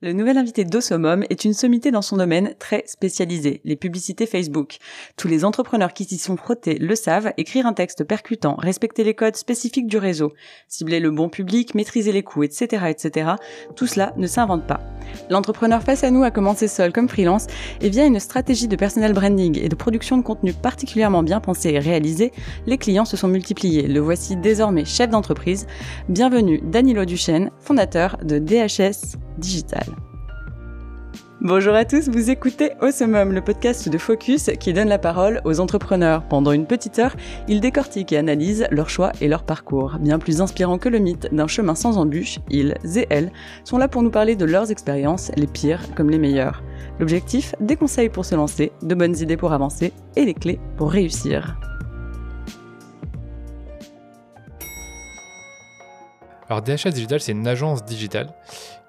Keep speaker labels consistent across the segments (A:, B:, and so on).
A: Le nouvel invité d'Osomom est une sommité dans son domaine très spécialisé, les publicités Facebook. Tous les entrepreneurs qui s'y sont frottés le savent, écrire un texte percutant, respecter les codes spécifiques du réseau, cibler le bon public, maîtriser les coûts, etc., etc., tout cela ne s'invente pas. L'entrepreneur face à nous a commencé seul comme freelance et via une stratégie de personal branding et de production de contenu particulièrement bien pensée et réalisée, les clients se sont multipliés. Le voici désormais chef d'entreprise. Bienvenue Danilo Duchesne, fondateur de DHS Bonjour à tous, vous écoutez Awesomum, le podcast de Focus qui donne la parole aux entrepreneurs. Pendant une petite heure, ils décortiquent et analysent leurs choix et leur parcours. Bien plus inspirant que le mythe d'un chemin sans embûches, ils et elles sont là pour nous parler de leurs expériences, les pires comme les meilleures. L'objectif, des conseils pour se lancer, de bonnes idées pour avancer et les clés pour réussir.
B: Alors DHS Digital, c'est une agence digitale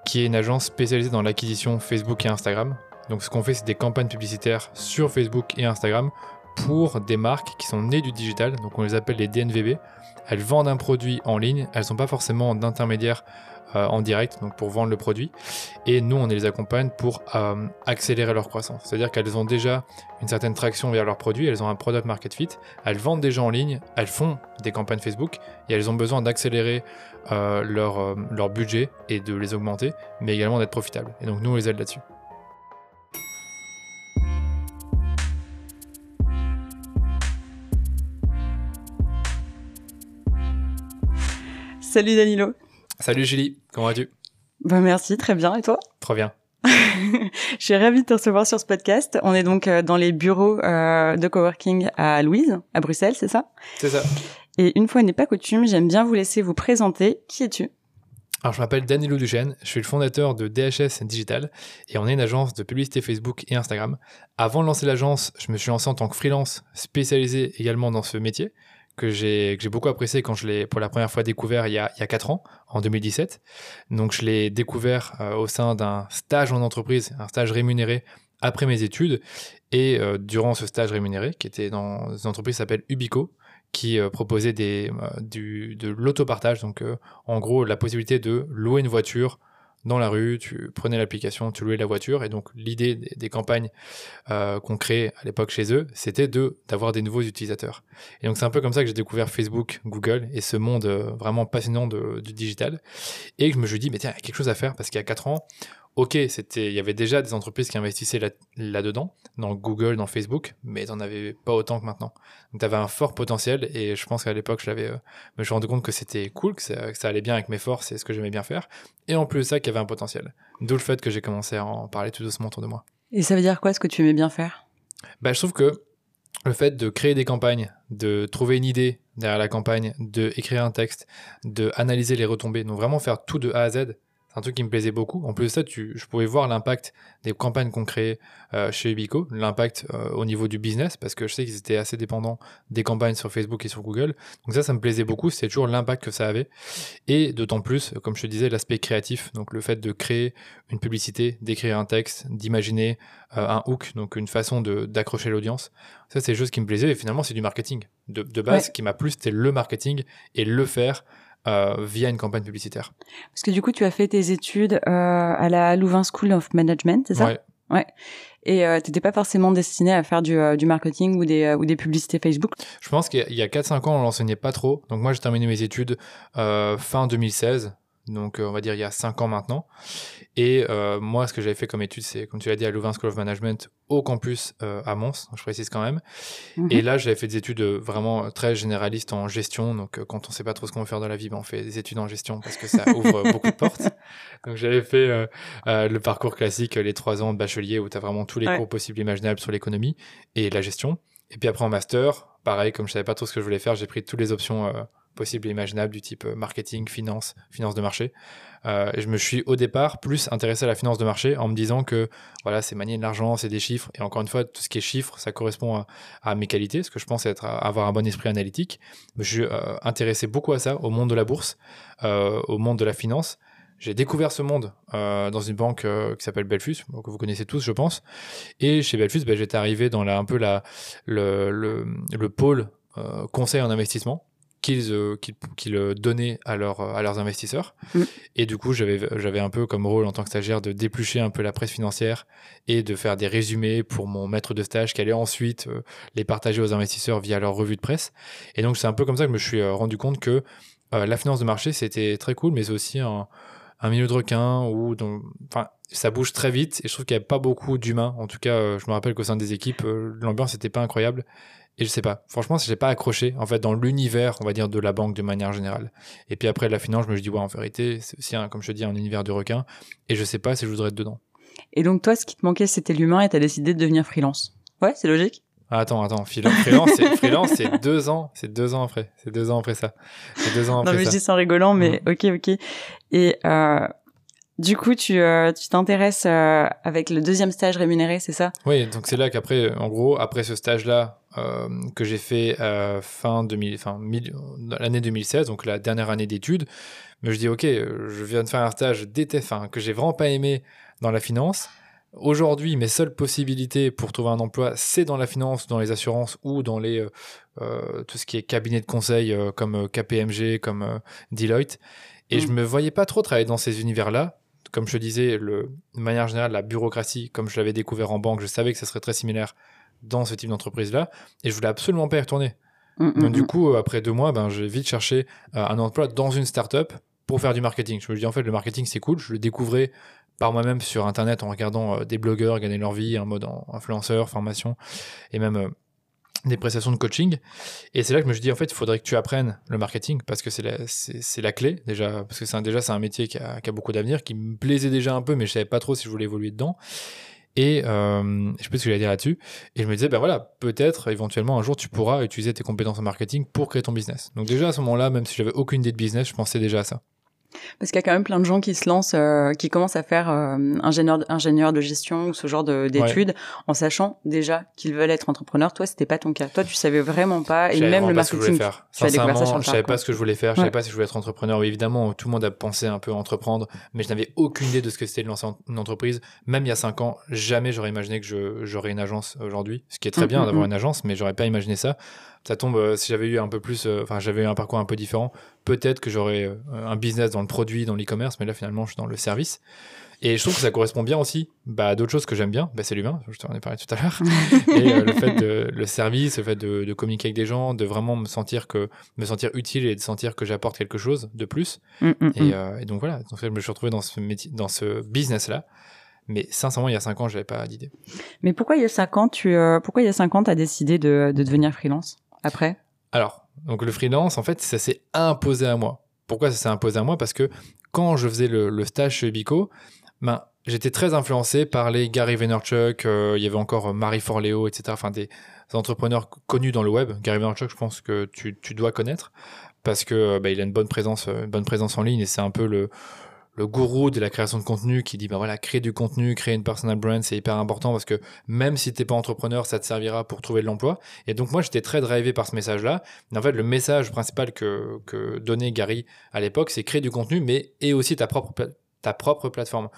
B: qui est une agence spécialisée dans l'acquisition Facebook et Instagram. Donc ce qu'on fait, c'est des campagnes publicitaires sur Facebook et Instagram pour des marques qui sont nées du digital, donc on les appelle les DNVB. Elles vendent un produit en ligne, elles ne sont pas forcément d'intermédiaires euh, en direct, donc pour vendre le produit. Et nous, on les accompagne pour euh, accélérer leur croissance. C'est-à-dire qu'elles ont déjà une certaine traction vers leurs produits, elles ont un product market fit, elles vendent déjà en ligne, elles font des campagnes Facebook et elles ont besoin d'accélérer euh, leur, leur budget et de les augmenter, mais également d'être profitables. Et donc nous, on les aide là-dessus.
A: Salut Danilo.
B: Salut Julie, comment vas-tu?
A: Bah merci, très bien. Et toi?
B: Trop bien.
A: Je suis ravie de te recevoir sur ce podcast. On est donc euh, dans les bureaux euh, de coworking à Louise, à Bruxelles, c'est ça?
B: C'est ça.
A: Et une fois n'est pas coutume, j'aime bien vous laisser vous présenter. Qui es-tu?
B: Alors, je m'appelle Danilo Duchesne, je suis le fondateur de DHS Digital et on est une agence de publicité Facebook et Instagram. Avant de lancer l'agence, je me suis lancé en tant que freelance spécialisé également dans ce métier que j'ai beaucoup apprécié quand je l'ai pour la première fois découvert il y a, il y a 4 ans, en 2017. Donc je l'ai découvert euh, au sein d'un stage en entreprise, un stage rémunéré après mes études. Et euh, durant ce stage rémunéré, qui était dans une entreprise qui s'appelle Ubico, qui euh, proposait des, du, de l'autopartage, donc en gros la possibilité de louer une voiture dans la rue, tu prenais l'application, tu louais la voiture, et donc l'idée des, campagnes euh, qu'on créait à l'époque chez eux, c'était de d'avoir des nouveaux utilisateurs. Et donc c'est un peu comme ça que j'ai découvert Facebook, Google et ce monde euh, vraiment passionnant du digital, et que je me suis dit, mais tiens, il y a quelque chose à faire parce qu'il y a 4 ans, ok, c'était, il y avait déjà des entreprises qui investissaient là, dedans dans Google, dans Facebook, mais n'en avais pas autant que maintenant. Donc, tu avais un fort potentiel, et je pense qu'à l'époque, je l'avais, euh, me suis rendu compte que c'était cool, que ça, que ça, allait bien avec mes forces et ce que j'aimais bien faire, et en plus de ça, qu'il y avait un potentiel. D'où le fait que j'ai commencé à en parler tout doucement autour de moi.
A: Et ça veut dire quoi, ce que tu aimais bien faire?
B: Bah, je trouve que le fait de créer des campagnes, de trouver une idée derrière la campagne, de écrire un texte, de analyser les retombées, donc vraiment faire tout de A à Z, c'est un truc qui me plaisait beaucoup. En plus de ça, tu, je pouvais voir l'impact des campagnes qu'on créait euh, chez Ubico, l'impact euh, au niveau du business, parce que je sais qu'ils étaient assez dépendants des campagnes sur Facebook et sur Google. Donc ça, ça me plaisait beaucoup. C'était toujours l'impact que ça avait. Et d'autant plus, comme je te disais, l'aspect créatif. Donc le fait de créer une publicité, d'écrire un texte, d'imaginer euh, un hook, donc une façon d'accrocher l'audience. Ça, c'est des choses qui me plaisaient. Et finalement, c'est du marketing. De, de base, ce qui m'a plu, c'était le marketing et le faire euh, via une campagne publicitaire.
A: Parce que du coup, tu as fait tes études euh, à la Louvain School of Management, c'est ça?
B: Ouais.
A: Ouais. Et euh, t'étais pas forcément destiné à faire du, euh, du marketing ou des, ou des publicités Facebook?
B: Je pense qu'il y a 4-5 ans, on l'enseignait pas trop. Donc moi, j'ai terminé mes études fin 2016 donc on va dire il y a 5 ans maintenant. Et euh, moi, ce que j'avais fait comme étude, c'est, comme tu l'as dit, à Louvain School of Management au campus euh, à Mons, je précise quand même. Mhm. Et là, j'avais fait des études vraiment très généralistes en gestion. Donc euh, quand on sait pas trop ce qu'on veut faire dans la vie, ben, on fait des études en gestion parce que ça ouvre beaucoup de portes. Donc j'avais fait le parcours classique, les 3 ans de bachelier où tu as vraiment tous les cours possibles imaginables sur l'économie et la gestion. Et puis après en master, pareil, comme je savais pas trop ce que je voulais faire, j'ai pris toutes les options possibles et imaginables du type marketing, finance, finance de marché. Euh, je me suis au départ plus intéressé à la finance de marché en me disant que voilà, c'est manier de l'argent, c'est des chiffres. Et encore une fois, tout ce qui est chiffres, ça correspond à, mes qualités, ce que je pense être avoir un bon esprit analytique. Je suis euh, intéressé beaucoup à ça, au monde de la bourse, euh, au monde de la finance. J'ai découvert ce monde dans une banque qui s'appelle Belfus, que vous connaissez tous, je pense. Et chez Belfus, ben, j'étais arrivé dans un peu le pôle conseil en investissement. Qu'ils euh, qu'ils euh, donnaient à, leur, à leurs investisseurs.
A: Mm.
B: Et du coup, j'avais un peu comme rôle en tant que stagiaire de déplucher un peu la presse financière et de faire des résumés pour mon maître de stage qui allait ensuite euh, les partager aux investisseurs via leur revue de presse. Et donc, c'est un peu comme ça que je me suis euh, rendu compte que euh, la finance de marché, c'était très cool, mais c'est aussi un, un milieu de requin où donc, ça bouge très vite et je trouve qu'il n'y avait pas beaucoup d'humains. En tout cas, euh, je me rappelle qu'au sein des équipes, euh, l'ambiance n'était pas incroyable. Et je sais pas, franchement, je n'ai pas accroché en fait dans l'univers, on va dire, de la banque de manière générale. Et puis après, la finance, je me suis dit, ouais, en vérité, c'est aussi, un, comme je te dis, un univers de requin. Et je sais pas si je voudrais être dedans.
A: Et donc toi, ce qui te manquait, c'était l'humain et t'as décidé de devenir freelance. Ouais, c'est logique.
B: Ah, attends, attends, freelance, freelance, c'est, freelance, c'est deux ans, c'est deux ans après, c'est deux ans après ça. C'est deux ans
A: Non
B: après
A: mais je
B: ça.
A: dis ça en rigolant, mais ok, ok. Et euh, du coup, tu euh, tu t'intéresses euh, avec le deuxième stage rémunéré, c'est ça?
B: Oui, donc c'est là qu'après, en gros, après ce stage-là euh, que j'ai fait euh, fin 2000, enfin mille- l'année 2016, donc la dernière année d'études, mais je dis ok, euh, je viens de faire un stage d'été, enfin que j'ai vraiment pas aimé dans la finance. Aujourd'hui, mes seules possibilités pour trouver un emploi, c'est dans la finance, dans les assurances ou dans les euh, euh, tout ce qui est cabinet de conseil euh, comme euh, KPMG, comme euh, Deloitte. Et
A: Mm.
B: je me voyais pas trop travailler dans ces univers-là. Comme je te disais, le, de manière générale, la bureaucratie, comme je l'avais découvert en banque, je savais que ça serait très similaire dans ce type d'entreprise-là. Et je voulais absolument pas y retourner.
A: Mm, mm,
B: Donc, du
A: mm.
B: coup, euh, après deux mois, ben, j'ai vite cherché euh, un emploi dans une start-up pour faire du marketing. Je me dis, en fait, le marketing, c'est cool. Je le découvrais par moi-même sur Internet en regardant euh, des blogueurs gagner leur vie en mode en- influenceur, formation et même des prestations de coaching. Et c'est là que je me suis dit, en fait, il faudrait que tu apprennes le marketing parce que c'est la, c'est, la clé déjà. Parce que c'est un, déjà, c'est un métier qui a, qui a beaucoup d'avenir, qui me plaisait déjà un peu, mais je savais pas trop si je voulais évoluer dedans. Et euh, je sais pas ce que j'allais dire là-dessus. Et je me disais, ben voilà, peut-être éventuellement un jour tu pourras utiliser tes compétences en marketing pour créer ton business. Donc déjà à ce moment-là, même si j'avais aucune idée de business, je pensais déjà à ça.
A: Parce qu'il y a quand même plein de gens qui se lancent, euh, qui commencent à faire euh, ingénieur, ingénieur de gestion ou ce genre de- d'études en sachant déjà qu'ils veulent être entrepreneurs. Toi, c'était pas ton cas. Toi, tu savais vraiment pas,
B: Je
A: et même le
B: pas ce que je voulais
A: marketing. ça sur
B: Sincèrement,
A: le
B: je savais pas ce que je voulais faire. Je savais pas si je voulais être entrepreneur. Oui, évidemment, tout le monde a pensé un peu entreprendre, mais je n'avais aucune idée de ce que c'était de lancer une entreprise. Même il y a cinq ans, jamais j'aurais imaginé que je- j'aurais une agence aujourd'hui. Ce qui est très
A: Mm,
B: bien
A: mm,
B: d'avoir
A: mm.
B: une agence, mais j'aurais pas imaginé ça. Ça tombe, euh, si j'avais eu un peu plus, euh, enfin, j'avais eu un parcours un peu différent, peut-être que j'aurais euh, un business dans le produit, dans l'e-commerce, mais là, finalement, je suis dans le service. Et je trouve que ça correspond bien aussi bah, à d'autres choses que j'aime bien. Bah, c'est l'humain, je t'en ai parlé tout à l'heure. et euh, le fait de le service, le fait de, de communiquer avec des gens, de vraiment me sentir que me sentir utile et de sentir que j'apporte quelque chose de plus.
A: Mm, mm, mm.
B: Et, euh, et donc voilà, donc je me suis retrouvé dans ce métier, dans ce business là. Mais sincèrement, il y a cinq ans, j'avais pas d'idée.
A: Mais pourquoi il y a cinq ans, tu, euh, pourquoi il y a cinq ans, t'as décidé de, de devenir freelance? Après?
B: Alors, donc le freelance, en fait, ça s'est imposé à moi. Pourquoi ça s'est imposé à moi? Parce que quand je faisais le, stage chez Ubico, ben, j'étais très influencé par les Gary Vaynerchuk, euh, il y avait encore Marie Forleo, etc. Enfin, des entrepreneurs connus dans le web. Gary Vaynerchuk, je pense que tu, tu dois connaître parce que euh, il a une bonne présence, euh, une bonne présence en ligne et c'est un peu le, le gourou de la création de contenu qui dit bah voilà créer du contenu créer une personal brand c'est hyper important parce que même si t'es pas entrepreneur ça te servira pour trouver de l'emploi. Et donc moi j'étais très drivé par ce message là mais en fait le message principal que, que donnait Gary à l'époque c'est créer du contenu mais et aussi ta propre ta propre plateforme.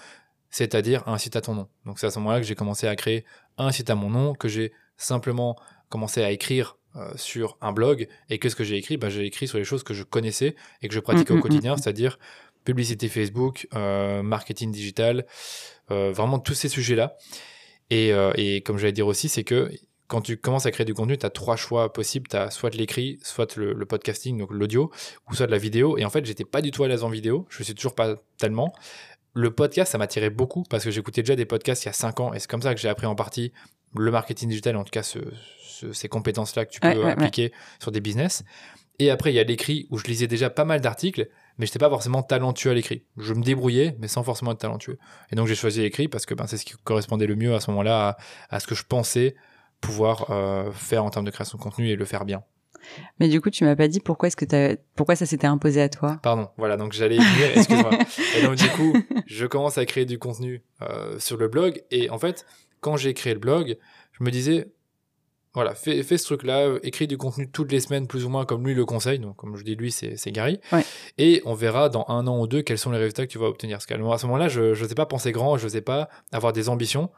B: C'est-à-dire un site à ton nom. Donc c'est à ce moment là que j'ai commencé à créer un site à mon nom que j'ai simplement commencé à écrire euh, sur un blog. Et qu'est-ce que j'ai écrit? Bah, j'ai écrit sur les choses que je connaissais et que je pratiquais
A: Mm, mm,
B: au quotidien c'est-à-dire publicité Facebook, euh, marketing digital, euh, vraiment tous ces sujets-là. Et, euh, et comme j'allais dire aussi, c'est que quand tu commences à créer du contenu, tu as trois choix possibles. Tu as soit de l'écrit, soit le, le podcasting, donc l'audio, ou soit de la vidéo. Et en fait, j'étais pas du tout à l'aise en vidéo. Je suis toujours pas tellement. Le podcast, ça m'attirait beaucoup parce que j'écoutais déjà des podcasts il y a cinq ans et c'est comme ça que j'ai appris en partie le marketing digital, en tout cas ce- ce- ces compétences-là que tu peux
A: Ouais, ouais, ouais.
B: appliquer sur des business. Et après, il y a l'écrit où je lisais déjà pas mal d'articles, mais j'étais pas forcément talentueux à l'écrit. Je me débrouillais, mais sans forcément être talentueux. Et donc j'ai choisi l'écrit parce que ben, c'est ce qui correspondait le mieux à ce moment-là à, à ce que je pensais pouvoir euh, faire en termes de création de contenu et le faire bien.
A: Mais du coup, tu m'as pas dit pourquoi est-ce que t'as, pourquoi ça s'était imposé à toi?
B: Pardon, voilà, donc j'allais y venir, excuse-moi. et donc du coup, je commence à créer du contenu euh, sur le blog, et en fait, quand j'ai créé le blog, je me disais, voilà, fais, fais ce truc-là, écris du contenu toutes les semaines, plus ou moins comme lui le conseille, donc comme je dis lui, c'est c'est Gary,
A: Ouais.
B: et on verra dans un an ou deux quels sont les résultats que tu vas obtenir. Parce qu'à ce moment-là, je ne sais pas penser grand, je ne sais pas avoir des ambitions,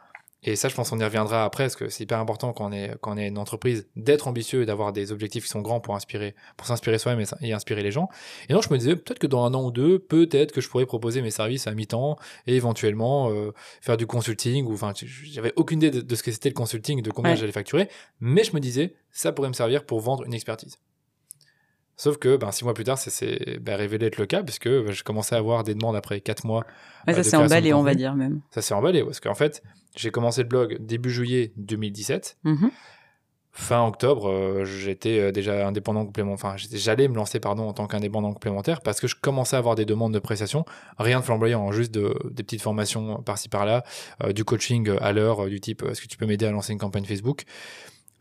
B: Et ça, je pense qu'on y reviendra après, parce que c'est hyper important quand on est, quand on est une entreprise d'être ambitieux et d'avoir des objectifs qui sont grands pour inspirer, pour s'inspirer soi-même et, inspirer les gens. Et donc, je me disais, peut-être que dans un an ou deux, peut-être que je pourrais proposer mes services à mi-temps et éventuellement euh, faire du consulting. Ou enfin, j'avais aucune idée de, ce que c'était le consulting, de combien j'allais facturer. Mais je me disais, ça pourrait me servir pour vendre une expertise. Sauf que ben, six mois plus tard, c'est ben, révélé être le cas, puisque ben, je commençais à avoir des demandes après quatre mois.
A: Ouais, ça s'est emballé, on va dire même.
B: Ça s'est emballé, parce qu'en fait, j'ai commencé le blog début juillet 2017. Mm-hmm. Fin octobre, euh, j'étais euh, déjà indépendant complémentaire. Enfin, j'allais me lancer pardon, en tant qu'indépendant complémentaire parce que je commençais à avoir des demandes de prestations. Rien de flamboyant, hein, juste de, des petites formations par-ci par-là, euh, du coaching à l'heure, du type est-ce que tu peux m'aider à lancer une campagne Facebook?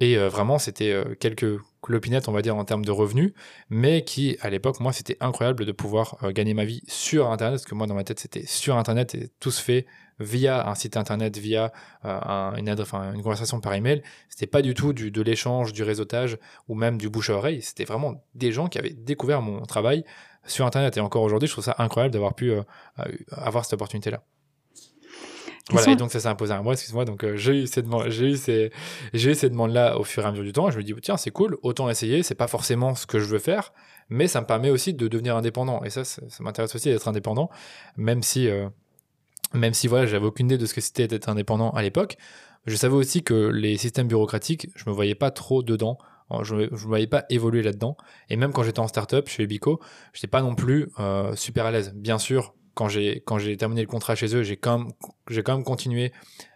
B: Et euh, vraiment, c'était euh, quelques clopinettes, on va dire, en termes de revenus, mais qui, à l'époque, moi, c'était incroyable de pouvoir euh, gagner ma vie sur Internet, parce que moi, dans ma tête, c'était sur Internet et tout se fait via un site Internet, via une, une conversation par email. C'était pas du tout de l'échange, du réseautage ou même du bouche à oreille. C'était vraiment des gens qui avaient découvert mon travail sur Internet. Et encore aujourd'hui, je trouve ça incroyable d'avoir pu avoir cette opportunité-là. Voilà, et donc ça s'est imposé à moi, excuse-moi. Donc euh, j'ai eu ces demandes, j'ai eu ces, j'ai eu ces demandes-là au fur et à mesure du temps. Et je me dis tiens c'est cool, autant essayer. C'est pas forcément ce que je veux faire, mais ça me permet aussi de devenir indépendant. Et ça, ça, m'intéresse aussi d'être indépendant, même si, euh, même si voilà, j'avais aucune idée de ce que c'était d'être indépendant à l'époque. Je savais aussi que les systèmes bureaucratiques, je me voyais pas trop dedans. Je ne me voyais pas évoluer là-dedans. Et même quand j'étais en startup chez Bico, je n'étais pas non plus euh, super à l'aise. Bien sûr, quand j'ai quand j'ai terminé le contrat chez eux, j'ai quand même j'ai quand même continué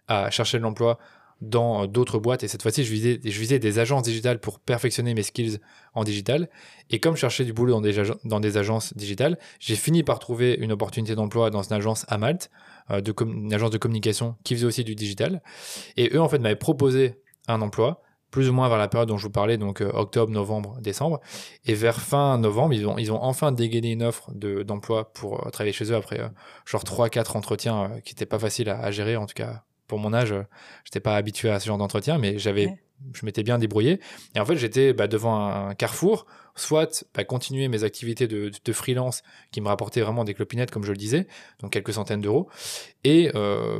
B: à chercher de l'emploi dans euh, d'autres boîtes. Et cette fois-ci je visais je visais des agences digitales pour perfectionner mes skills en digital. Et comme je cherchais du boulot dans des dans des agences digitales, j'ai fini par trouver une opportunité d'emploi dans une agence à Malte, euh, de une agence de communication qui faisait aussi du digital. Et eux en fait m'avaient proposé un emploi plus ou moins vers la période dont je vous parlais, donc euh, octobre, novembre, décembre. Et vers fin novembre, ils ont, ils ont enfin dégainé une offre d'emploi pour euh, travailler chez eux après euh, genre 3-4 entretiens qui n'étaient pas faciles à, gérer, en tout cas pour mon âge, j'étais pas habitué à ce genre d'entretien, mais j'avais, je m'étais bien débrouillé. Et en fait, j'étais bah, devant un, carrefour, soit bah, continuer mes activités de, de, freelance qui me rapportaient vraiment des clopinettes, comme je le disais, donc quelques centaines d'euros, et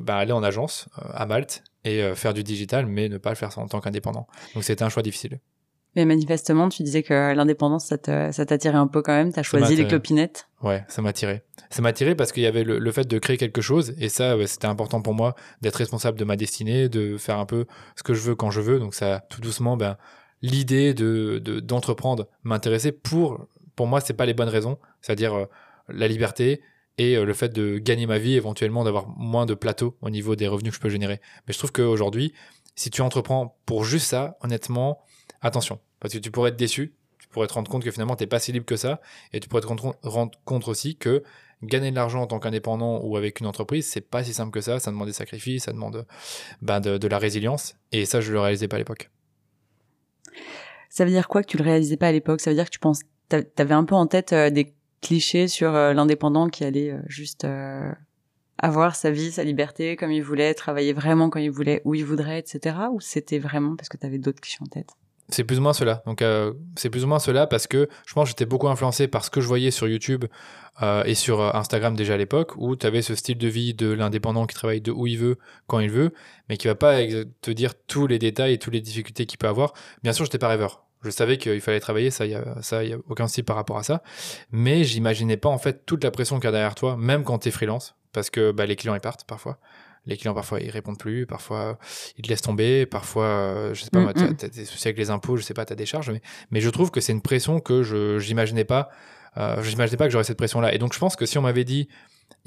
B: bah, aller en agence à Malte et euh, faire du digital, mais ne pas le faire en tant qu'indépendant. Donc c'était un choix difficile.
A: Mais manifestement, tu disais que l'indépendance, ça t'attirait un peu quand même. Tu as choisi les clopinettes.
B: Ouais, ça m'a tiré. Ça m'a tiré parce qu'il y avait le, fait de créer quelque chose. Et ça, c'était important pour moi d'être responsable de ma destinée, de faire un peu ce que je veux quand je veux. Donc ça, tout doucement, ben, l'idée de d'entreprendre m'intéressait pour, pour moi, c'est pas les bonnes raisons. C'est-à-dire euh, la liberté, et euh, le fait de gagner ma vie, éventuellement d'avoir moins de plateaux au niveau des revenus que je peux générer. Mais je trouve qu'aujourd'hui, si tu entreprends pour juste ça, honnêtement, attention, parce que tu pourrais être déçu, tu pourrais te rendre compte que finalement, tu n'es pas si libre que ça, et tu pourrais te rendre compte aussi que gagner de l'argent en tant qu'indépendant ou avec une entreprise, c'est pas si simple que ça, ça demande des sacrifices, ça demande ben, de, la résilience, et ça, je le réalisais pas à l'époque.
A: Ça veut dire quoi que tu le réalisais pas à l'époque? Ça veut dire que tu penses, t'avais un peu en tête euh, des cliché sur euh, l'indépendant qui allait euh, juste euh, avoir sa vie, sa liberté comme il voulait, travailler vraiment quand il voulait, où il voudrait, etc. Ou c'était vraiment parce que tu avais d'autres clichés en tête?
B: C'est plus ou moins cela. Donc c'est plus ou moins cela parce que je pense que j'étais beaucoup influencé par ce que je voyais sur YouTube et sur Instagram déjà à l'époque où tu avais ce style de vie de l'indépendant qui travaille de où il veut, quand il veut, mais qui va pas te dire tous les détails et toutes les difficultés qu'il peut avoir. Bien sûr, j'étais pas rêveur. Je savais qu'il fallait travailler, ça, il y a, ça, y a aucun souci par rapport à ça. Mais j'imaginais pas en fait toute la pression qu'il y a derrière toi, même quand tu es freelance, parce que bah, les clients ils partent parfois. Les clients parfois ils répondent plus, parfois ils te laissent tomber, parfois euh, je sais pas, tu as, des soucis avec les impôts, je sais pas, tu as des charges, mais, mais je trouve que c'est une pression que je j'imaginais pas. Euh, j'imaginais pas que j'aurais cette pression là. Et donc je pense que si on m'avait dit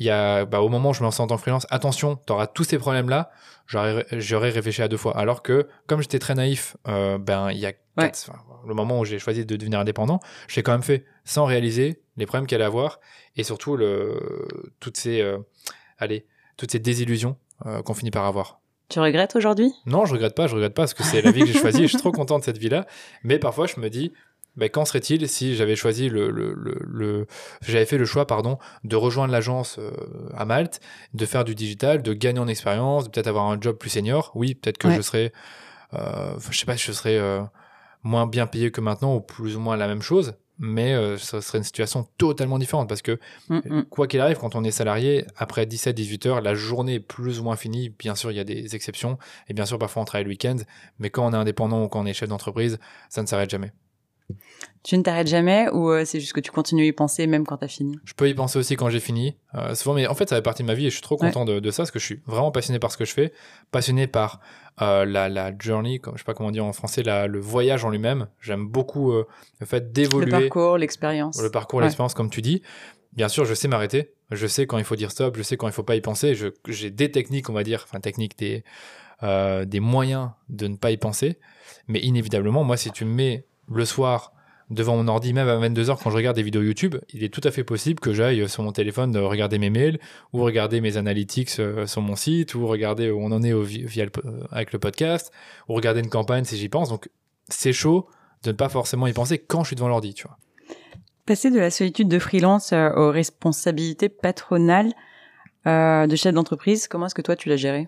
B: il y a, bah, au moment où je me lance en tant freelance, attention, tu auras tous ces problèmes-là, j'aurais réfléchi à deux fois. Alors que, comme j'étais très naïf, euh, ben, il y a le moment où j'ai choisi de devenir indépendant, j'ai quand même fait sans réaliser les problèmes qu'elle allait avoir et surtout le, toutes ces, euh, allez, toutes ces désillusions euh, qu'on finit par avoir.
A: Tu regrettes aujourd'hui?
B: Non, je regrette pas, je regrette pas parce que c'est la vie que j'ai choisie. je suis trop content de cette vie-là. Mais parfois, je me dis, ben, qu'en serait-il si j'avais choisi le, le, le, j'avais fait le choix pardon de rejoindre l'agence euh, à Malte, de faire du digital, de gagner en expérience, de peut-être avoir un job plus senior? Oui, peut-être que je serais, euh, je sais pas, je serais euh, moins bien payé que maintenant ou plus ou moins la même chose. mais euh, ce serait une situation totalement différente parce que
A: Mm, mm.
B: quoi qu'il arrive, quand on est salarié, après 17-18 heures, la journée est plus ou moins finie. Bien sûr, il y a des exceptions et bien sûr, parfois on travaille le week-end, mais quand on est indépendant ou quand on est chef d'entreprise, ça ne s'arrête jamais.
A: Tu ne t'arrêtes jamais ou euh, c'est juste que tu continues à y penser même quand t'as fini?
B: Je peux y penser aussi quand j'ai fini. Euh, souvent, mais en fait, ça fait partie de ma vie et je suis trop
A: Ouais.
B: content de, de ça parce que je suis vraiment passionné par ce que je fais, passionné par euh, la, la journey, comme, je sais pas comment dire en français, la- le voyage en lui-même. J'aime beaucoup le fait
A: Le
B: d'évoluer,
A: parcours, l'expérience.
B: le parcours,
A: Ouais.
B: l'expérience, comme tu dis. Bien sûr, je sais m'arrêter. Je sais quand il faut dire stop. Je sais quand il faut pas y penser. J'ai des techniques, on va dire, enfin techniques, des, des moyens de ne pas y penser. Mais inévitablement, moi, si tu me mets le soir devant mon ordi, même à 22h, quand je regarde des vidéos YouTube, il est tout à fait possible que j'aille sur mon téléphone euh, regarder mes mails ou regarder mes analytics euh, sur mon site ou regarder où on en est via le euh, avec le podcast ou regarder une campagne si j'y pense. Donc, c'est chaud de ne pas forcément y penser quand je suis devant l'ordi, tu vois.
A: Passer de la solitude de freelance euh, aux responsabilités patronales euh, de chef d'entreprise, comment est-ce que toi tu l'as géré?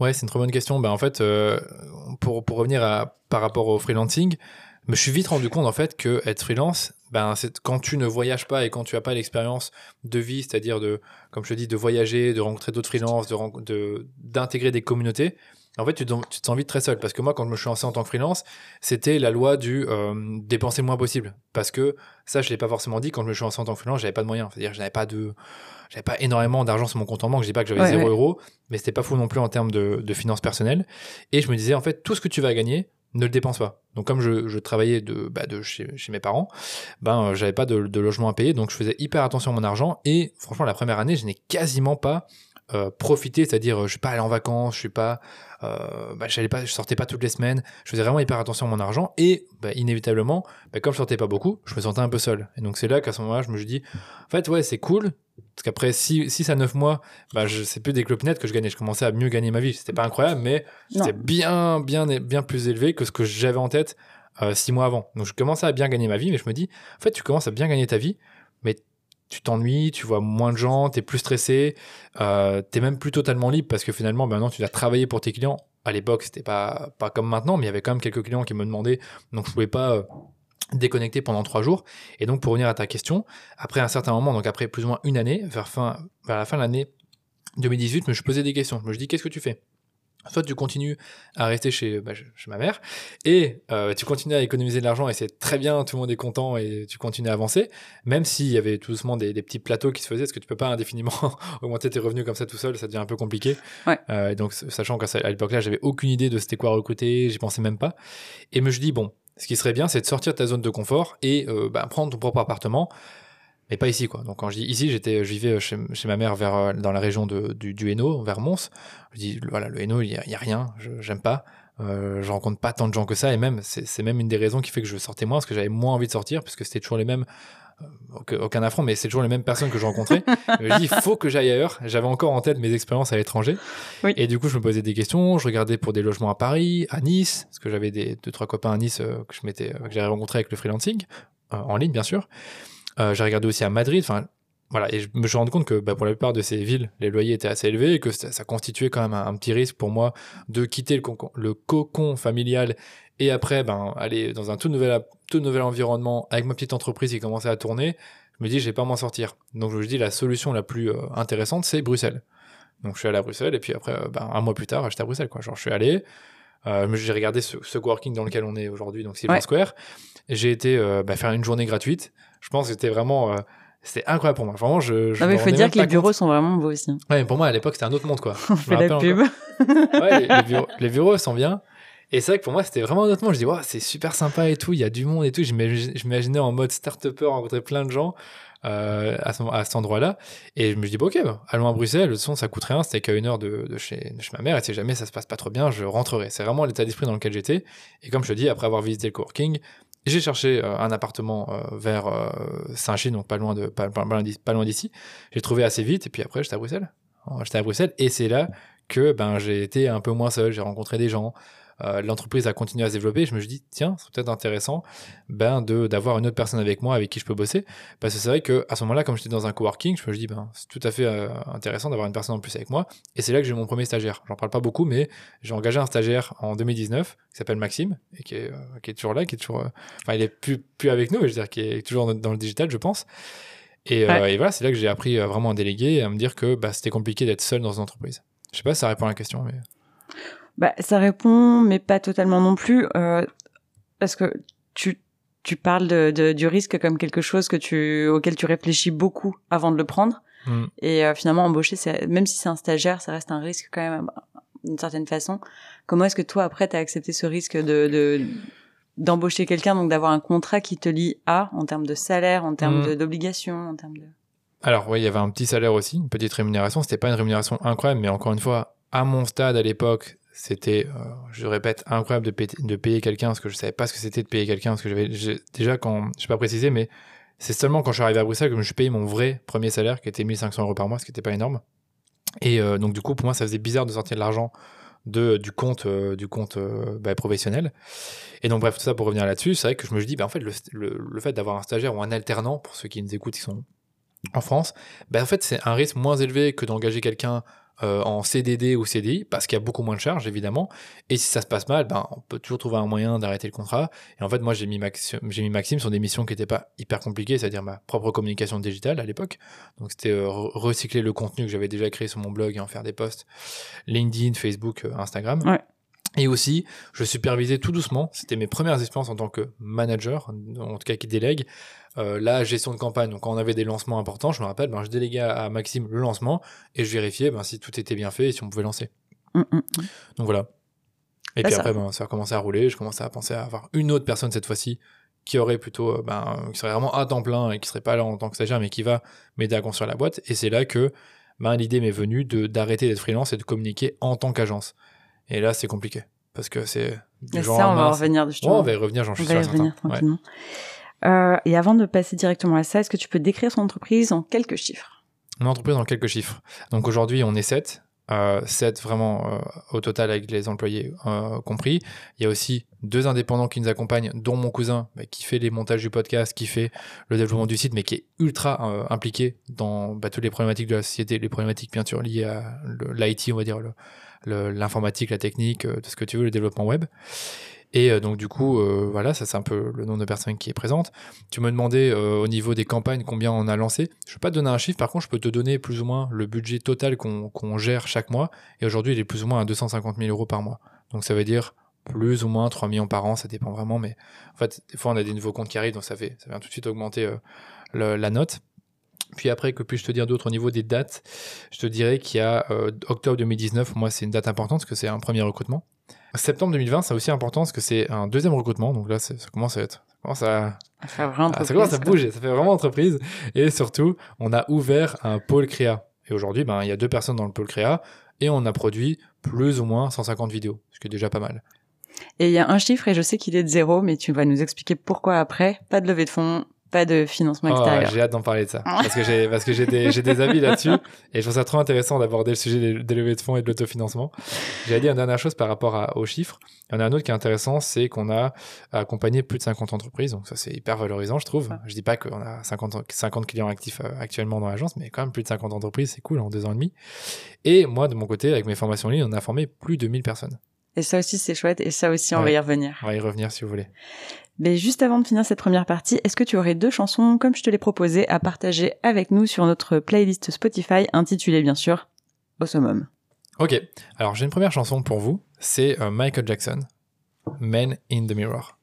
B: Ouais, c'est une très bonne question. Ben, en fait, euh, pour, pour revenir à, par rapport au freelancing, me suis vite rendu compte en fait que être freelance, ben, c'est quand tu ne voyages pas et quand tu n'as pas l'expérience de vie, c'est-à-dire de, comme je te dis, de voyager, de rencontrer d'autres freelances, de, d'intégrer des communautés. En fait, tu te, sens vite très seul parce que moi, quand je me suis lancé en tant que freelance, c'était la loi du euh, dépenser le moins possible. Parce que ça, je l'ai pas forcément dit quand je me suis lancé en tant que freelance, j'avais pas de moyens. C'est-à-dire, j'avais pas de, j'avais pas énormément d'argent sur mon compte en banque. Je dis pas que j'avais
A: Ouais,
B: zéro
A: ouais.
B: euro, mais c'était pas fou non plus en termes de, de finances personnelles. Et je me disais, en fait, tout ce que tu vas gagner, ne le dépense pas. Donc, comme je, travaillais de, bah, de chez, chez mes parents, ben, euh, j'avais pas de, de logement à payer, donc je faisais hyper attention à mon argent. Et franchement, la première année, je n'ai quasiment pas euh, profité, c'est-à-dire, euh, je suis pas allé en vacances, je suis pas, euh, bah, j'allais pas, je sortais pas toutes les semaines. Je faisais vraiment hyper attention à mon argent. Et bah, inévitablement, bah, comme je sortais pas beaucoup, je me sentais un peu seul. Et donc, c'est là qu'à ce moment-là, je me suis dit, en fait, ouais, c'est cool. Parce qu'après 6 à 9 mois, bah, je, c'est plus des clopinettes que je gagnais. Je commençais à mieux gagner ma vie. C'était pas incroyable, mais c'était bien, bien, bien plus élevé que ce que j'avais en tête euh, six mois avant. Donc je commençais à bien gagner ma vie, mais je me dis, en fait, tu commences à bien gagner ta vie, mais tu t'ennuies, tu vois moins de gens, t'es plus stressé, euh, t'es même plus totalement libre parce que finalement, maintenant, tu dois travailler pour tes clients. À l'époque, c'était pas, pas comme maintenant, mais il y avait quand même quelques clients qui me demandaient, donc je pouvais pas euh, déconnecter pendant trois jours. Et donc, pour revenir à ta question, après un certain moment, donc après plus ou moins une année, vers, vers la fin de l'année 2018, je me posé des questions. Je me dit, qu'est-ce que tu fais? Soit tu continues à rester chez, bah, chez ma mère et euh, tu continues à économiser de l'argent et c'est très bien, tout le monde est content et tu continues à avancer, même s'il y avait tout doucement des, des petits plateaux qui se faisaient, parce que tu peux pas indéfiniment augmenter tes revenus comme ça tout seul, ça devient un peu compliqué.
A: Ouais.
B: Euh, et donc, sachant qu'à l'époque-là, j'avais aucune idée de c'était quoi recruter, j'y pensais même pas. Et me je dis, bon, ce qui serait bien, c'est de sortir de ta zone de confort et euh, bah, prendre ton propre appartement mais pas ici quoi. Donc quand je dis ici, j'étais, je vivais chez, chez ma mère vers euh, dans la région de, du, du Hainaut, vers Mons. Je dis voilà, le Hainaut, il y, a- il y a rien, je, j'aime pas. Euh, je rencontre pas tant de gens que ça et même c'est, c'est même une des raisons qui fait que je sortais moins parce que j'avais moins envie de sortir puisque c'était toujours les mêmes euh, aucun- affront mais c'est toujours les mêmes personnes que je rencontrais je me dis il faut que j'aille ailleurs j'avais encore en tête mes expériences à l'étranger
A: Oui.
B: et du coup je me posais des questions je regardais pour des logements à Paris à Nice parce que j'avais des deux trois copains à Nice euh, que je m'étais euh, que j'avais rencontré avec le freelancing euh, en ligne bien sûr j'ai regardé aussi à Madrid. Enfin, voilà, et je me suis rendu compte que bah, pour la plupart de ces villes, les loyers étaient assez élevés et que ça, ça constituait quand même un, un petit risque pour moi de quitter le, cocon familial et après ben, aller dans un tout nouvel, tout nouvel environnement avec ma petite entreprise qui commençait à tourner. Je me dis, je vais pas m'en sortir. Donc je me dis, la solution la plus euh, intéressante, c'est Bruxelles. Donc je suis allé à Bruxelles et puis après, euh, ben, un mois plus tard, j'étais à Bruxelles. Quoi. Genre, je suis allé, euh, j'ai regardé ce, ce coworking dans lequel on est aujourd'hui, donc Silver
A: Ouais.
B: Square. J'ai été euh, bah, faire une journée gratuite. Je pense que c'était vraiment, euh, c'était incroyable pour moi. Vraiment, je. je
A: Non, mais
B: me
A: il faut dire que les bureaux sont vraiment beaux aussi.
B: Ouais, mais pour moi à l'époque c'était un autre monde quoi.
A: On
B: Je me
A: fait la pub.
B: Ouais, les, les bureaux, les bureaux sont bien. Et c'est vrai que pour moi c'était vraiment un autre monde. Je dis, ouais, c'est super sympa et tout, il y a du monde et tout. Je m'imaginais en mode start-upper, rencontrer plein de gens euh, à, ce- à cet endroit-là. Et je me dis, bon, ok, bah, allons à Bruxelles, le son ça coûte rien, c'était qu'à une heure de, de chez, de chez ma mère. Et si jamais ça se passe pas trop bien, je rentrerai. C'est vraiment l'état d'esprit dans lequel j'étais. Et comme je te dis, après avoir visité le coworking, j'ai cherché euh, un appartement euh, vers euh, Saint-Chine, donc pas loin de pas, loin d'ici-. J'ai trouvé assez vite et puis après j'étais à Bruxelles. J'étais à Bruxelles et c'est là que ben j'ai été un peu moins seul. J'ai rencontré des gens. Euh, l'entreprise a continué à se développer. Je me suis dit, tiens, c'est peut-être intéressant ben, d'avoir une autre personne avec moi avec qui je peux bosser. Parce que c'est vrai qu'à ce moment-là, comme j'étais dans un coworking, je me suis dit, ben, c'est tout à fait euh, intéressant d'avoir une personne en plus avec moi. Et c'est là que j'ai mon premier stagiaire. J'en parle pas beaucoup, mais j'ai engagé un stagiaire en 2019 qui s'appelle Maxime et qui est, euh, qui est toujours là, qui est toujours. Enfin, il est plus, plus avec nous, je veux dire, qui est toujours dans le digital, je pense. Et, et voilà, c'est là que j'ai appris vraiment à déléguer et à me dire que bah, c'était compliqué d'être seul dans une entreprise. Je sais pas si ça répond à la question, mais.
A: Bah, ça répond, mais pas totalement non plus, euh, parce que tu tu parles de, de, du risque comme quelque chose que tu auquel tu réfléchis beaucoup avant de le prendre. Mm. Et euh, finalement, embaucher, même si c'est un stagiaire, ça reste un risque quand même d'une certaine façon. Comment est-ce que toi, après, tu as accepté ce risque de, de d'embaucher quelqu'un, donc d'avoir un contrat qui te lie à, en termes de salaire, en termes mm. d'obligation, en termes de...
B: Alors oui, il y avait un petit salaire aussi, une petite rémunération. C'était pas une rémunération incroyable, mais encore une fois, à mon stade à l'époque, c'était, euh, je répète, incroyable de, de payer quelqu'un parce que je savais pas ce que c'était de payer quelqu'un parce que j'avais déjà quand, je sais pas préciser, mais c'est seulement quand je suis arrivé à Bruxelles que je me suis mon vrai premier salaire qui était 1500 euros par mois, ce qui n'était pas énorme. Et euh, donc du coup, pour moi, ça faisait bizarre de sortir de l'argent de du compte euh, du compte bah, professionnel. Et donc bref, tout ça pour revenir là-dessus, c'est vrai que je me dit, bah, en fait, le, le fait d'avoir un stagiaire ou un alternant, pour ceux qui nous écoutent, qui sont en France, ben en fait, c'est un risque moins élevé que d'engager quelqu'un euh, en CDD ou CDI, parce qu'il y a beaucoup moins de charges, évidemment. Et si ça se passe mal, ben, on peut toujours trouver un moyen d'arrêter le contrat. Et en fait, moi, j'ai mis, j'ai mis Maxime sur des missions qui n'étaient pas hyper compliquées, c'est-à-dire ma propre communication digitale à l'époque. Donc, c'était euh, recycler le contenu que j'avais déjà créé sur mon blog et en faire des posts LinkedIn, Facebook, euh, Instagram. Ouais. Et aussi, je supervisais tout doucement, c'était mes premières expériences en tant que manager, en tout cas qui délègue, euh, la gestion de campagne. Donc quand on avait des lancements importants, je me rappelle, ben, je déléguais à, Maxime le lancement et je vérifiais ben, si tout était bien fait et si on pouvait lancer. Mm, mm, mm. Donc voilà. Et puis après, ben, ça a commencé à rouler, je commençais à penser à avoir une autre personne cette fois-ci qui aurait plutôt, euh, ben, qui serait vraiment à temps plein et qui serait pas là en tant que stagiaire, mais qui va m'aider à construire la boîte. Et c'est là que ben, l'idée m'est venue de d'arrêter d'être freelance et de communiquer en tant qu'agence. Et là, c'est compliqué. Parce que c'est.
A: Et ça, on va revenir
B: justement. on va y revenir, j'en suis sûr. revenir tranquillement.
A: Euh, et avant de passer directement à ça, est-ce que tu peux décrire son entreprise en quelques chiffres?
B: Mon entreprise en quelques chiffres. Donc aujourd'hui, on est 7. Euh, 7 vraiment euh, au total avec les employés euh, compris. Il y a aussi deux indépendants qui nous accompagnent, dont mon cousin qui fait les montages du podcast, qui fait le développement du site, mais qui est ultra impliqué dans bah, toutes les problématiques de la société, les problématiques bien sûr liées à l'IT, on va dire, l'informatique, la technique, tout ce que tu veux, le développement web. Et euh, donc du coup, euh, voilà, ça c'est un peu le nombre de personnes qui est présente. Tu me demandais au niveau des campagnes combien on a lancé. Je peux pas te donner un chiffre, par contre je peux te donner plus ou moins le budget total qu'on gère chaque mois. Et aujourd'hui il est plus ou moins à 250 000 euros par mois. Donc ça veut dire plus ou moins 3 millions par an, ça dépend vraiment. Mais en fait, des fois on a des nouveaux comptes qui arrivent, donc ça fait ça vient tout de suite augmenter la note. Puis après, que puis-je te dire d'autre au niveau des dates? Je te dirais qu'il y a euh, octobre 2019, moi c'est une date importante parce que c'est un premier recrutement. Septembre 2020, c'est aussi important parce que c'est un deuxième recrutement, donc là ça commence à être... Ça commence à,
A: ça,
B: ça commence à bouger, ça fait vraiment entreprise. Et surtout, on a ouvert un pôle créa. Et aujourd'hui, ben, il y a deux personnes dans le pôle créa et on a produit plus ou moins 150 vidéos, ce qui est déjà pas mal.
A: Et il y a un chiffre, et je sais qu'il est de zéro, mais tu vas nous expliquer pourquoi après. Pas de levée de fonds, pas de financement oh, extérieur.
B: j'ai hâte d'en parler de ça parce que j'ai parce que j'ai des j'ai des avis là-dessus et je trouve ça trop intéressant d'aborder le sujet des, des, levées de fonds et de l'autofinancement. J'ai dit une dernière chose par rapport à, aux chiffres. Il y en a un autre qui est intéressant, c'est qu'on a accompagné plus de 50 entreprises, donc ça c'est hyper valorisant, je trouve. Je dis pas qu'on a 50 50 clients actifs euh, actuellement dans l'agence, mais quand même plus de 50 entreprises, c'est cool en deux ans et demi. Et moi de mon côté, avec mes formations en ligne, on a formé plus de 1000 personnes.
A: Et ça aussi, c'est chouette. Et ça aussi, on va y revenir.
B: On va y revenir si vous voulez.
A: Mais juste avant de finir cette première partie, est-ce que tu aurais deux chansons, comme je te l'ai proposé, à partager avec nous sur notre playlist Spotify, intitulée bien sûr Au summum
B: Ok, alors j'ai une première chanson pour vous, c'est euh, Michael Jackson, Men in the Mirror.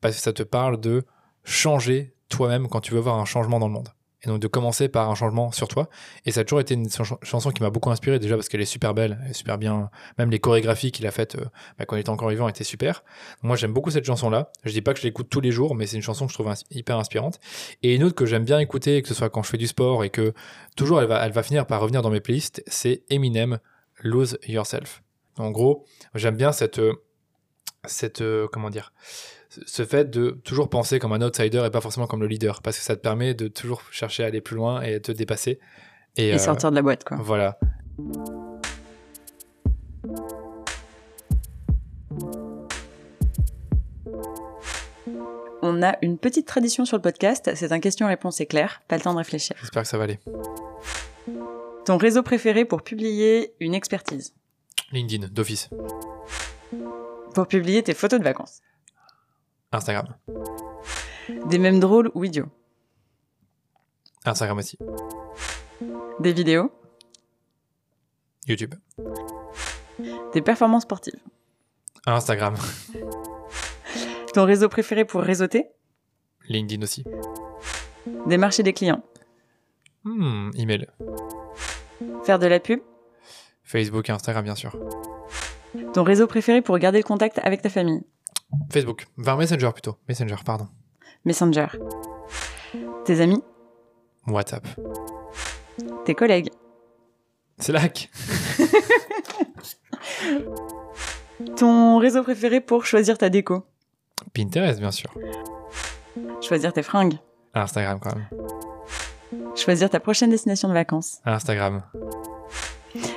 B: Parce que ça te parle de changer toi-même quand tu veux voir un changement dans le monde et donc de commencer par un changement sur toi. Et ça a toujours été une chanson qui m'a beaucoup inspiré déjà parce qu'elle est super belle, super bien. Même les chorégraphies qu'il a faites euh, bah, quand il était encore vivant étaient super. Moi j'aime beaucoup cette chanson-là. Je dis pas que je l'écoute tous les jours, mais c'est une chanson que je trouve hyper inspirante. Et une autre que j'aime bien écouter, que ce soit quand je fais du sport et que toujours elle va, elle va finir par revenir dans mes playlists, c'est Eminem, Lose Yourself. En gros, j'aime bien cette, euh, cette, euh, comment dire, ce fait de toujours penser comme un outsider et pas forcément comme le leader, parce que ça te permet de toujours chercher à aller plus loin et te dépasser.
A: Et, euh, sortir de la boîte, quoi.
B: Voilà.
A: On a une petite tradition sur le podcast, c'est un question-réponse éclair, pas le temps de réfléchir.
B: J'espère que ça va aller.
A: Ton réseau préféré pour publier une expertise?
B: LinkedIn, d'office.
A: Pour publier tes photos de vacances.
B: Instagram.
A: Des mèmes drôles ou idiots
B: Instagram aussi.
A: Des vidéos
B: YouTube.
A: Des performances sportives
B: Instagram.
A: Ton réseau préféré pour réseauter
B: LinkedIn aussi.
A: Des marchés des clients
B: Hmm, email.
A: Faire de la pub
B: Facebook et Instagram, bien sûr.
A: Ton réseau préféré pour garder le contact avec ta famille
B: Facebook. Vers Messenger plutôt. Messenger, pardon.
A: Messenger. Tes amis
B: WhatsApp.
A: Tes collègues
B: Slack.
A: Ton réseau préféré pour choisir ta déco
B: Pinterest, bien sûr.
A: Choisir tes fringues
B: Instagram, quand même.
A: Choisir ta prochaine destination de vacances
B: Instagram.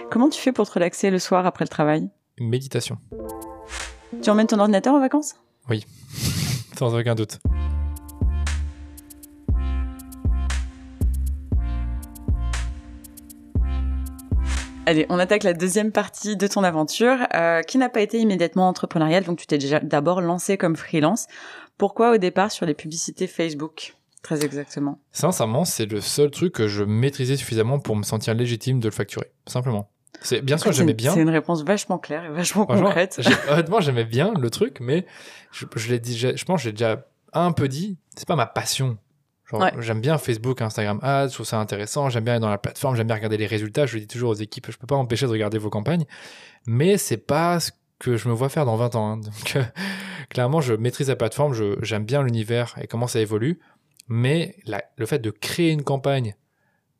A: Comment tu fais pour te relaxer le soir après le travail?
B: Méditation.
A: Tu emmènes ton ordinateur en vacances?
B: Sans aucun doute.
A: Allez, on attaque la deuxième partie de ton aventure, euh, qui n'a pas été immédiatement entrepreneuriale, donc tu t'es déjà d'abord lancé comme freelance. Pourquoi au départ sur les publicités Facebook Très exactement?
B: Sincèrement, c'est le seul truc que je maîtrisais suffisamment pour me sentir légitime de le facturer. Simplement. C'est bien sûr, j'aimais bien.
A: C'est une réponse vachement claire et vachement concrète.
B: honnêtement, j'aimais bien le truc, mais je, je l'ai dit, je je pense j'ai déjà un peu dit, c'est pas ma passion.
A: Ouais.
B: J'aime bien Facebook, Instagram Ads, je trouve ça intéressant, j'aime bien être dans la plateforme, j'aime bien regarder les résultats, je le dis toujours aux équipes, je peux pas m'empêcher de regarder vos campagnes, mais c'est pas ce que je me vois faire dans 20 ans. hein. Donc, euh, clairement, je maîtrise la plateforme, j'aime bien l'univers et comment ça évolue, mais la- le fait de créer une campagne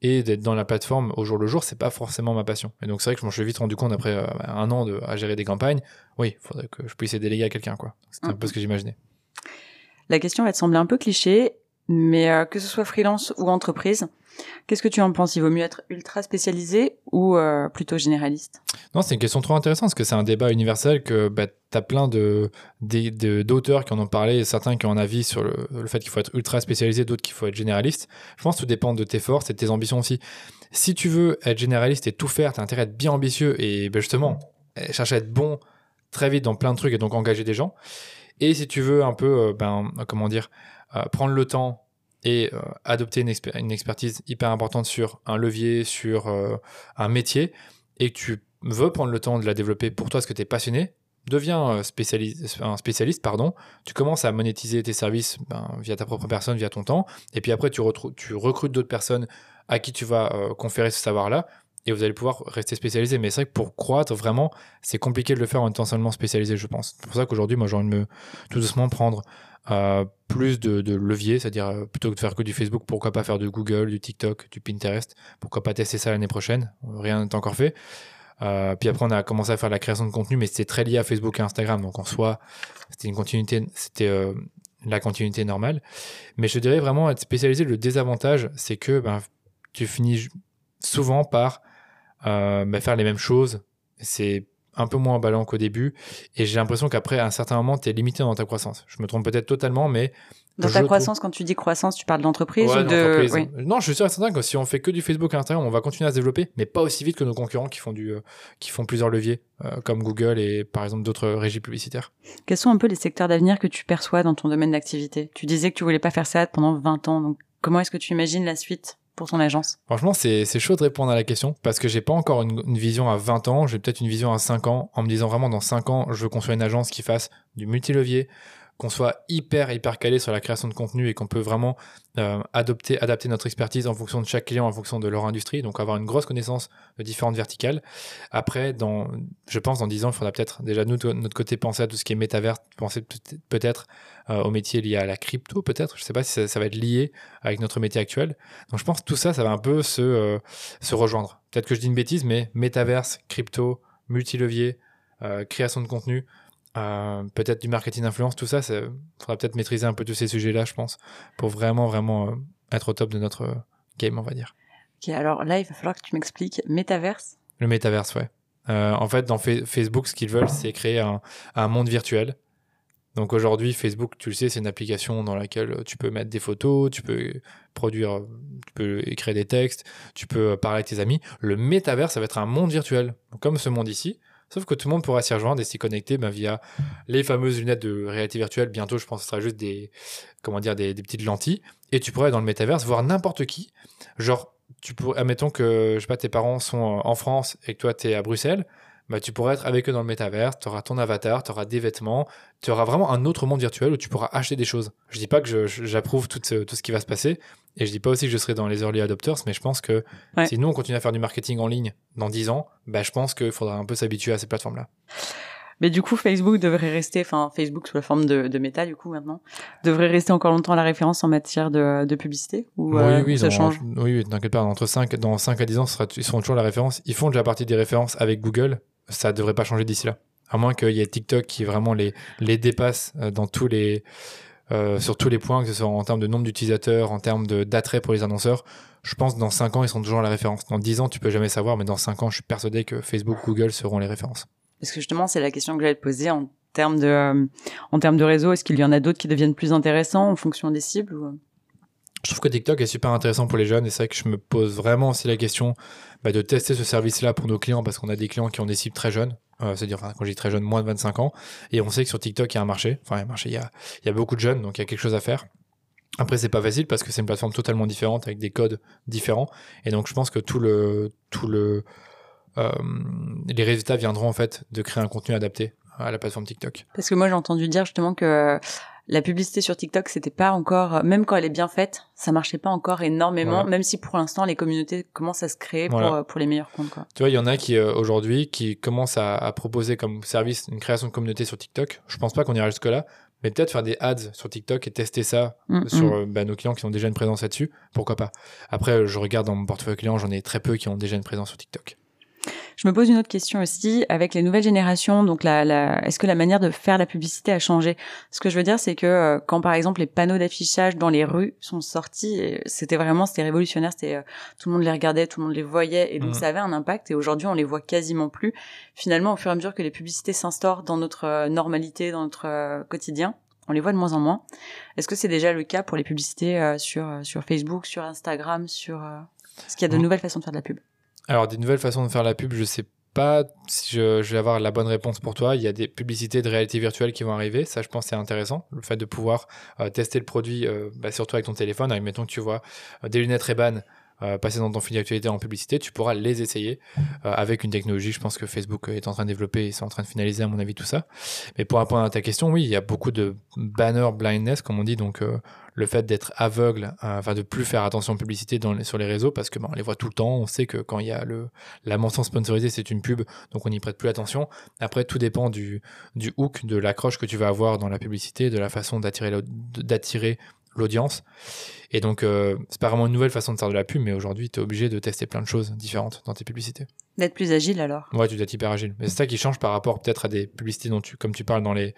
B: et d'être dans la plateforme au jour le jour, c'est pas forcément ma passion. Et donc c'est vrai que je m'en suis vite rendu compte après euh, un an de, à gérer des campagnes. Oui, il faudrait que je puisse les déléguer à quelqu'un, quoi. C'était un peu ce que j'imaginais.
A: La question va te sembler un peu cliché, mais euh, que ce soit freelance ou entreprise, qu'est-ce que tu en penses? Il vaut mieux être ultra spécialisé ou euh, plutôt généraliste?
B: Non, c'est une question trop intéressante parce que c'est un débat universel que bah, t'as plein de des- de- d'auteurs qui en ont parlé, certains qui ont un avis sur le, fait qu'il faut être ultra spécialisé, d'autres qu'il faut être généraliste. Je pense que tout dépend de tes forces et de tes ambitions aussi. Si tu veux être généraliste et tout faire, t'as intérêt à être bien ambitieux et ben, justement eh, chercher à être bon très vite dans plein de trucs et donc engager des gens. Et si tu veux un peu, euh, ben, comment dire, euh, prendre le temps et euh, adopter une, expertise hyper importante sur un levier, sur euh, un métier, et que tu veux prendre le temps de la développer pour toi parce que tu es passionné, deviens euh, spécialiste, un spécialiste, pardon. Tu commences à monétiser tes services ben, via ta propre personne, via ton temps, et puis après tu, tu recrutes d'autres personnes à qui tu vas conférer ce savoir-là, et vous allez pouvoir rester spécialisé. Mais c'est vrai que pour croître vraiment, c'est compliqué de le faire en étant seulement spécialisé, je pense. C'est pour ça qu'aujourd'hui, moi, j'ai envie de me tout doucement prendre plus de, de leviers, c'est-à-dire euh, plutôt que de faire que du Facebook, pourquoi pas faire du Google, du TikTok, du Pinterest, pourquoi pas tester ça l'année prochaine, rien n'est encore fait. Euh, puis après, on a commencé à faire la création de contenu, mais c'était très lié à Facebook et Instagram, donc en soi, c'était une continuité, c'était euh, la continuité normale. Mais je dirais vraiment être spécialisé. Le désavantage, c'est que ben, tu finis souvent par ben, faire les mêmes choses. C'est un peu moins emballant qu'au début. Et j'ai l'impression qu'après, à un certain moment, tu es limité dans ta croissance. Je me trompe peut-être totalement, mais.
A: Dans ta
B: trouve-
A: croissance, quand tu dis croissance, tu parles d'entreprise
B: Ouais,
A: ou de... Oui.
B: Non, je suis sûr et certain que si on fait que du Facebook et Instagram, on va continuer à se développer, mais pas aussi vite que nos concurrents qui font, du, euh, qui font plusieurs leviers, euh, comme Google et par exemple d'autres régies publicitaires.
A: Quels sont un peu les secteurs d'avenir que tu perçois dans ton domaine d'activité? Tu disais que tu voulais pas faire ça pendant 20 ans, donc comment est-ce que tu imagines la suite? Pour agence
B: Franchement, c'est c'est chaud de répondre à la question parce que j'ai pas encore une, une vision à 20 ans, j'ai peut-être une vision à 5 ans en me disant vraiment dans 5 ans, je veux construire une agence qui fasse du multilevier, qu'on soit hyper hyper calé sur la création de contenu et qu'on peut vraiment euh, adopter adapter notre expertise en fonction de chaque client en fonction de leur industrie. Donc avoir une grosse connaissance de différentes verticales. Après dans je pense dans 10 ans il faudra peut-être déjà nous de notre côté penser à tout ce qui est métaverse penser peut- peut-être euh, au métier lié à la crypto peut-être. Je sais pas si ça, va être lié avec notre métier actuel. Donc je pense que tout ça ça va un peu se euh, se rejoindre. Peut-être que je dis une bêtise mais métaverse crypto multilevier création de contenu euh, peut-être du marketing influence, tout ça, il faudra peut-être maîtriser un peu tous ces sujets-là, je pense, pour vraiment, vraiment euh, être au top de notre euh, game, on va dire.
A: Ok, alors là, il va falloir que tu m'expliques métaverse.
B: Le métaverse, ouais. Euh, en fait, dans Fa- Facebook, ce qu'ils veulent, c'est créer un, un monde virtuel Donc aujourd'hui, Facebook, tu le sais, c'est une application dans laquelle tu peux mettre des photos, tu peux produire, tu peux écrire des textes, tu peux parler avec tes amis. Le métavers, ça va être un monde virtuel, comme ce monde ici. Sauf que tout le monde pourra s'y rejoindre et s'y connecter ben, via les fameuses lunettes de réalité virtuelle. Bientôt, je pense que ce sera juste des, comment des petites lentilles. Et tu pourrais, dans le métaverse, voir n'importe qui. Genre, tu pourrais, admettons que, je sais pas, tes parents sont en France et que toi, tu es à Bruxelles bah, tu pourras être avec eux dans le métavers, tu auras ton avatar, tu auras des vêtements, tu auras vraiment un autre monde virtuel où tu pourras acheter des choses. Je dis pas que j'approuve tout, ce, tout ce qui va se passer, et je dis pas aussi que je serai dans les early adopters, mais je pense que si nous on continue à faire du marketing en ligne dans 10 ans, bah, je pense qu'il faudra un peu s'habituer à ces plateformes-là.
A: Mais du coup, Facebook devrait rester, enfin Facebook sous la forme de, de méta, du coup maintenant, devrait rester encore longtemps la référence en matière de, de publicité ou
B: Oui, euh, oui, ça change? Oui, oui t'inquiète pas, entre 5, dans 5 à 10 ans, ils seront toujours la référence. Ils font déjà partie des références avec Google, ça devrait pas changer d'ici là. À moins qu'il y ait TikTok qui vraiment les, les dépasse euh, dans tous les, euh, sur tous les points, que ce soit en termes de nombre d'utilisateurs, en termes d'attrait pour les annonceurs. Je pense que dans 5 ans, ils sont toujours la référence. Dans 10 ans, tu peux jamais savoir, mais dans 5 ans, je suis persuadé que Facebook, Google seront les références.
A: Parce que justement, c'est la question que j'allais te poser en termes de, euh, en termes de réseau. Est-ce qu'il y en a d'autres qui deviennent plus intéressants en fonction des cibles ou...
B: Je trouve que TikTok est super intéressant pour les jeunes et c'est vrai que je me pose vraiment aussi la question bah, de tester ce service-là pour nos clients parce qu'on a des clients qui ont des cibles très jeunes. Euh, c'est-à-dire, quand je dis très jeunes, moins de 25 ans. Et on sait que sur TikTok, il y a un marché. Enfin, il y a un marché, il y a, il y a beaucoup de jeunes, donc il y a quelque chose à faire. Après, c'est pas facile parce que c'est une plateforme totalement différente avec des codes différents. Et donc, je pense que tout le, tout le, euh, les résultats viendront en fait de créer un contenu adapté à la plateforme TikTok.
A: Parce que moi, j'ai entendu dire justement que la publicité sur TikTok, c'était pas encore, même quand elle est bien faite, ça marchait pas encore énormément, même si pour l'instant les communautés commencent à se créer pour, euh, pour les meilleurs comptes. Quoi.
B: Tu vois, il y en a qui euh, aujourd'hui qui commencent à, proposer comme service une création de communauté sur TikTok. Je pense pas qu'on ira jusque là, mais peut-être faire des ads sur TikTok et tester ça mm, sur mm. Euh, bah, nos clients qui ont déjà une présence là-dessus. Pourquoi pas Après, je regarde dans mon portefeuille client, j'en ai très peu qui ont déjà une présence sur TikTok.
A: Je me pose une autre question aussi avec les nouvelles générations. Donc, la, la, est-ce que la manière de faire la publicité a changé? Ce que je veux dire, c'est que euh, quand par exemple les panneaux d'affichage dans les rues sont sortis, c'était vraiment c'était révolutionnaire. C'était euh, tout le monde les regardait, tout le monde les voyait, et donc mmh. ça avait un impact. Et aujourd'hui, on les voit quasiment plus. Finalement, au fur et à mesure que les publicités s'instaurent dans notre euh, normalité, dans notre quotidien, on les voit de moins en moins. Est-ce que c'est déjà le cas pour les publicités sur sur Facebook, sur Instagram, sur Est-ce qu'il y a de mmh. nouvelles façons de faire de la pub?
B: Alors, des nouvelles façons de faire la pub, je sais pas si je, vais avoir la bonne réponse pour toi. Il y a des publicités de réalité virtuelle qui vont arriver. Ça, je pense, c'est intéressant. Le fait de pouvoir euh, tester le produit, euh, bah, surtout avec ton téléphone. Mettons que tu vois euh, des lunettes Ray-Ban passer dans ton fil d'actualité en publicité, tu pourras les essayer avec une technologie. Je pense que Facebook est en train de développer, ils sont en train de finaliser, à mon avis, tout ça. Mais pour répondre à ta question, oui, il y a beaucoup de banner blindness, comme on dit, donc le fait d'être aveugle, euh, enfin de plus faire attention aux publicités dans sur les réseaux parce que on les voit tout le temps. On sait que quand il y a le la mention sponsorisée, c'est une pub, donc on n'y prête plus attention. Après, tout dépend du du hook, de l'accroche que tu vas avoir dans la publicité, de la façon d'attirer l'audience. Et donc, euh, c'est pas vraiment une nouvelle façon de faire de la pub, mais aujourd'hui, tu es obligé de tester plein de choses différentes dans tes publicités.
A: D'être plus agile alors
B: Ouais, tu dois être hyper agile. Mais c'est ça qui change par rapport peut-être à des publicités dont tu, comme tu parles dans les,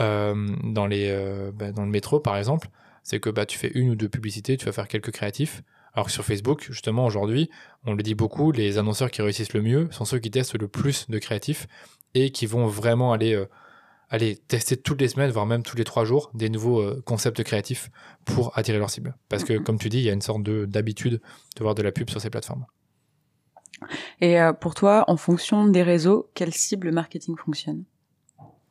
B: euh, dans les, bah, dans le métro par exemple c'est que bah, tu fais une ou deux publicités, tu vas faire quelques créatifs. Alors que sur Facebook, justement, aujourd'hui, on le dit beaucoup, les annonceurs qui réussissent le mieux sont ceux qui testent le plus de créatifs et qui vont vraiment aller, euh, aller tester toutes les semaines, voire même tous les trois jours, des nouveaux euh, concepts créatifs pour attirer leur cible. Parce que, comme tu dis, il y a une sorte d'habitude de, voir de la pub sur ces plateformes.
A: Et euh, pour toi, en fonction des réseaux, quelle cible marketing fonctionne?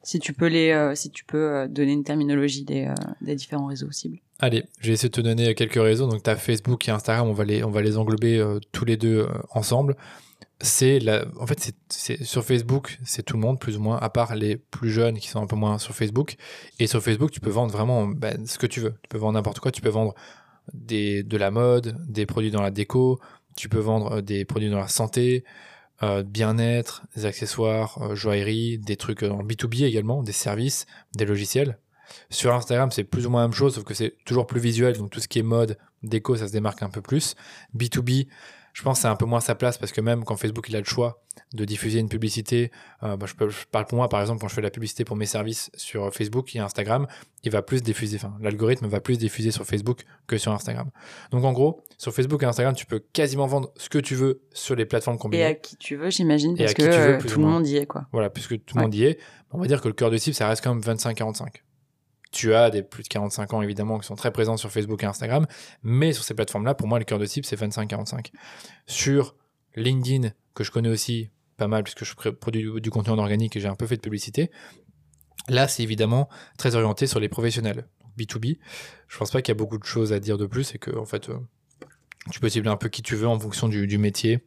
A: Si tu peux les, euh, si tu peux euh, donner une terminologie des, euh, des différents réseaux cibles.
B: Allez, j'ai essayé de te donner quelques réseaux. Donc, tu as Facebook et Instagram, on va les, on va les englober tous les deux ensemble. C'est la, en fait, c'est, sur Facebook, c'est tout le monde, plus ou moins, à part les plus jeunes qui sont un peu moins sur Facebook. Et sur Facebook, tu peux vendre vraiment ben, ce que tu veux. Tu peux vendre n'importe quoi. Tu peux vendre des, de la mode, des produits dans la déco, tu peux vendre des produits dans la santé, euh, bien-être, des accessoires, euh, joaillerie, des trucs en B2B également, des services, des logiciels. Sur Instagram, c'est plus ou moins la même chose, sauf que c'est toujours plus visuel, donc tout ce qui est mode, déco, ça se démarque un peu plus. B2B, je pense que c'est un peu moins sa place parce que même quand Facebook il a le choix de diffuser une publicité, euh, bah, je, peux, je, parle pour moi par exemple quand je fais la publicité pour mes services sur Facebook et Instagram, il va plus diffuser, enfin l'algorithme va plus diffuser sur Facebook que sur Instagram. Donc en gros, sur Facebook et Instagram, tu peux quasiment vendre ce que tu veux sur les plateformes combinées.
A: Et à qui tu veux, j'imagine, parce que euh, tout le monde y est quoi.
B: Voilà, puisque tout le monde y est, on va dire que le cœur de cible ça reste quand même 25-45. Tu as des plus de 45 ans évidemment qui sont très présents sur Facebook et Instagram, mais sur ces plateformes-là, pour moi, le cœur de cible, c'est 25-45. Sur LinkedIn, que je connais aussi pas mal puisque je produis du, contenu en organique et j'ai un peu fait de publicité, là, c'est évidemment très orienté sur les professionnels. B2B, je pense pas qu'il y a beaucoup de choses à dire de plus et que, en fait, euh, tu peux cibler un peu qui tu veux en fonction du métier,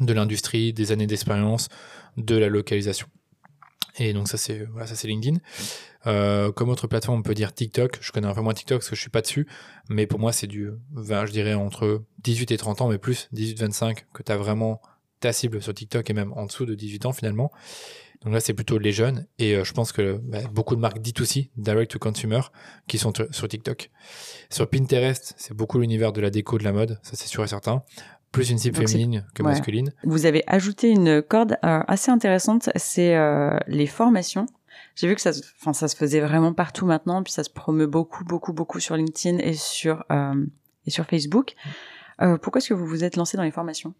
B: de l'industrie, des années d'expérience, de la localisation. Et donc ça c'est voilà, ça c'est LinkedIn. Euh, comme autre plateforme, on peut dire TikTok. Je connais un peu moins TikTok parce que je suis pas dessus, mais pour moi c'est du 20, je dirais entre 18 et 30 ans, mais plus 18-25 que tu as vraiment ta cible sur TikTok et même en dessous de 18 ans finalement. Donc là c'est plutôt les jeunes et euh, je pense que bah, beaucoup de marques D2C, direct to consumer, qui sont sur TikTok. Sur Pinterest, c'est beaucoup l'univers de la déco, de la mode, ça c'est sûr et certain plus une cible féminine que masculine.
A: Vous avez ajouté une corde euh, assez intéressante, c'est euh, les formations. J'ai vu que ça, enfin, ça se faisait vraiment partout maintenant, puis ça se promeut beaucoup, beaucoup, beaucoup sur LinkedIn et sur euh, et sur Facebook. pourquoi est-ce que vous vous êtes lancé dans les formations?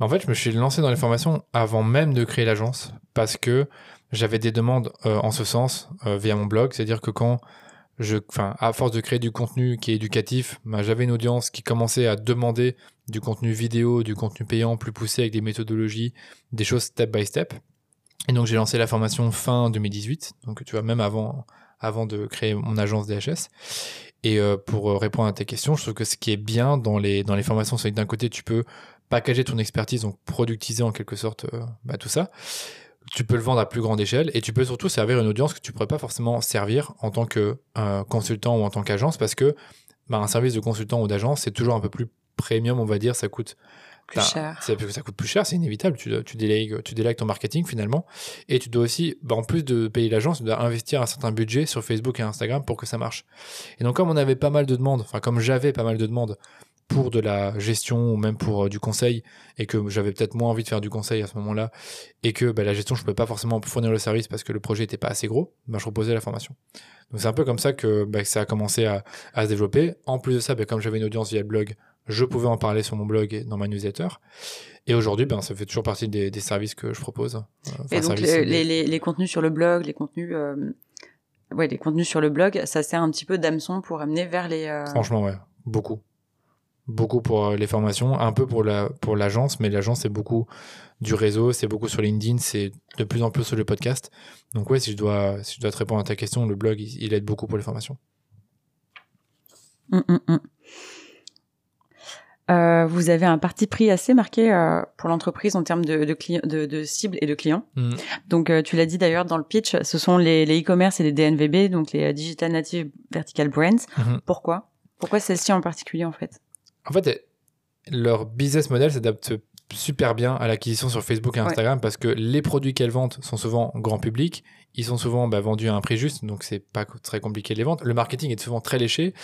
B: En fait, je me suis lancé dans les formations avant même de créer l'agence parce que j'avais des demandes en ce sens via mon blog, c'est-à-dire que quand je, enfin, à force de créer du contenu qui est éducatif, bah, j'avais une audience qui commençait à demander du contenu vidéo, du contenu payant plus poussé avec des méthodologies, des choses step by step. Et donc j'ai lancé la formation fin 2018, donc tu vois même avant avant de créer mon agence DHS. Et euh, pour répondre à tes questions, je trouve que ce qui est bien dans les dans les formations, c'est que d'un côté tu peux packager ton expertise, donc productiser en quelque sorte euh, bah, tout ça tu peux le vendre à plus grande échelle et tu peux surtout servir une audience que tu pourrais pas forcément servir en tant que euh, consultant ou en tant qu'agence parce que bah, un service de consultant ou d'agence c'est toujours un peu plus premium on va dire ça coûte
A: plus cher.
B: C'est parce que ça coûte plus cher, c'est inévitable. Tu, tu, délègues, tu délègues ton marketing finalement. Et tu dois aussi, bah, en plus de payer l'agence, tu dois investir un certain budget sur Facebook et Instagram pour que ça marche. Et donc, comme on avait pas mal de demandes, enfin, comme j'avais pas mal de demandes pour de la gestion ou même pour euh, du conseil et que j'avais peut-être moins envie de faire du conseil à ce moment-là et que bah, la gestion je pouvais pas forcément fournir le service parce que le projet était pas assez gros, bah, je proposais la formation. Donc c'est un peu comme ça que bah, ça a commencé à, à, se développer. En plus de ça, bah, comme j'avais une audience via le blog, je pouvais en parler sur mon blog et dans ma newsletter. Et aujourd'hui, ben, ça fait toujours partie des, des services que je propose.
A: Euh, et donc les, les, les, contenus sur le blog, les contenus, euh, ouais, les contenus sur le blog, ça sert un petit peu d'hameçon pour amener vers les.
B: Franchement, ouais, beaucoup beaucoup pour euh, les formations, un peu pour la pour l'agence, mais l'agence c'est beaucoup du réseau, c'est beaucoup sur LinkedIn, c'est de plus en plus sur le podcast. Donc ouais, si je dois si je dois te répondre à ta question, le blog il, aide beaucoup pour les formations.
A: Hum, hum, hum. Euh, vous avez un parti pris assez marqué euh, pour l'entreprise en termes de, de, de, cibles et de clients. Donc, tu l'as dit d'ailleurs dans le pitch, ce sont les e-commerce et les DNVB, donc les Digital Native Vertical Brands. Pourquoi? Pourquoi celle-ci en particulier en fait?
B: En fait, leur business model s'adapte super bien à l'acquisition sur Facebook et Instagram parce que les produits qu'elles vendent sont souvent grand public, ils sont souvent bah, vendus à un prix juste, donc c'est pas très compliqué de les vendre. Le marketing est souvent très léché.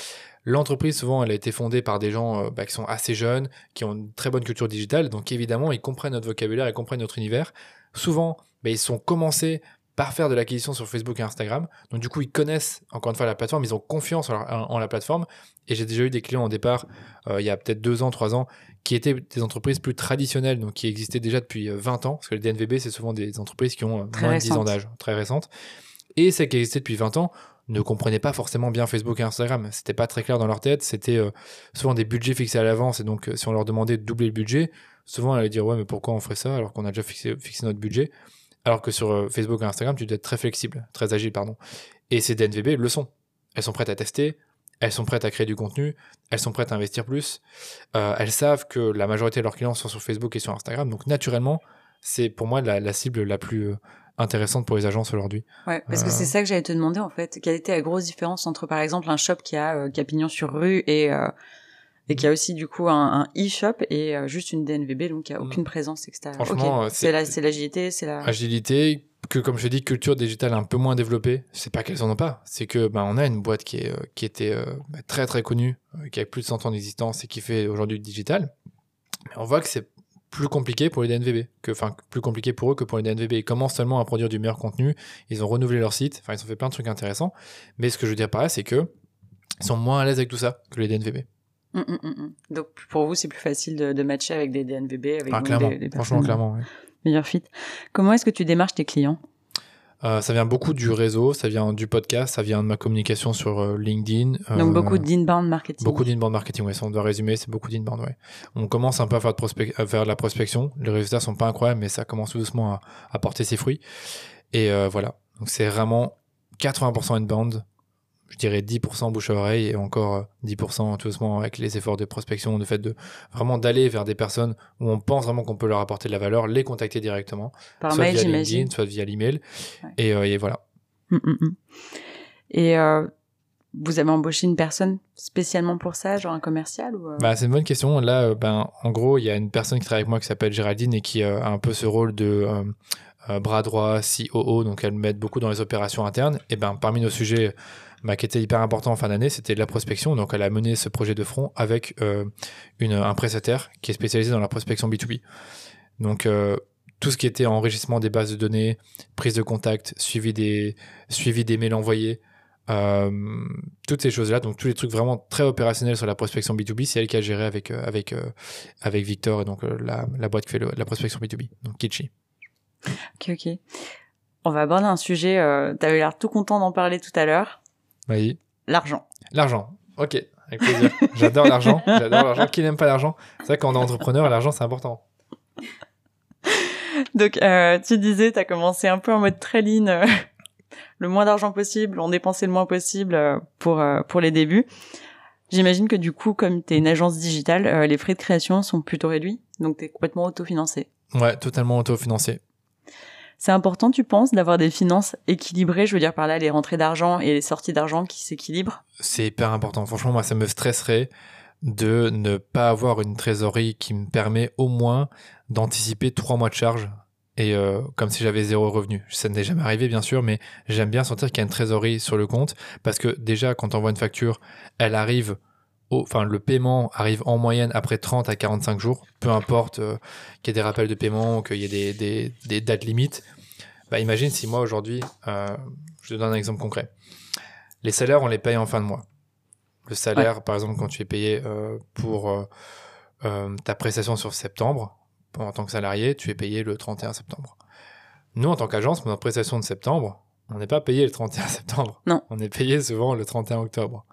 B: L'entreprise, souvent, elle a été fondée par des gens euh, bah, qui sont assez jeunes, qui ont une très bonne culture digitale, donc évidemment, ils comprennent notre vocabulaire, ils comprennent notre univers. Souvent, bah, ils sont commencés par faire de l'acquisition sur Facebook et Instagram. Donc du coup, ils connaissent encore une fois la plateforme, ils ont confiance en, la plateforme. Et j'ai déjà eu des clients au départ, euh, il y a peut-être deux ans, trois ans, qui étaient des entreprises plus traditionnelles, donc qui existaient déjà depuis 20 euh, ans, parce que le DNVB, c'est souvent des entreprises qui ont euh, moins de 10 ans d'âge, très récentes. Et celles qui existaient depuis 20 ans ne comprenaient pas forcément bien Facebook et Instagram. C'était pas très clair dans leur tête, c'était souvent des budgets fixés à l'avance, et donc si on leur demandait de doubler le budget, souvent elles allaient dire ouais mais pourquoi on ferait ça alors qu'on a déjà fixé, fixé notre budget? Alors que sur euh, Facebook et Instagram, tu dois être très flexible, très agile, pardon. Et ces DNVB le sont. Elles sont prêtes à tester, elles sont prêtes à créer du contenu, elles sont prêtes à investir plus. Euh, elles savent que la majorité de leurs clients sont sur Facebook et sur Instagram. Donc naturellement, c'est pour moi la, cible la plus euh, intéressante pour les agences aujourd'hui.
A: Ouais, parce que c'est ça que j'allais te demander en fait. Quelle était la grosse différence entre par exemple un shop qui a, qui a pignon sur rue et et qui a aussi du coup un, e-shop et euh, juste une DNVB, donc il n'y a aucune mm. présence extérieure. Franchement, euh, c'est l'agilité, c'est la...
B: Agilité, que comme je dis, culture digitale un peu moins développée, c'est pas qu'elles en ont pas, c'est que bah, on a une boîte qui, est, euh, qui était bah, très très connue, qui a plus de 100 ans d'existence et qui fait aujourd'hui du digital. Mais on voit que c'est plus compliqué pour les DNVB, que, enfin plus compliqué pour eux que pour les DNVB. Ils commencent seulement à produire du meilleur contenu, ils ont renouvelé leur site, enfin ils ont fait plein de trucs intéressants. Mais ce que je veux dire par là, c'est que ils sont moins à l'aise avec tout ça que les DNVB.
A: Mm, mm, mm, Donc pour vous, c'est plus facile de, de, matcher avec des DNVB, avec
B: ah, clairement. Franchement, clairement.
A: Meilleur fit. Comment est-ce que tu démarches tes clients?
B: Euh, ça vient beaucoup du réseau, ça vient du podcast, ça vient de ma communication sur euh, LinkedIn.
A: Donc
B: euh,
A: beaucoup d'inbound marketing.
B: Beaucoup d'inbound marketing, ouais. Si on doit résumer, c'est beaucoup d'inbound, ouais. On commence un peu à faire, de prospec- à faire de la prospection. Les résultats sont pas incroyables, mais ça commence doucement à, à porter ses fruits. Et voilà. Donc c'est vraiment 80% inbound. Je dirais 10% bouche à oreille et encore euh, 10% tout doucement avec les efforts de prospection, le fait de vraiment d'aller vers des personnes où on pense vraiment qu'on peut leur apporter de la valeur, les contacter directement,
A: Par
B: soit
A: mail,
B: via. LinkedIn, soit via l'email.
A: Ouais.
B: Et, euh, et voilà.
A: Mm, mm, mm. Et euh, vous avez embauché une personne spécialement pour ça, genre un commercial ou euh,
B: Bah, c'est une bonne question. Là, euh, ben, en gros, il y a une personne qui travaille avec moi qui s'appelle Géraldine et qui euh, a un peu ce rôle de euh, euh, bras droit, COO, donc elle m'aide beaucoup dans les opérations internes. Et ben, parmi nos sujets bah, qui étaient hyper importants en fin d'année, c'était la prospection. Donc, elle a mené ce projet de front avec euh, une, un prestataire qui est spécialisé dans la prospection B2B. Donc, euh, tout ce qui était enrichissement des bases de données, prise de contact, suivi des, suivi des mails envoyés, euh, toutes ces choses-là, donc tous les trucs vraiment très opérationnels sur la prospection B2B, c'est elle qui a géré avec, avec, avec Victor et donc la, la boîte qui fait la prospection B2B, donc Kitchi.
A: Ok, ok. On va aborder un sujet. Euh, T'avais l'air tout content d'en parler tout à l'heure.
B: Oui.
A: L'argent.
B: L'argent. Ok, avec plaisir. J'adore l'argent. J'adore l'argent. Qui n'aime pas l'argent? C'est vrai quand on est entrepreneur, l'argent c'est important.
A: Donc, euh, tu disais, t'as commencé un peu en mode très lean, euh, le moins d'argent possible, on dépensait le moins possible euh, pour pour les débuts. J'imagine que du coup, comme t'es une agence digitale, les frais de création sont plutôt réduits, donc t'es complètement autofinancé.
B: Ouais, totalement autofinancé.
A: C'est important, tu penses, d'avoir des finances équilibrées, je veux dire par là les rentrées d'argent et les sorties d'argent qui s'équilibrent?
B: C'est hyper important. Franchement, moi, ça me stresserait de ne pas avoir une trésorerie qui me permet au moins d'anticiper trois mois de charge et euh, comme si j'avais zéro revenu. Ça n'est jamais arrivé, bien sûr, mais j'aime bien sentir qu'il y a une trésorerie sur le compte parce que déjà, quand on voit une facture, elle arrive, au, enfin, le paiement arrive en moyenne après 30 à 45 jours, peu importe euh, qu'il y ait des rappels de paiement, qu'il y ait des, des, des dates limites. Bah, imagine si moi aujourd'hui, euh, je te donne un exemple concret. Les salaires, on les paye en fin de mois. Le salaire, par exemple, quand tu es payé euh, pour ta prestation sur septembre, en tant que salarié, tu es payé le 31 septembre. Nous, en tant qu'agence, notre prestation de septembre, on n'est pas payé le 31 septembre.
A: Non.
B: On est payé souvent le 31 octobre.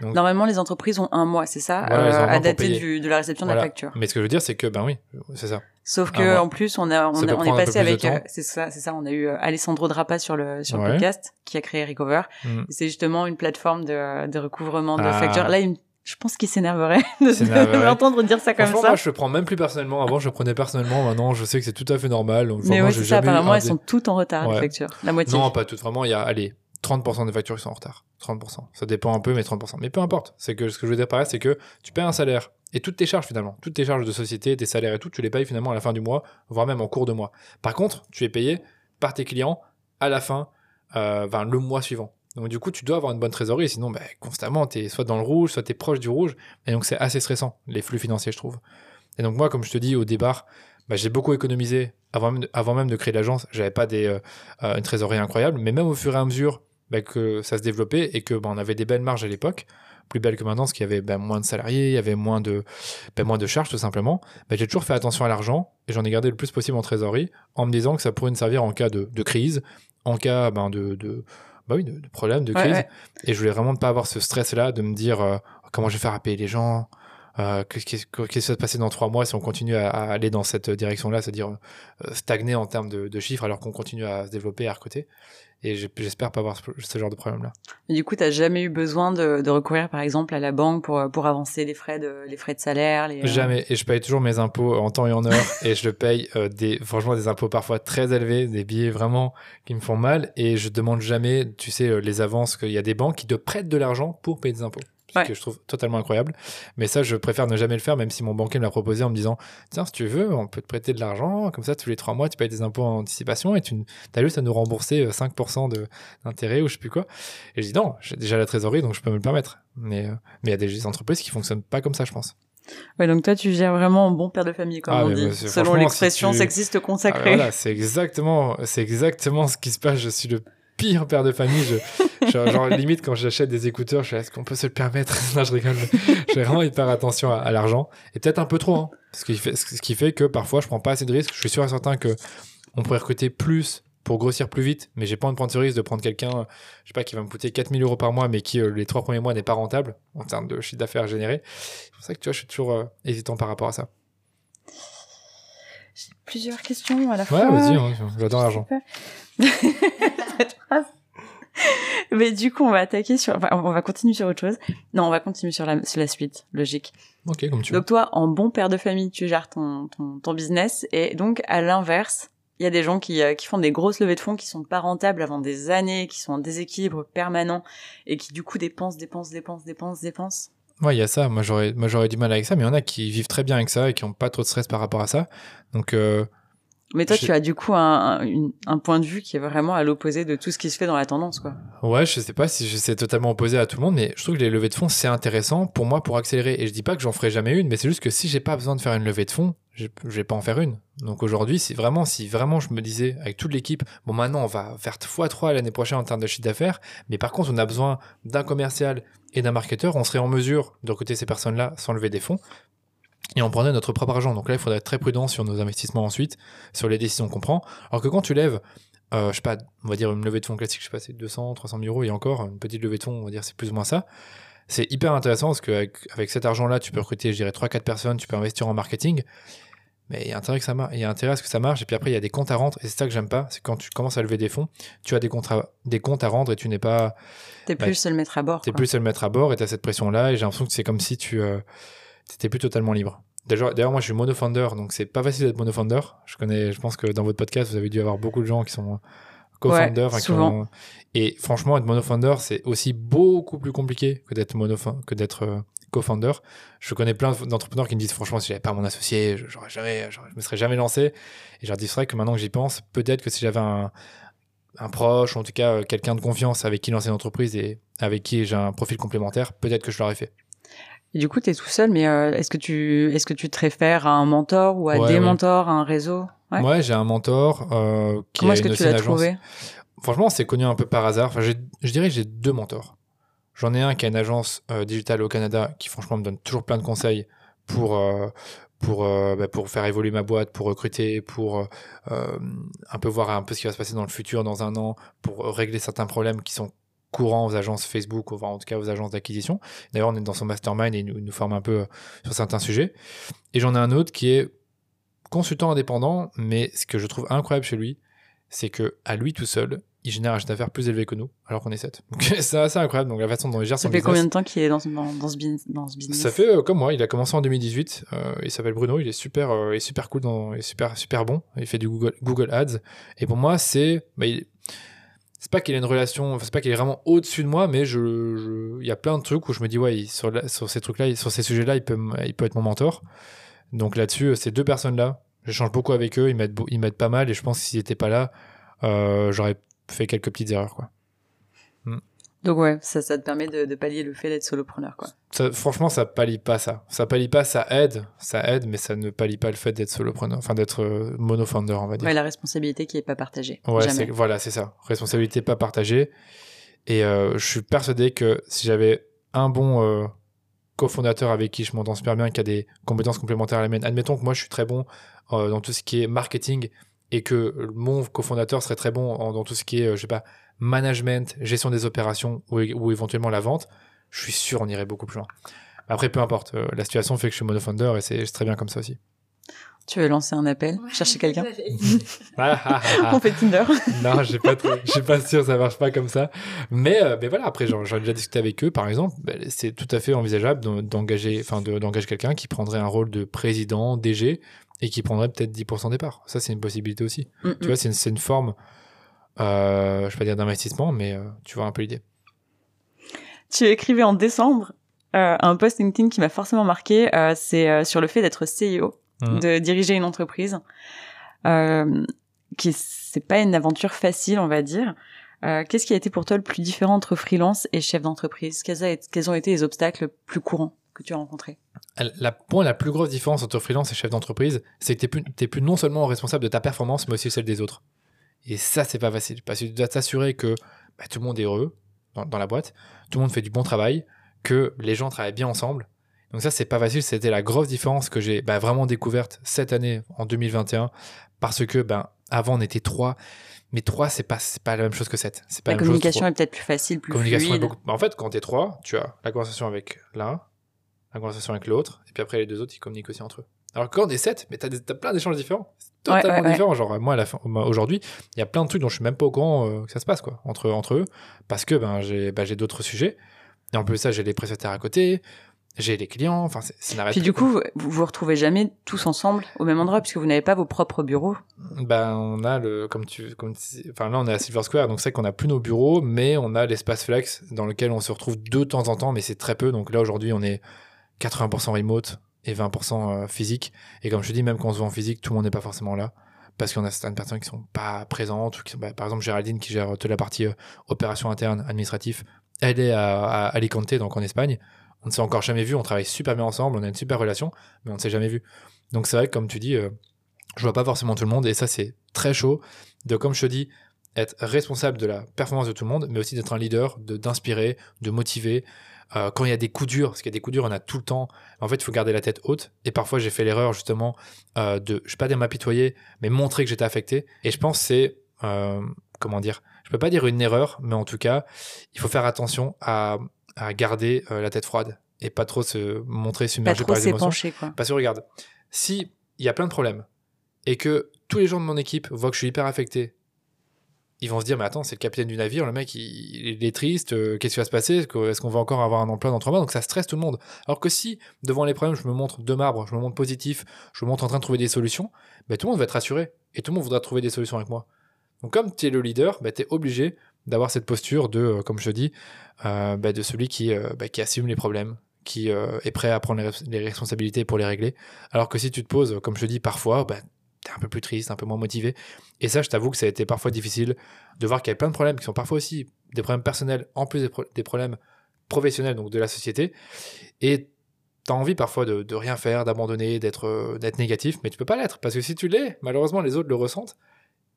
B: Donc-
A: Normalement, les entreprises ont un mois, c'est ça,
B: mois
A: à dater du, de la réception de la facture.
B: Mais ce que je veux dire, c'est que, ben oui, c'est ça.
A: Sauf que en plus, on a, on, a- on est passé avec, euh, c'est ça, c'est ça, on a eu euh, Alessandro Drapa sur le sur le podcast qui a créé Recover.
B: Mm.
A: C'est justement une plateforme de, de recouvrement de
B: Ah.
A: factures. Là, il me- je pense qu'il s'énerverait de, m'entendre dire ça comme ça.
B: moi, je le prends même plus personnellement. Avant, je le prenais personnellement. Maintenant, je sais que c'est tout à fait normal.
A: Mais
B: j'ai
A: c'est ça. Apparemment, elles sont toutes en retard les factures, la moitié.
B: Non, pas toutes. Vraiment, il y a, allez, 30% des factures qui sont en retard. 30%. Ça dépend un peu, mais 30%. Mais peu importe. C'est que ce que je veux dire par là, c'est que tu payes un salaire et toutes tes charges finalement, toutes tes charges de société, tes salaires et tout, tu les payes finalement à la fin du mois, voire même en cours de mois. Par contre, tu es payé par tes clients à la fin, euh, le mois suivant. Donc du coup, tu dois avoir une bonne trésorerie, sinon bah, constamment, tu es soit dans le rouge, soit tu es proche du rouge. Et donc c'est assez stressant, les flux financiers, je trouve. Et donc moi, comme je te dis au départ, bah, j'ai beaucoup économisé avant même de, de créer l'agence. J'avais pas des, euh, euh, une trésorerie incroyable, mais même au fur et à mesure bah, que ça se développait et que bah, on avait des belles marges à l'époque, plus belles que maintenant, parce qu'il y avait bah, moins de salariés, il y avait moins de, bah, moins de charges tout simplement. Bah, j'ai toujours fait attention à l'argent et j'en ai gardé le plus possible en trésorerie en me disant que ça pourrait me servir en cas de, de crise, en cas de, de, bah oui, de, de problème, de
A: Ouais,
B: crise.
A: ouais.
B: Et je voulais vraiment ne pas avoir ce stress-là de me dire euh, comment je vais faire à payer les gens. euh, Qu'est-ce qui va se passer dans trois mois si on continue à, à aller dans cette direction-là, c'est-à-dire euh, stagner en termes de, de chiffres alors qu'on continue à se développer à recruter. Et j'espère pas avoir ce, genre de problème-là.
A: Du coup, t'as jamais eu besoin de, de recourir, par exemple, à la banque pour pour avancer les frais de les frais de salaire. Les, euh,
B: Jamais. Et je paye toujours mes impôts en temps et en heure. et je paye euh, des, franchement, des impôts parfois très élevés, des billets vraiment qui me font mal. Et je demande jamais, tu sais, euh, les avances qu'il y a des banques qui te prêtent de l'argent pour payer des impôts. Ce
A: Ouais.
B: que je trouve totalement incroyable. Mais ça, je préfère ne jamais le faire, même si mon banquier me l'a proposé en me disant Tiens, si tu veux, on peut te prêter de l'argent. Comme ça, tous les trois mois, tu payes des impôts en anticipation et tu as juste à nous rembourser euh, 5% de- d'intérêt ou je sais plus quoi. Et je dis Non, j'ai déjà la trésorerie, donc je peux me le permettre. Mais euh, mais il y a des entreprises qui fonctionnent pas comme ça, je pense.
A: Ouais, donc toi, tu gères vraiment en bon père de famille, comme
B: Ah,
A: on dit,
B: bah,
A: selon l'expression
B: si tu-
A: sexiste
B: Ah,
A: consacrée.
B: voilà, c'est exactement, c'est exactement ce qui se passe. Je suis le pire père de famille. Je, genre, genre, limite quand j'achète des écouteurs, je suis là, est-ce qu'on peut se le permettre? Non, je rigole. Je fais vraiment hyper attention à, à l'argent et peut-être un peu trop. Hein, ce qui fait, ce qui fait que parfois je prends pas assez de risques. Je suis sûr et certain que on pourrait recruter plus pour grossir plus vite, mais j'ai pas envie de prendre ce risque de prendre quelqu'un, je sais pas, qui va me coûter 4000 euros par mois, mais qui les trois premiers mois n'est pas rentable en termes de chiffre d'affaires généré. C'est pour ça que tu vois, je suis toujours hésitant par rapport à ça.
A: J'ai plusieurs questions à la fois.
B: Ouais, vas-y, hein, j'adore l'argent.
A: Mais du coup, on va attaquer sur, enfin, on va continuer sur autre chose. Non, on va continuer sur la, sur la suite, logique.
B: Ok, comme tu veux.
A: Donc toi, en bon père de famille, tu gères ton, ton, ton business, et donc à l'inverse, il y a des gens qui, euh, qui font des grosses levées de fonds qui sont pas rentables avant des années, qui sont en déséquilibre permanent, et qui du coup dépensent, dépensent, dépensent, dépensent, dépensent.
B: Ouais, il y a ça. Moi, j'aurais, moi, j'aurais du mal avec ça, mais il y en a qui vivent très bien avec ça et qui ont pas trop de stress par rapport à ça. Donc, euh,
A: mais toi, tu as du coup un, un, point de vue qui est vraiment à l'opposé de tout ce qui se fait dans la tendance, quoi.
B: Ouais, je sais pas si c'est totalement opposé à tout le monde, mais je trouve que les levées de fonds, c'est intéressant pour moi pour accélérer. Et je dis pas que j'en ferai jamais une, mais c'est juste que si j'ai pas besoin de faire une levée de fonds, je vais pas en faire une. Donc aujourd'hui, si vraiment, si vraiment je me disais avec toute l'équipe, bon maintenant on va faire x3 l'année prochaine en termes de chiffre d'affaires, mais par contre on a besoin d'un commercial et d'un marketeur, on serait en mesure de recruter ces personnes-là sans lever des fonds et on prenait notre propre argent. Donc là, il faudrait être très prudent sur nos investissements ensuite, sur les décisions qu'on prend. Alors que quand tu lèves, euh, je sais pas, on va dire une levée de fonds classique, je sais pas, c'est 200, 300 000 euros et encore, une petite levée de fonds, on va dire c'est plus ou moins ça. C'est hyper intéressant parce qu'avec avec cet argent-là, tu peux recruter, je dirais, 3-4 personnes, tu peux investir en marketing. Mais il y a intérêt que ça marche, il y a intérêt à ce que ça marche. Et puis après, il y a des comptes à rendre. Et c'est ça que j'aime pas. C'est quand tu commences à lever des fonds, tu as des comptes à, des comptes à rendre et tu n'es pas.
A: T'es bah, plus seul mettre à bord.
B: T'es plus seul mettre à bord et t'as cette pression-là. Et j'ai l'impression que c'est comme si tu, euh, t'étais plus totalement libre. D'ailleurs, moi, je suis monofounder, donc c'est pas facile d'être monofounder. Je connais, je pense que dans votre podcast, vous avez dû avoir beaucoup de gens qui sont co-founders. Et franchement, être monofounder, c'est aussi beaucoup plus compliqué que d'être que d'être euh, co-founder. Je connais plein d'entrepreneurs qui me disent, franchement, si j'avais pas mon associé, j'aurais jamais, je me serais jamais lancé. Et je leur dis, c'est vrai que maintenant que j'y pense, peut-être que si j'avais un, un proche, ou en tout cas euh, quelqu'un de confiance avec qui lancer une entreprise et avec qui j'ai un profil complémentaire, peut-être que je l'aurais fait.
A: Et du coup, tu es tout seul, mais euh, est-ce que tu est-ce que tu te réfères à un mentor ou à des mentors, à un réseau?
B: Ouais, j'ai un mentor euh, qui
A: Comment est-ce que tu l'as trouvé?
B: Franchement, c'est connu un peu par hasard. Enfin, je dirais que j'ai deux mentors. J'en ai un qui a une agence euh, digitale au Canada qui, franchement, me donne toujours plein de conseils pour pour bah, pour faire évoluer ma boîte, pour recruter, pour un peu voir un peu ce qui va se passer dans le futur, dans un an, pour régler certains problèmes qui sont courant aux agences Facebook, ou en tout cas aux agences d'acquisition. D'ailleurs, on est dans son mastermind et il nous, nous forme un peu euh, sur certains sujets. Et j'en ai un autre qui est consultant indépendant, mais ce que je trouve incroyable chez lui, c'est que à lui tout seul, il génère un chiffre d'affaires plus élevé que nous, alors qu'on est 7. c'est assez incroyable. Donc la façon dont il gère
A: ça
B: son
A: business. Ça fait combien de temps qu'il est dans, dans, ce, business
B: Ça fait euh, comme moi. Il a commencé en 2018. Euh, il s'appelle Bruno. Il est super, il est super cool, dans, il est super, super bon. Il fait du Google, Google Ads. Et pour moi, c'est, bah, c'est pas qu'il a une relation, c'est pas qu'il est vraiment au-dessus de moi, mais je, il y a plein de trucs où je me dis, ouais, sur, sur ces trucs-là, sur ces sujets-là, il peut, il peut être mon mentor. Donc là-dessus, ces deux personnes-là, j'échange beaucoup avec eux, ils m'aident, ils m'aident pas mal, et je pense que s'ils étaient pas là, euh, j'aurais fait quelques petites erreurs, quoi.
A: Donc ouais, ça, ça te permet de, de pallier le fait d'être solopreneur, quoi.
B: Ça, franchement, ça pallie pas ça. Ça pallie pas, ça aide, ça aide, mais ça ne pallie pas le fait d'être solopreneur, enfin d'être euh, monofounder, on va dire.
A: Ouais, la responsabilité qui est pas partagée.
B: Ouais, c'est, voilà, c'est ça. Responsabilité pas partagée. Et euh, je suis persuadé que si j'avais un bon euh, cofondateur avec qui je m'entends super bien, qui a des compétences complémentaires à la mienne, admettons que moi je suis très bon euh, dans tout ce qui est marketing et que mon cofondateur serait très bon dans tout ce qui est, je sais pas, management, gestion des opérations ou, éventuellement la vente, je suis sûr on irait beaucoup plus loin. Après, peu importe, euh, la situation fait que je suis monofounder et c'est très bien comme ça aussi.
A: Tu veux lancer un appel, chercher quelqu'un ah, ah, ah, On fait Tinder.
B: non, j'ai pas, je suis pas sûr, ça marche pas comme ça. Mais, euh, mais voilà, après, j'en déjà discuté avec eux, par exemple, ben, c'est tout à fait envisageable d'engager, enfin, d'engager quelqu'un qui prendrait un rôle de président, DG, et qui prendrait peut-être 10% des parts. Ça, c'est une possibilité aussi. Mm, tu vois, mm. c'est une, une, forme euh, je vais pas dire d'investissement, mais euh, tu vois un peu l'idée.
A: Tu écrivais en décembre euh, un post LinkedIn qui m'a forcément marqué, c'est sur le fait d'être CEO, mmh. de diriger une entreprise, qui c'est pas une aventure facile, on va dire. Qu'est-ce qui a été pour toi le plus différent entre freelance et chef d'entreprise? Quels, ont été les obstacles plus courants que tu as rencontrés?
B: La, pour la plus grosse différence entre freelance et chef d'entreprise, c'est que tu plus, es plus non seulement responsable de ta performance, mais aussi celle des autres. Et ça, c'est pas facile parce que tu dois t'assurer que bah, tout le monde est heureux dans, la boîte, tout le monde fait du bon travail, que les gens travaillent bien ensemble. Donc ça, c'est pas facile. C'était la grosse différence que j'ai bah, vraiment découverte cette année, en 2021, parce que ben avant on était trois Mais 3, c'est pas, pas la même chose que 7. C'est pas
A: la,
B: la
A: communication
B: chose,
A: est peut-être plus facile, plus
B: communication
A: fluide.
B: est beaucoup... En fait, quand t'es 3, tu as la conversation avec l'un, la conversation avec l'autre, et puis après les deux autres, ils communiquent aussi entre eux. Alors que quand on est 7, mais t'as, plein d'échanges différents. C'est totalement
A: ouais, ouais.
B: différent. Genre, moi, aujourd'hui, il y a plein de trucs dont je suis même pas au courant euh, que ça se passe, quoi, entre, entre eux, parce que ben, j'ai, ben, j'ai d'autres sujets. Et en plus de ça, j'ai les prestataires à côté, j'ai les clients, enfin, c'est, ça n'arrête
A: Puis du coup, vous vous retrouvez jamais tous ensemble au même endroit puisque vous n'avez pas vos propres bureaux.
B: Ben, on a le, comme tu, comme enfin là, on est à Silver Square, donc c'est qu'on n'a plus nos bureaux, mais on a l'espace flex dans lequel on se retrouve de temps en temps, mais c'est très peu. Donc là, aujourd'hui, on est 80% remote et 20% euh, physique. Et comme je te dis, même quand on se voit en physique, tout le monde n'est pas forcément là. Parce qu'on a certaines personnes qui sont pas présentes, ou bah, par exemple Géraldine qui gère toute la partie euh, opération interne, administratif, elle est à, Alicante, donc en Espagne. On ne s'est encore jamais vu, on travaille super bien ensemble, on a une super relation, mais on ne s'est jamais vu. Donc c'est vrai que comme tu dis, euh, je vois pas forcément tout le monde, et ça c'est très chaud de, comme je te dis, être responsable de la performance de tout le monde, mais aussi d'être un leader, de d'inspirer, de motiver. Euh, quand il y a des coups durs, parce qu'il y a des coups durs, on a tout le temps. En fait, il faut garder la tête haute. Et parfois, j'ai fait l'erreur justement euh, de, je vais pas dire m'apitoyer, mais montrer que j'étais affecté. Et je pense que c'est, euh, comment dire, je peux pas dire une erreur, mais en tout cas, il faut faire attention à, à garder euh, la tête froide et pas trop se montrer submergé par les émotions.
A: s'épancher, quoi.
B: Parce que regarde, si il y a plein de problèmes et que tous les gens de mon équipe voient que je suis hyper affecté, ils vont se dire mais attends c'est le capitaine du navire, le mec il, est triste, euh, qu'est-ce qui va se passer, Est-ce qu'on va encore avoir un emploi dans trois mois? Donc ça stresse tout le monde. Alors que si devant les problèmes je me montre de marbre, je me montre positif, je me montre en train de trouver des solutions, ben, tout le monde va être rassuré et tout le monde voudra trouver des solutions avec moi. Donc comme tu es le leader, ben, tu es obligé d'avoir cette posture de, euh, comme je dis, euh, ben, de celui qui, assume les problèmes, qui est prêt à prendre les, res- les responsabilités pour les régler. Alors que si tu te poses, comme je dis, parfois, t'es un peu plus triste, un peu moins motivé. Et ça, je t'avoue que ça a été parfois difficile de voir qu'il y avait plein de problèmes qui sont parfois aussi des problèmes personnels, en plus des, pro- des problèmes professionnels, donc de la société. Et t'as envie parfois de, de rien faire, d'abandonner, d'être euh, d'être négatif, mais tu peux pas l'être. Parce que si tu l'es, malheureusement, les autres le ressentent.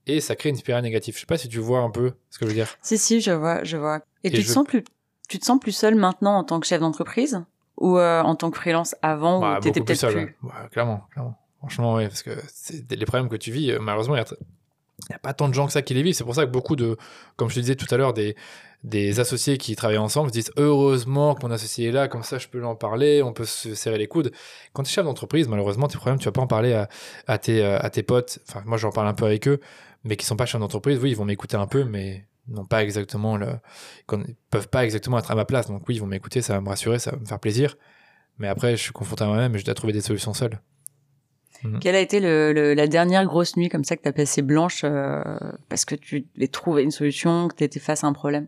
B: Et ça crée une spirale négative. Je sais pas si tu vois un peu ce que je veux dire.
A: Si, si, je vois, je vois. Et,
B: Et
A: tu,
B: je-
A: te sens plus, tu te sens plus seul maintenant en tant que chef d'entreprise ou euh, en tant que freelance avant
B: Bah,
A: où t'étais
B: plus
A: peut-être
B: seul.
A: plus...
B: Ouais, clairement, clairement. Franchement, ouais, parce que les problèmes que tu vis, euh, malheureusement, il n'y a pas tant de gens que ça qui les vivent. C'est pour ça que beaucoup de, comme je te disais tout à l'heure, des, des associés qui travaillent ensemble se disent heureusement que mon associé est là, comme ça je peux en parler, on peut se serrer les coudes. Quand tu es chef d'entreprise, malheureusement, tes problèmes, tu vas pas en parler à, à tes, euh, à tes potes. Enfin, moi j'en parle un peu avec eux, mais qui sont pas chefs d'entreprise. Oui, ils vont m'écouter un peu, mais n'ont pas exactement le, peuvent pas exactement être à ma place. Donc oui, ils vont m'écouter, ça va me rassurer, ça va me faire plaisir. Mais après, je suis confronté à moi-même et je dois trouver des solutions seul.
A: Quelle a été le, le- la dernière grosse nuit comme ça que t'as passé blanche euh, parce que tu devais trouver une solution, que t'étais face à un problème?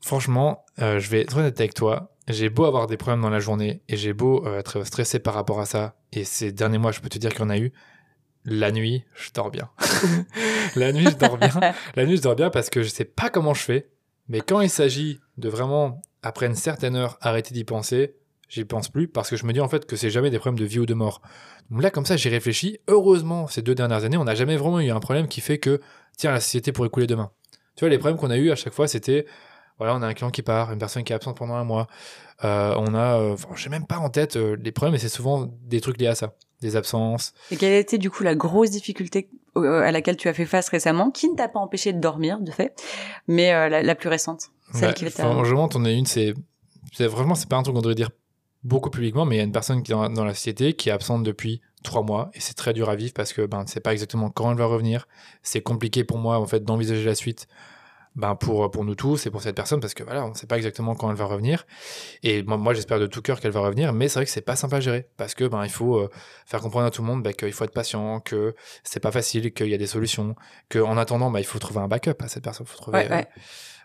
B: Franchement, euh, je vais être honnête avec toi. J'ai beau avoir des problèmes dans la journée et j'ai beau euh, être stressé par rapport à ça. Et ces derniers mois, je peux te dire qu'il y en a eu. La nuit, je dors bien. la nuit, je dors bien. La nuit, je dors bien parce que je sais pas comment je fais. Mais quand il s'agit de vraiment, après une certaine heure, arrêter d'y penser, j'y pense plus parce que je me dis en fait que c'est jamais des problèmes de vie ou de mort. Donc là, comme ça, j'y réfléchis. Heureusement, ces deux dernières années, on n'a jamais vraiment eu un problème qui fait que, tiens, la société pourrait couler demain. Tu vois, les problèmes qu'on a eu à chaque fois, c'était, voilà, on a un client qui part, une personne qui est absente pendant un mois. Euh, on a, euh, enfin, j'ai même pas en tête euh, les problèmes, mais c'est souvent des trucs liés à ça, des absences.
A: Et quelle a été du coup la grosse difficulté euh, à laquelle tu as fait face récemment, qui ne t'a pas empêché de dormir, de fait, mais euh, la, la plus récente, celle
B: Ouais,
A: qui
B: enfin, Franchement, t'en as une, c'est, c'est vraiment, c'est pas un truc qu'on devrait dire beaucoup publiquement, mais il y a une personne qui est dans, dans la société qui est absente depuis trois mois et c'est très dur à vivre parce que ben, c'est pas exactement quand elle va revenir. C'est compliqué pour moi en fait d'envisager la suite. Ben pour, pour nous tous et pour cette personne parce que voilà, on sait pas exactement quand elle va revenir. Et moi, moi j'espère de tout cœur qu'elle va revenir, mais c'est vrai que c'est pas simple à gérer parce que ben il faut euh, faire comprendre à tout le monde ben, qu'il faut être patient, que c'est pas facile, qu'il y a des solutions, qu'en attendant ben, il faut trouver un backup à cette personne, faut trouver
A: Ouais, ouais.
B: euh,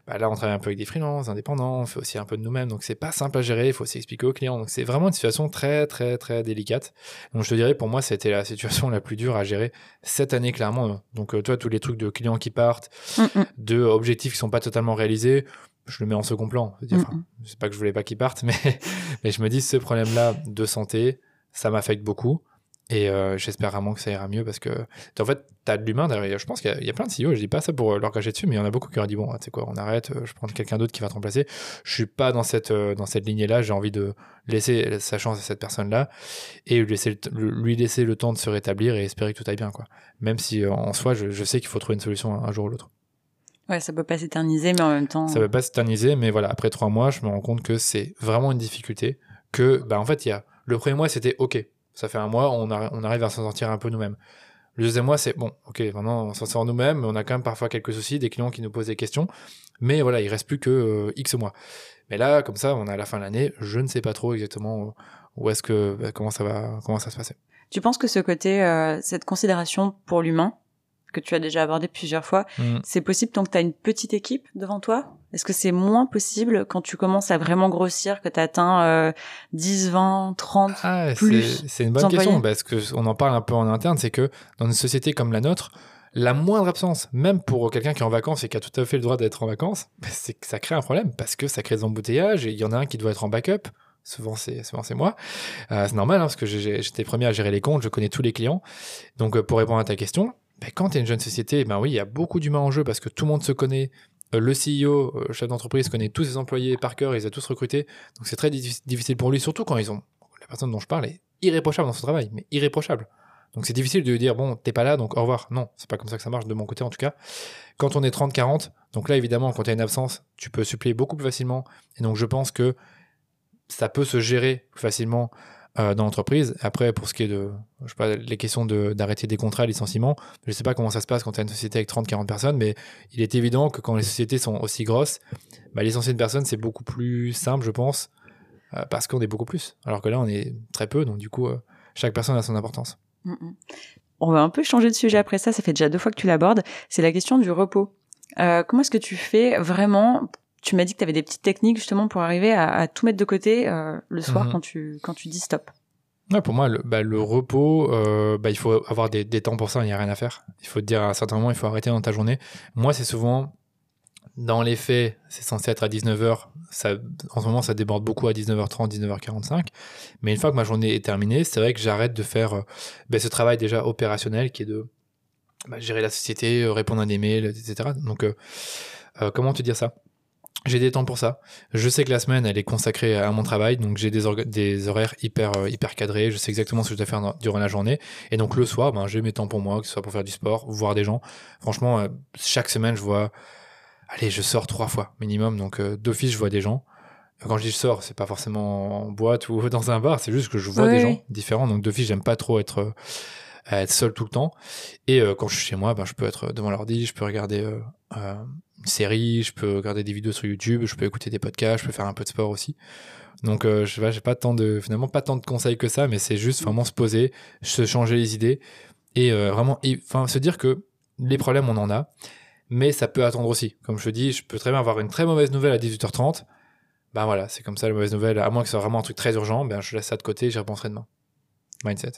B: bah là, on travaille un peu avec des freelances, indépendants, on fait aussi un peu de nous-mêmes, donc c'est pas simple à gérer, il faut aussi expliquer aux clients. Donc c'est vraiment une situation très, très, très délicate. Donc je te dirais, pour moi, c'était la situation la plus dure à gérer cette année, clairement. Donc euh, toi, tous les trucs de clients qui partent,
A: Mm, mm.
B: de objectifs qui sont pas totalement réalisés, je le mets en second plan.
A: Mm,
B: enfin, c'est pas que je voulais pas qu'ils partent, mais, mais je me dis, ce problème-là de santé, ça m'affecte beaucoup. Et euh, j'espère vraiment que ça ira mieux parce que, en fait, tu as de l'humain derrière. Je pense qu'il y, a- il y a plein de CEO, je dis pas ça pour euh, leur cacher dessus, mais il y en a beaucoup qui auraient dit Bon, tu sais quoi, on arrête, euh, je prends quelqu'un d'autre qui va te remplacer. Je suis pas dans cette, dans cette lignée-là, j'ai envie de laisser sa chance à cette personne-là et lui laisser, le, lui laisser le temps de se rétablir et espérer que tout aille bien. Quoi. Même si en soi, je, je sais qu'il faut trouver une solution un, un jour ou l'autre.
A: Ouais, ça peut pas s'éterniser, mais en même temps.
B: Ça peut pas s'éterniser, mais voilà, après trois mois, je me rends compte que c'est vraiment une difficulté. Que, bah, en fait, il y a. Le premier mois, c'était OK. Ça fait un mois, on, on arrive à s'en sortir un peu nous-mêmes. Le deuxième mois, c'est bon, OK, maintenant, on s'en sort nous-mêmes, mais on a quand même parfois quelques soucis, des clients qui nous posent des questions. Mais voilà, il reste plus que euh, X mois. Mais là, comme ça, on est à la fin de l'année, je ne sais pas trop exactement où est-ce que, bah, comment ça va, comment ça se passer.
A: Tu penses que ce côté, euh, cette considération pour l'humain, que tu as déjà abordé plusieurs fois, mm. c'est possible tant que tu as une petite équipe devant toi? Est-ce que c'est moins possible quand tu commences à vraiment grossir, que tu atteins euh, 10, 20, 30 ah, plus
B: C'est une bonne question, parce que on en parle un peu en interne, c'est que dans une société comme la nôtre, la moindre absence, même pour quelqu'un qui est en vacances et qui a tout à fait le droit d'être en vacances, bah, c'est que ça crée un problème parce que ça crée des embouteillages et il y en a un qui doit être en backup. Souvent c'est souvent c'est moi. Euh, c'est normal hein, parce que j'étais premier à gérer les comptes, je connais tous les clients. Donc euh, pour répondre à ta question, bah, quand tu es une jeune société, ben oui, il y a beaucoup d'humains en jeu parce que tout le monde se connaît. Euh, le CEO, chef d'entreprise, connaît tous ses employés par cœur, il les a tous recrutés. Donc c'est très difficile pour lui, surtout quand ils ont la personne dont je parle est irréprochable dans son travail, mais irréprochable. Donc c'est difficile de dire, bon, t'es pas là, donc au revoir. Non, c'est pas comme ça que ça marche de mon côté en tout cas. Quand on est 30-40, donc là évidemment, quand tu as une absence, tu peux suppléer beaucoup plus facilement. Et donc je pense que ça peut se gérer facilement euh, dans l'entreprise. Après, pour ce qui est de, je sais pas, les questions d'arrêter des contrats, licenciements, je sais pas comment ça se passe quand tu as une société avec 30-40 personnes, mais il est évident que quand les sociétés sont aussi grosses, bah, licencier une personne, c'est beaucoup plus simple, je pense, euh, parce qu'on est beaucoup plus. Alors que là, on est très peu, donc du coup, euh, chaque personne a son importance. Mm, mm.
A: On va un peu changer de sujet après ça, ça fait déjà deux fois que tu l'abordes, c'est la question du repos. Comment est-ce que tu fais vraiment Tu m'as dit que tu avais des petites techniques justement pour arriver à, tout mettre de côté euh, le soir mm-hmm. quand, tu, quand tu dis stop.
B: Ouais, pour moi, le, bah, repos, euh, bah, il faut avoir des, des temps pour ça, il n'y a rien à faire. Il faut te dire à un certain moment, il faut arrêter dans ta journée. Moi, c'est souvent dans les faits, c'est censé être à 19h. Ça, en ce moment, ça déborde beaucoup à 19h30, 19h45. Mais une fois que ma journée est terminée, c'est vrai que j'arrête de faire euh, ben, ce travail déjà opérationnel qui est de bah, gérer la société, répondre à des mails, etc. Donc, comment te dire ça? J'ai des temps pour ça. Je sais que la semaine, elle est consacrée à mon travail, donc j'ai des, des, horaires hyper, hyper cadrés. Je sais exactement ce que je dois faire durant la journée. Et donc le soir, ben, j'ai mes temps pour moi, que ce soit pour faire du sport, voir des gens. Franchement, chaque semaine, je vois allez, je sors trois fois minimum, donc euh, d'office, je vois des gens. Quand je dis je sors, c'est pas forcément en boîte ou dans un bar, c'est juste que je vois des gens différents. Donc d'office, j'aime pas trop être euh, être seul tout le temps. Et euh, quand je suis chez moi, ben, je peux être devant l'ordi, je peux regarder une série, je peux regarder des vidéos sur YouTube, je peux écouter des podcasts, je peux faire un peu de sport aussi. Donc je sais pas, j'ai pas tant de finalement pas tant de conseils que ça, mais c'est juste vraiment se poser, se changer les idées et vraiment, enfin se dire que les problèmes on en a mais ça peut attendre aussi. Comme je te dis, je peux très bien avoir une très mauvaise nouvelle à 18h30. Ben voilà, c'est comme ça la mauvaise nouvelle. À moins que ce soit vraiment un truc très urgent, ben je laisse ça de côté et j'y repenserai demain. Mindset,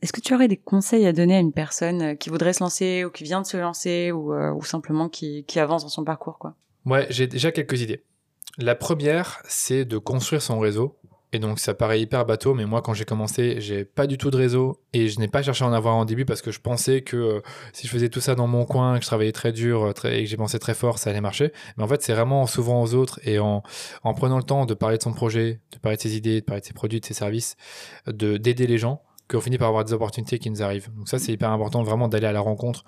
A: Est-ce que tu aurais des conseils à donner à une personne euh, qui voudrait se lancer ou qui vient de se lancer ou, euh, simplement qui, avance dans son parcours quoi?
B: Ouais, j'ai déjà quelques idées. La première, c'est de construire son réseau et donc ça paraît hyper bateau, mais moi quand j'ai commencé, j'ai pas du tout de réseau et je n'ai pas cherché à en avoir en début parce que je pensais que euh, si je faisais tout ça dans mon coin, que je travaillais très dur très, et que j'ai pensé très fort, ça allait marcher. Mais en fait, c'est vraiment en s'ouvrant aux autres et en, en prenant le temps de parler de son projet, de parler de ses idées, de parler de ses produits, de ses services, de d'aider les gens, qu'on finit par avoir des opportunités qui nous arrivent. Donc ça, c'est hyper important vraiment d'aller à la rencontre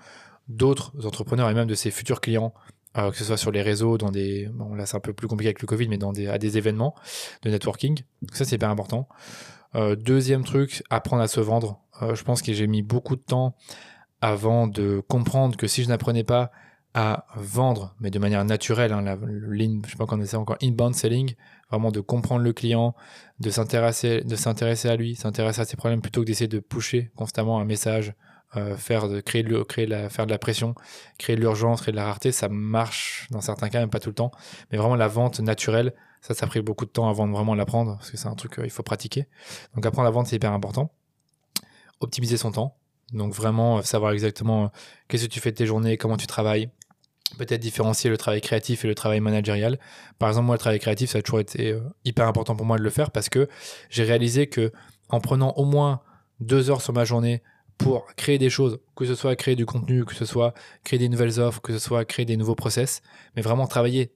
B: d'autres entrepreneurs et même de ses futurs clients euh, que ce soit sur les réseaux, dans des, bon là c'est un peu plus compliqué avec le Covid, mais dans des, à des événements de networking. Donc ça c'est hyper important. Euh, deuxième truc, apprendre à se vendre. Euh, je pense que j'ai mis beaucoup de temps avant de comprendre que si je n'apprenais pas à vendre, mais de manière naturelle, hein, la, je sais pas comment on essaie encore, inbound selling, vraiment de comprendre le client, de s'intéresser, de s'intéresser à lui, s'intéresser à ses problèmes plutôt que d'essayer de pusher constamment un message euh, faire de créer de, la, faire de la pression, créer de l'urgence, créer de la rareté, ça marche dans certains cas, même pas tout le temps. Mais vraiment la vente naturelle, ça, ça a beaucoup de temps avant de vraiment l'apprendre, parce que c'est un truc qu'il faut pratiquer. Donc apprendre la vente, c'est hyper important. Optimiser son temps. Donc vraiment euh, savoir exactement euh, qu'est-ce que tu fais de tes journées, comment tu travailles. Peut-être différencier le travail créatif et le travail managérial. Par exemple, moi, le travail créatif, ça a toujours été hyper important pour moi de le faire parce que j'ai réalisé que en prenant au moins deux heures sur ma journée pour créer des choses, que ce soit créer du contenu, que ce soit créer des nouvelles offres, que ce soit créer des nouveaux process, mais vraiment travailler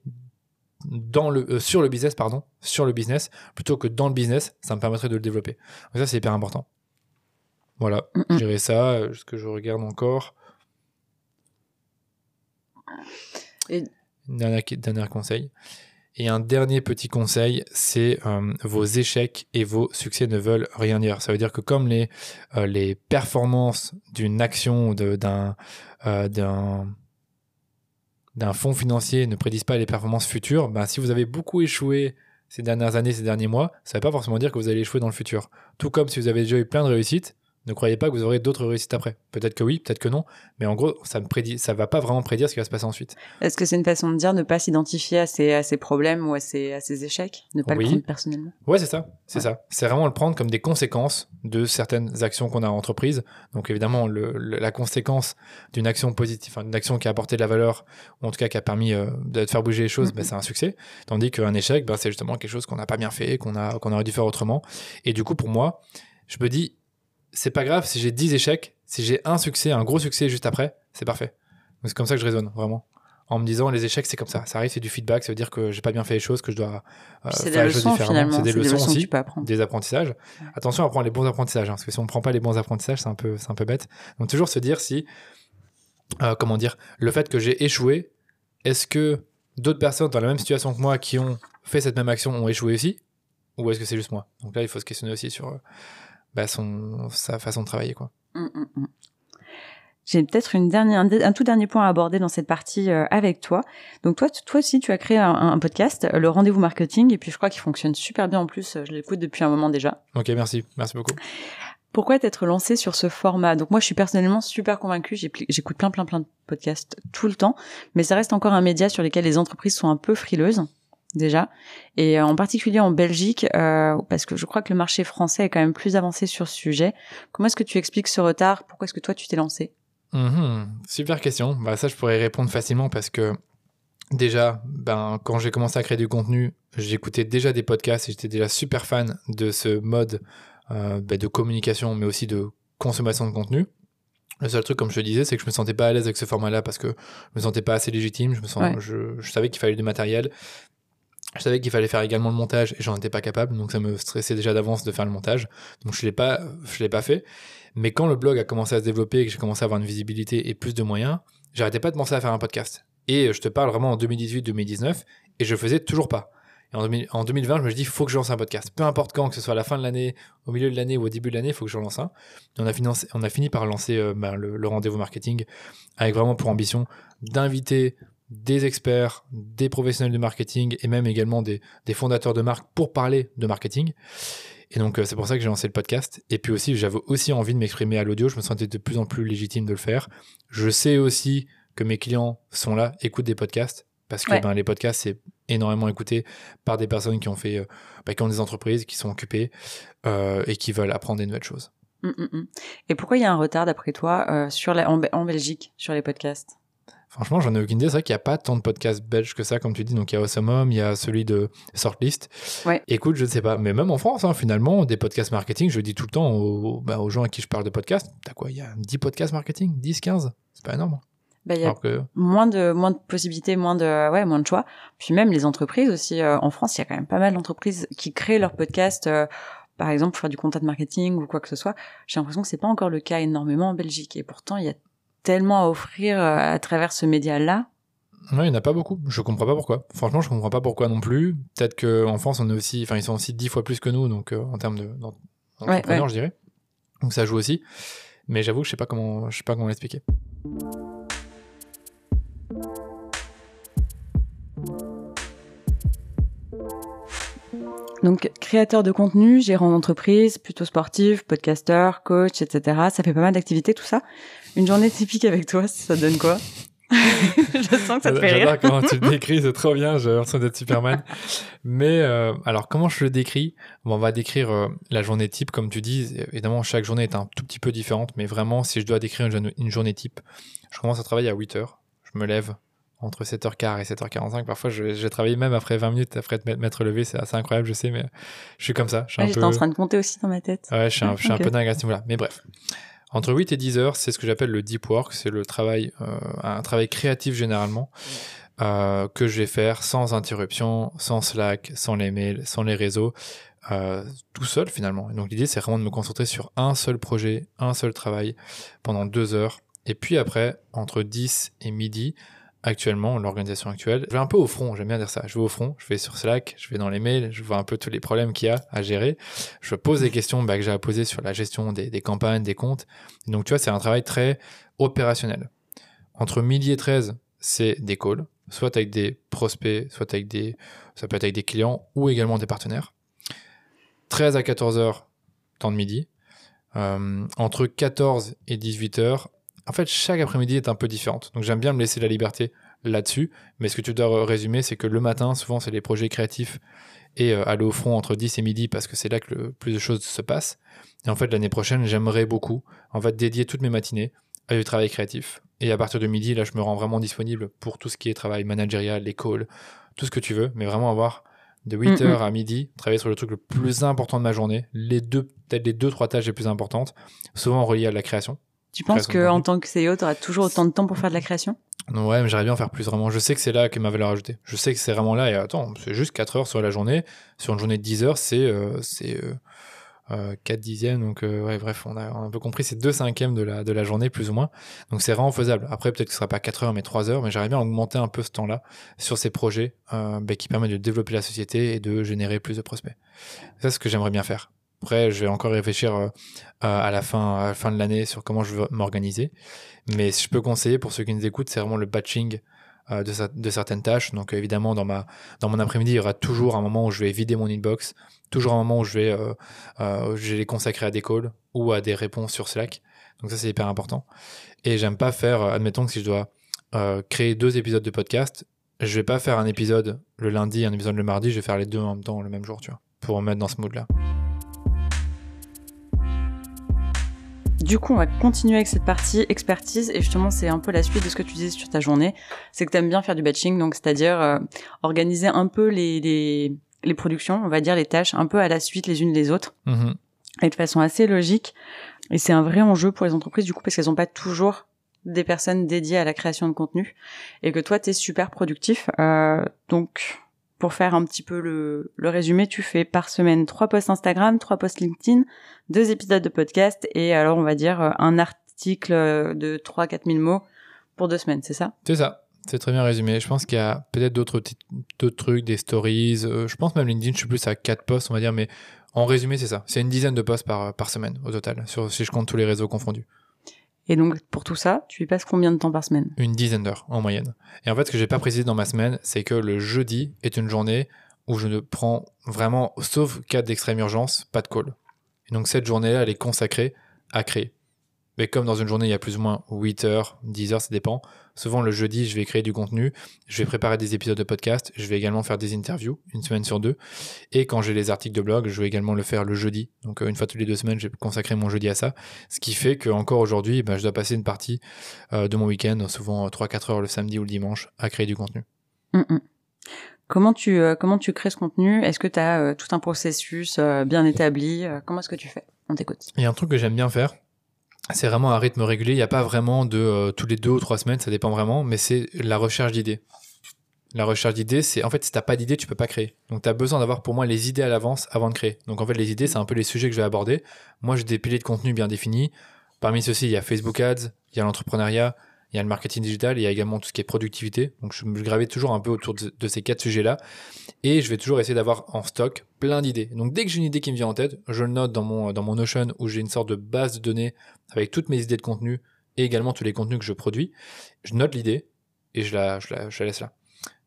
B: dans le, euh, sur le business, pardon, sur le business, plutôt que dans le business, ça me permettrait de le développer. Donc ça, c'est hyper important. Voilà, gérer ça, euh, ce que je regarde encore. Dernier, conseil. Et un dernier petit conseil, c'est euh, vos échecs et vos succès ne veulent rien dire. Ça veut dire que comme les, euh, les performances d'une action, ou euh, d'un fonds financier ne prédisent pas les performances futures, ben, si vous avez beaucoup échoué ces dernières années, ces derniers mois, ça ne veut pas forcément dire que vous allez échouer dans le futur. Tout comme si vous avez déjà eu plein de réussites, ne croyez pas que vous aurez d'autres réussites après. Peut-être que oui, peut-être que non, mais en gros, ça ne prédit, ça va pas vraiment prédire ce qui va se passer ensuite.
A: Est-ce que c'est une façon de dire ne pas s'identifier à ses, à ses problèmes ou à ses, à ses échecs? Ne pas
B: Oui.
A: le prendre personnellement?
B: Ouais, c'est ça, c'est
A: Ouais.
B: ça. C'est vraiment le prendre comme des conséquences de certaines actions qu'on a entreprises. Donc évidemment, le, le- la conséquence d'une action positive, enfin, d'une action qui a apporté de la valeur, ou en tout cas qui a permis euh, de faire bouger les choses, ben, c'est un succès. Tandis qu'un échec, ben, c'est justement quelque chose qu'on n'a pas bien fait, qu'on a, qu'on aurait dû faire autrement. Et du coup, pour moi, je me dis, c'est pas grave si j'ai 10 échecs, si j'ai un succès, un gros succès juste après, c'est parfait. C'est comme ça que je raisonne, vraiment. En me disant, les échecs, c'est comme ça. Ça arrive, c'est du feedback, ça veut dire que j'ai pas bien fait les choses, que je dois euh, faire
A: des
B: les choses
A: leçons
B: différemment. C'est des leçons
A: que
B: aussi des apprentissages. Attention à prendre les bons apprentissages, hein, parce que si on ne prend pas les bons apprentissages, c'est un peu, c'est un peu bête. Donc toujours se dire si, euh, comment dire, le fait que j'ai échoué, est-ce que d'autres personnes dans la même situation que moi qui ont fait cette même action ont échoué aussi, ou est-ce que c'est juste moi? Donc là, il faut se questionner aussi sur euh, bah, son, sa façon de travailler, quoi.
A: Mm, mm, mm. J'ai peut-être une dernière, un, tout dernier point à aborder dans cette partie euh, avec toi. Donc toi, aussi, tu as créé un, un podcast, le Rendez-vous Marketing, et puis je crois qu'il fonctionne super bien en plus. Je l'écoute depuis un moment déjà.
B: Ok, merci, merci beaucoup.
A: Pourquoi t'être lancé sur ce format? Donc moi, je suis personnellement super convaincue. J'écoute plein, plein, plein de podcasts tout le temps, mais ça reste encore un média sur lequel les entreprises sont un peu frileuses déjà, et euh, en particulier en Belgique, euh, parce que je crois que le marché français est quand même plus avancé sur ce sujet. Comment est-ce que tu expliques ce retard? Pourquoi est-ce que toi tu t'es lancé?
B: Mhm, super question. Bah, ça, je pourrais répondre facilement parce que déjà, ben, quand j'ai commencé à créer du contenu, j'écoutais déjà des podcasts et j'étais déjà super fan de ce mode euh, ben, de communication, mais aussi de consommation de contenu. Le seul truc, comme je te disais, c'est que je me sentais pas à l'aise avec ce format-là parce que je me sentais pas assez légitime. Je, me sens,
A: Ouais.
B: je, je savais qu'il fallait du matériel. Je savais qu'il fallait faire également le montage et j'en étais pas capable, donc ça me stressait déjà d'avance de faire le montage. Donc je l'ai pas, je l'ai pas fait. Mais quand le blog a commencé à se développer et que j'ai commencé à avoir une visibilité et plus de moyens, j'arrêtais pas de penser à faire un podcast. Et je te parle vraiment en 2018-2019 et je faisais toujours pas. Et en, 2000 en 2020, je me suis dit, faut que je lance un podcast. Peu importe quand, que ce soit à la fin de l'année, au milieu de l'année ou au début de l'année, il faut que je lance un. Et on a, fini par lancer euh, ben, le rendez-vous marketing avec vraiment pour ambition d'inviter des experts, des professionnels de marketing et même également des, des fondateurs de marques pour parler de marketing. Et donc, euh, c'est pour ça que j'ai lancé le podcast. Et puis aussi, j'avais aussi envie de m'exprimer à l'audio. Je me sentais de plus en plus légitime de le faire. Je sais aussi que mes clients sont là, écoutent des podcasts. Parce que
A: Ouais.
B: ben, les podcasts, c'est énormément écouté par des personnes qui ont fait, euh, bah, qui ont des entreprises, qui sont occupées euh, et qui veulent apprendre des nouvelles choses.
A: Mm, mm, mm. Et pourquoi il y a un retard, d'après toi, euh, sur la, en Belgique, sur les podcasts?
B: Franchement, j'en ai aucune idée. C'est vrai qu'il n'y a pas tant de podcasts belges que ça, comme tu dis. Donc, il y a Awesome Home, il y a celui de Sortlist.
A: Ouais.
B: Écoute, je ne sais pas. Mais même en France, hein, finalement, des podcasts marketing, je dis tout le temps aux, bah, aux gens à qui je parle de podcasts. T'as quoi? Il y a 10 podcasts marketing? 10, 15 C'est pas énorme.
A: bah, Il y a
B: que,
A: moins de, moins de possibilités, moins de, ouais, moins de choix. Puis même les entreprises aussi. euh, en France, il y a quand même pas mal d'entreprises qui créent leurs podcasts, euh, par exemple, pour faire du content marketing ou quoi que ce soit. J'ai l'impression que c'est pas encore le cas énormément en Belgique. Et pourtant, il y a tellement à offrir euh, à travers ce média-là.
B: ouais, il n'y en a pas beaucoup. Je comprends pas pourquoi. Franchement, je comprends pas pourquoi non plus. Peut-être qu'en France, on est aussi, enfin, ils sont aussi 10 fois plus que nous, donc euh, en termes de-
A: ouais.
B: je dirais. Donc ça joue aussi. Mais j'avoue que je sais pas comment, je sais pas comment l'expliquer.
A: Donc, créateur de contenu, gérant d'entreprise, plutôt sportif, podcasteur, coach, etc. Ça fait pas mal d'activités, tout ça. Une journée typique avec toi, ça donne quoi? Je sens que ça te fait
B: J'adore
A: rire.
B: comment tu le décris, c'est trop bien, j'ai l'impression d'être Superman. Mais euh, alors, comment je le décris? Bon, On va décrire euh, la journée type, comme tu dis. Évidemment, chaque journée est un tout petit peu différente, mais vraiment, si je dois décrire une, journée- une journée type, je commence à travailler à 8 heures. Je me lève entre 7h15 et 7h45. Parfois, j'ai travaillé même après 20 minutes après m'être m'être levé. C'est assez incroyable, je sais, mais je suis comme ça.
A: Ouais, J'étais
B: peu...
A: en train de compter aussi dans ma tête.
B: Ouais, je suis un, peu dingue à ce niveau-là. Mais bref. Entre 8 et 10 heures, c'est ce que j'appelle le deep work. C'est le travail, euh, un travail créatif généralement, euh, que je vais faire sans interruption, sans Slack, sans les mails, sans les réseaux, euh, tout seul finalement. Et donc l'idée, c'est vraiment de me concentrer sur un seul projet, un seul travail pendant deux heures. Et puis après, entre 10 et midi, actuellement, l'organisation actuelle. Je vais un peu au front, j'aime bien dire ça. Je vais au front, je vais sur Slack, je vais dans les mails, je vois un peu tous les problèmes qu'il y a à gérer. Je pose des questions bah, que j'ai à poser sur la gestion des, campagnes, des comptes. Donc tu vois, c'est un travail très opérationnel. Entre midi et 13, c'est des calls, soit avec des prospects, soit avec des, ça peut être avec des clients ou également des partenaires. 13 à 14 heures, temps de midi. Euh, entre 14 et 18 heures, en fait, chaque après-midi est un peu différente. Donc j'aime bien me laisser la liberté là-dessus. Mais ce que tu dois résumer, c'est que le matin, souvent, c'est les projets créatifs et euh, aller au front entre 10 et midi parce que c'est là que le plus de choses se passent. Et en fait, l'année prochaine, j'aimerais beaucoup, en fait, dédier toutes mes matinées à du travail créatif. Et à partir de midi, là, je me rends vraiment disponible pour tout ce qui est travail managérial, les calls, tout ce que tu veux, mais vraiment avoir de 8h
A: Mm, mm.
B: à midi, travailler sur le truc le plus important de ma journée, les deux, peut-être les deux, trois tâches les plus importantes, souvent reliées à la création.
A: Tu penses
B: Création de
A: que en
B: contenu.
A: tant que CEO, tu auras toujours autant de temps pour faire de la création?
B: Non, ouais, mais j'aimerais bien en faire plus vraiment. Je sais que c'est là que ma valeur ajoutée. Je sais que c'est vraiment là. Et attends, c'est juste 4 heures sur la journée. Sur une journée de 10 heures, c'est euh, euh, euh, 4 dixièmes. Donc, euh, ouais, bref, on a, on a un peu compris. C'est 2 cinquièmes de la, de la journée, plus ou moins. Donc, c'est vraiment faisable. Après, peut-être que ce sera pas 4 heures, mais 3 heures. Mais j'aimerais bien augmenter un peu ce temps-là sur ces projets euh, ben, qui permettent de développer la société et de générer plus de prospects. C'est ce que j'aimerais bien faire. Après, je vais encore réfléchir euh, à la fin, fin de l'année sur comment je veux m'organiser. Mais si je peux conseiller pour ceux qui nous écoutent, c'est vraiment le batching euh, de, cer- de certaines tâches. Donc évidemment, dans, ma, dans mon après-midi, il y aura toujours un moment où je vais vider mon inbox, toujours un moment où je vais, euh, euh, les consacrer à des calls ou à des réponses sur Slack. Donc ça, c'est hyper important. Et j'aime pas faire, admettons que si je dois créer deux épisodes de podcast, je vais pas faire un épisode le lundi, un épisode le mardi, je vais faire les deux en même temps le même jour, tu vois, pour me mettre dans ce mood-là.
A: Du coup, on va continuer avec cette partie expertise et justement, c'est un peu la suite de ce que tu disais sur ta journée. C'est que tu aimes bien faire du batching, donc c'est-à-dire euh, organiser un peu les, les, les productions, on va dire les tâches, un peu à la suite les unes des autres
B: Mhm.
A: et de façon assez logique. Et c'est un vrai enjeu pour les entreprises du coup parce qu'elles n'ont pas toujours des personnes dédiées à la création de contenu et que toi, tu es super productif. Euh, donc, pour faire un petit peu le, résumé, tu fais par semaine trois posts Instagram, trois posts LinkedIn, deux épisodes de podcast et alors on va dire euh, un article euh, de 3-4 000 mots pour deux semaines, c'est ça?
B: C'est ça. C'est très bien résumé. Je pense qu'il y a peut-être d'autres trucs, des stories. euh, je pense même LinkedIn, je suis plus à 4 posts, on va dire, mais en résumé, c'est ça. C'est une dizaine de posts par, semaine au total, si je compte tous les réseaux confondus.
A: Et donc pour tout ça, tu y passes combien de temps par semaine?
B: Une dizaine d'heures en moyenne. Et en fait, ce que j'ai pas précisé dans ma semaine, c'est que le jeudi est une journée où je ne prends vraiment, sauf cas d'extrême urgence, pas de call. Et donc cette journée-là, elle est consacrée à créer. Mais comme dans une journée, il y a plus ou moins 8 heures, 10 heures, ça dépend. Souvent, le jeudi, je vais créer du contenu, je vais préparer des épisodes de podcast, je vais également faire des interviews, une semaine sur deux. Et quand j'ai les articles de blog, je vais également le faire le jeudi. Donc, euh, une fois toutes les deux semaines, je vais consacrer mon jeudi à ça. Ce qui fait que encore aujourd'hui, ben, je dois passer une partie euh, de mon week-end, souvent 3-4 heures le samedi ou le dimanche, à créer du contenu.
A: Mm, mm. Comment tu euh, comment tu crées ce contenu? Est-ce que tu as tout un processus euh, bien établi? Euh, Comment est-ce que tu fais? On t'écoute.
B: Il y a un truc que j'aime bien faire, c'est vraiment un rythme régulier. Il n'y a pas vraiment de euh, tous les deux ou trois semaines, ça dépend vraiment, mais c'est la recherche d'idées. La recherche d'idées, c'est en fait, si t'as pas d'idées, tu peux pas créer. Donc, tu as besoin d'avoir pour moi les idées à l'avance avant de créer. Donc, en fait, les idées, c'est un peu les sujets que je vais aborder. Moi, j'ai des piliers de contenu bien définis. Parmi ceux-ci, il y a Facebook Ads, il y a l'entrepreneuriat, il y a le marketing digital, il y a également tout ce qui est productivité. Donc, je me gravais toujours un peu autour de, ces quatre sujets-là. Et je vais toujours essayer d'avoir en stock plein d'idées. Donc, dès que j'ai une idée qui me vient en tête, je le note dans mon, Notion où j'ai une sorte de base de données avec toutes mes idées de contenu et également tous les contenus que je produis. Je note l'idée et je la, je la laisse là.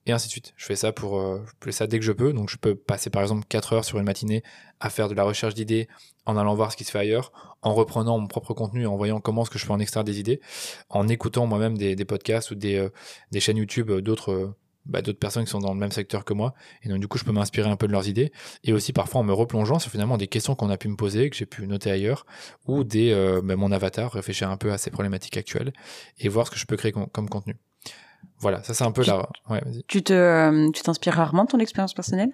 B: Et ainsi de suite. Je fais ça pour, euh, je fais ça dès que je peux. Donc je peux passer par exemple 4 heures sur une matinée à faire de la recherche d'idées en allant voir ce qui se fait ailleurs, en reprenant mon propre contenu, en voyant comment est-ce que je peux en extraire des idées, en écoutant moi-même des, podcasts ou des, euh, des chaînes YouTube d'autres euh, bah, d'autres personnes qui sont dans le même secteur que moi. Et donc du coup, je peux m'inspirer un peu de leurs idées. Et aussi parfois en me replongeant sur finalement des questions qu'on a pu me poser, que j'ai pu noter ailleurs, ou des, bah, mon avatar, réfléchir un peu à ces problématiques actuelles et voir ce que je peux créer com- comme contenu. Voilà, ça c'est un peu
A: Tu-.
B: Ouais.
A: Tu te euh, tu t'inspires rarement de ton expérience personnelle?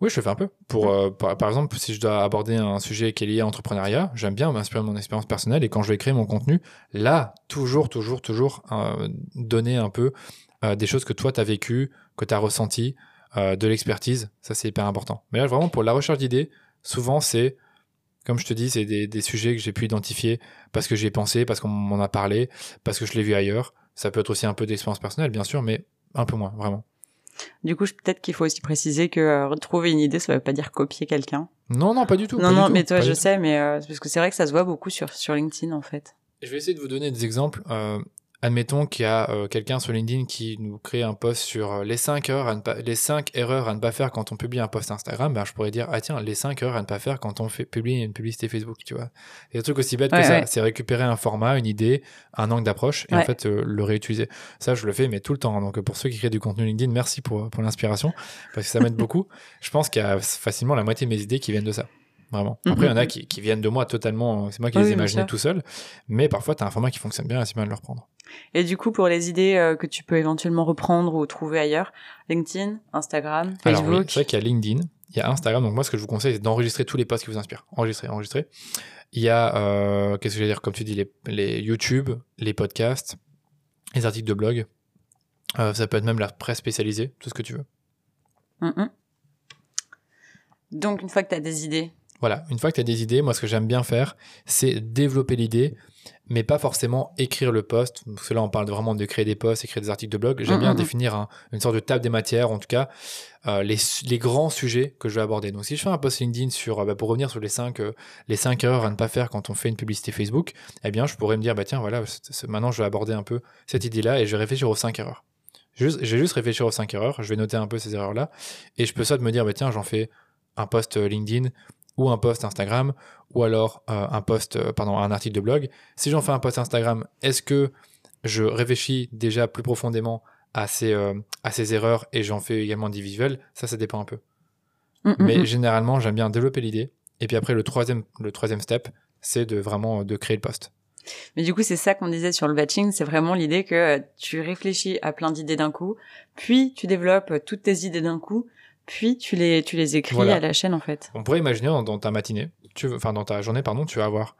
B: Oui, je le fais un peu. Pour, euh, par, par exemple, si je dois aborder un sujet qui est lié à l'entrepreneuriat, j'aime bien m'inspirer de mon expérience personnelle et quand je vais créer mon contenu, là, toujours, toujours, toujours euh, donner un peu euh, des choses que toi, tu as vécues, que tu as ressenties, de l'expertise. Ça, c'est hyper important. Mais là, vraiment, pour la recherche d'idées, souvent, c'est, comme je te dis, c'est des, des sujets que j'ai pu identifier parce que j'y ai pensé, parce qu'on m'en a parlé, parce que je l'ai vu ailleurs. Ça peut être aussi un peu d'expérience personnelle, bien sûr, mais un peu moins, vraiment.
A: Du coup, peut-être qu'il faut aussi préciser que euh, trouver une idée, ça veut pas dire copier quelqu'un.
B: Non, non, pas du tout.
A: Non, non,
B: tout,
A: mais toi, je sais, mais euh, parce que c'est vrai que ça se voit beaucoup sur sur LinkedIn en fait.
B: Je vais essayer de vous donner des exemples. Euh, admettons qu'il y a euh, quelqu'un sur LinkedIn qui nous crée un post sur euh, les 5 heures à ne pas, les 5 erreurs à ne pas faire quand on publie un post Instagram. Ben, je pourrais dire, ah tiens, les 5 heures à ne pas faire quand on fait publie une publicité Facebook, tu vois. C'est un truc aussi bête
A: Ouais,
B: que ça. C'est récupérer un format, une idée, un angle d'approche et en fait euh, le réutiliser. Ça, je le fais, mais tout le temps. Donc euh, pour ceux qui créent du contenu LinkedIn, merci pour, pour l'inspiration parce que ça m'aide beaucoup. Je pense qu'il y a facilement la moitié de mes idées qui viennent de ça. Vraiment. Après, il y en a qui, qui viennent de moi totalement. C'est moi qui les ai imaginés tout seul. Mais parfois, tu as un format qui fonctionne bien et c'est bien de le reprendre.
A: Et du coup, pour les idées euh, que tu peux éventuellement reprendre ou trouver ailleurs, LinkedIn, Instagram,
B: Alors oui,
A: Facebook?
B: c'est vrai qu'il y a LinkedIn, il y a Instagram. Donc moi, ce que je vous conseille, c'est d'enregistrer tous les posts qui vous inspirent. Enregistrer, enregistrer. Il y a, euh, qu'est-ce que je vais dire, comme tu dis, les, les YouTube, les podcasts, les articles de blog. Euh, ça peut être même la presse spécialisée, tout ce que tu veux.
A: Mhm. Donc, une fois que tu as des idées,
B: Voilà, une fois que tu as des idées, moi ce que j'aime bien faire, c'est développer l'idée, mais pas forcément écrire le post. Parce que là, on parle vraiment de créer des posts, écrire des articles de blog. J'aime
A: Mm,
B: bien
A: mm, mm.
B: définir un- une sorte de table des matières, en tout cas, euh, les, grands sujets que je vais aborder. Donc, si je fais un post LinkedIn sur, euh, bah, pour revenir sur les 5 les cinq erreurs à ne pas faire quand on fait une publicité Facebook, eh bien, je pourrais me dire, bah tiens, voilà, maintenant je vais aborder un peu cette idée-là et je vais réfléchir aux 5 erreurs. Juste, je vais juste réfléchir aux 5 erreurs, je vais noter un peu ces erreurs-là, et je peux soit me dire, bah tiens, j'en fais un post euh, LinkedIn ou un post Instagram, ou alors euh, un post, euh, pardon, un article de blog. Si j'en fais un post Instagram, est-ce que je réfléchis déjà plus profondément à ces, euh, à ces erreurs et j'en fais également des visuels Ça, ça dépend un peu.
A: Mhm,
B: Mais
A: mhm.
B: généralement, j'aime bien développer l'idée. Et puis après, le troisième, le troisième step, c'est de vraiment de créer le post.
A: Mais du coup, c'est ça qu'on disait sur le batching, c'est vraiment l'idée que tu réfléchis à plein d'idées d'un coup, puis tu développes toutes tes idées d'un coup, puis tu les, tu les écris
B: Voilà.
A: à la chaîne en fait.
B: On pourrait imaginer dans, dans ta matinée, tu veux- enfin dans ta journée, pardon, tu vas avoir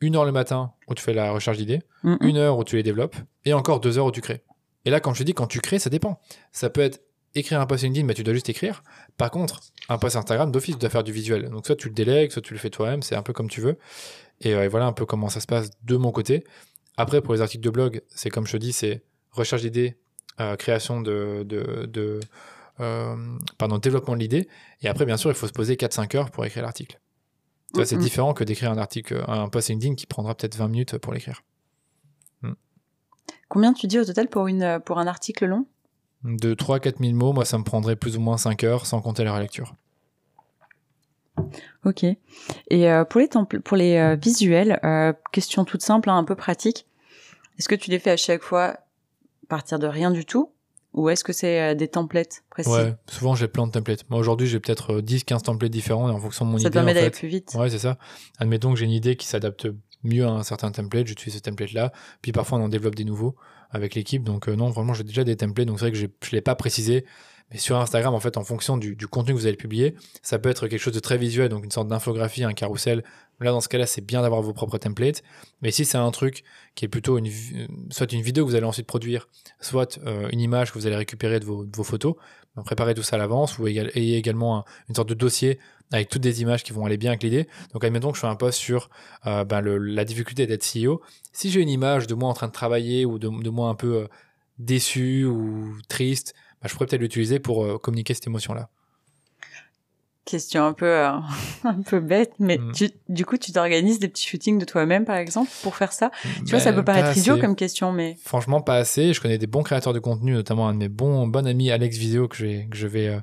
B: une heure le matin où tu fais la recherche d'idées, une heure où tu les développes, et encore deux heures où tu crées. Et là, quand je te dis quand tu crées, ça dépend. Ça peut être écrire un post LinkedIn, mais tu dois juste écrire. Par contre, un post Instagram, d'office, tu dois faire du visuel. Donc soit tu le délègues, soit tu le fais toi-même, c'est un peu comme tu veux. Et, euh, et voilà un peu comment ça se passe de mon côté. Après, pour les articles de blog, c'est comme je te dis, c'est recherche d'idées, euh, création de, de, de pardon, développement de l'idée. Et après, bien sûr, il faut se poser 4-5 heures pour écrire l'article. C'est
A: Mhm.
B: différent que d'écrire un article, un post LinkedIn qui prendra peut-être 20 minutes pour l'écrire.
A: Combien tu dis au total pour, une, euh, pour un article long?
B: De 3-4 000 mots, moi, ça me prendrait plus ou moins 5 heures sans compter la relecture.
A: Ok. Et euh, pour les, pour les euh, visuels, euh, question toute simple, hein, un peu pratique, est-ce que tu les fais à chaque fois partir de rien du tout? Ou est-ce que c'est euh, des templates précis?
B: Ouais, souvent j'ai plein de templates. Moi aujourd'hui j'ai peut-être 10-15 templates différents et en fonction de mon
A: Ça te
B: idée.
A: permet
B: en
A: d'aller plus vite?
B: Ouais, c'est ça. Admettons que j'ai une idée qui s'adapte mieux à un certain template, j'utilise ce template-là. Puis parfois on en développe des nouveaux avec l'équipe. Donc euh, non, vraiment j'ai déjà des templates. Donc c'est vrai que je ne l'ai pas précisé. Mais sur Instagram, en fait, en fonction du, du contenu que vous allez publier, ça peut être quelque chose de très visuel, donc une sorte d'infographie, un carrousel. Là, dans ce cas-là, c'est bien d'avoir vos propres templates. Mais si c'est un truc qui est plutôt soit une vidéo que vous allez ensuite produire, soit euh, une image que vous allez récupérer de vos, photos, ben, préparez tout ça à l'avance. Égal- ayez également un- une sorte de dossier avec toutes des images qui vont aller bien avec l'idée. Donc, admettons que je fais un post sur euh, ben, la difficulté d'être CEO. Si j'ai une image de moi en train de travailler ou de, moi un peu euh, déçu ou triste, ben, je pourrais peut-être l'utiliser pour communiquer cette émotion-là.
A: Question un peu euh, un peu bête, mais
B: Mm.
A: tu, du coup tu t'organises des petits shootings de toi-même par exemple pour faire ça? Tu vois, ça
B: Ben,
A: peut paraître idiot comme question, mais
B: Franchement, pas assez. Je connais des bons créateurs de contenu, notamment un de mes bons bon amis, Alex Viseo, que, j'ai- que je vais euh,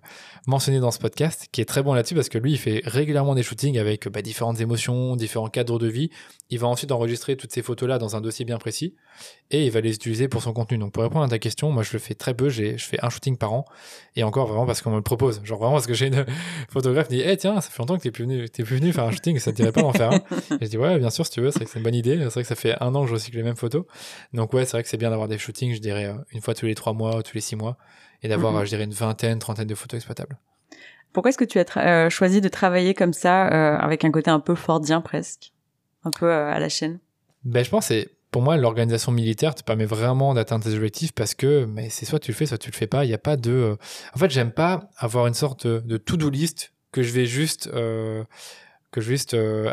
B: mentionner dans ce podcast, qui est très bon là-dessus parce que lui, il fait régulièrement des shootings avec bah, différentes émotions, différents cadres de vie. Il va ensuite enregistrer toutes ces photos-là dans un dossier bien précis et il va les utiliser pour son contenu. Donc, pour répondre à ta question, moi, je le fais très peu. J'ai, je fais un shooting par an et encore vraiment parce qu'on me le propose. Genre vraiment parce que j'ai une photographe dit Eh, tiens, ça fait longtemps que t'es plus venu, plus venu faire un shooting, ça te dirait pas d'en faire un Et je dis Ouais, bien sûr, si tu veux, c'est vrai que c'est une bonne idée. C'est vrai que ça fait un an que je recycle les mêmes photos. Donc ouais, c'est vrai que c'est bien d'avoir des shootings, je dirais, euh, une fois tous les trois mois, tous les six mois, et d'avoir,
A: Mhm.
B: euh, je dirais, une vingtaine, trentaine de photos exploitables.
A: pourquoi est-ce que tu as euh, choisi de travailler comme ça euh, avec un côté un peu fordien presque, un peu euh, à la chaîne?
B: Ben, je pense que c'est, pour moi, l'organisation militaire te permet vraiment d'atteindre tes objectifs parce que, mais c'est soit tu le fais, soit tu le fais pas. Il n'y a pas de, en fait, j'aime pas avoir une sorte de, de to-do list que je vais juste, euh, que je euh,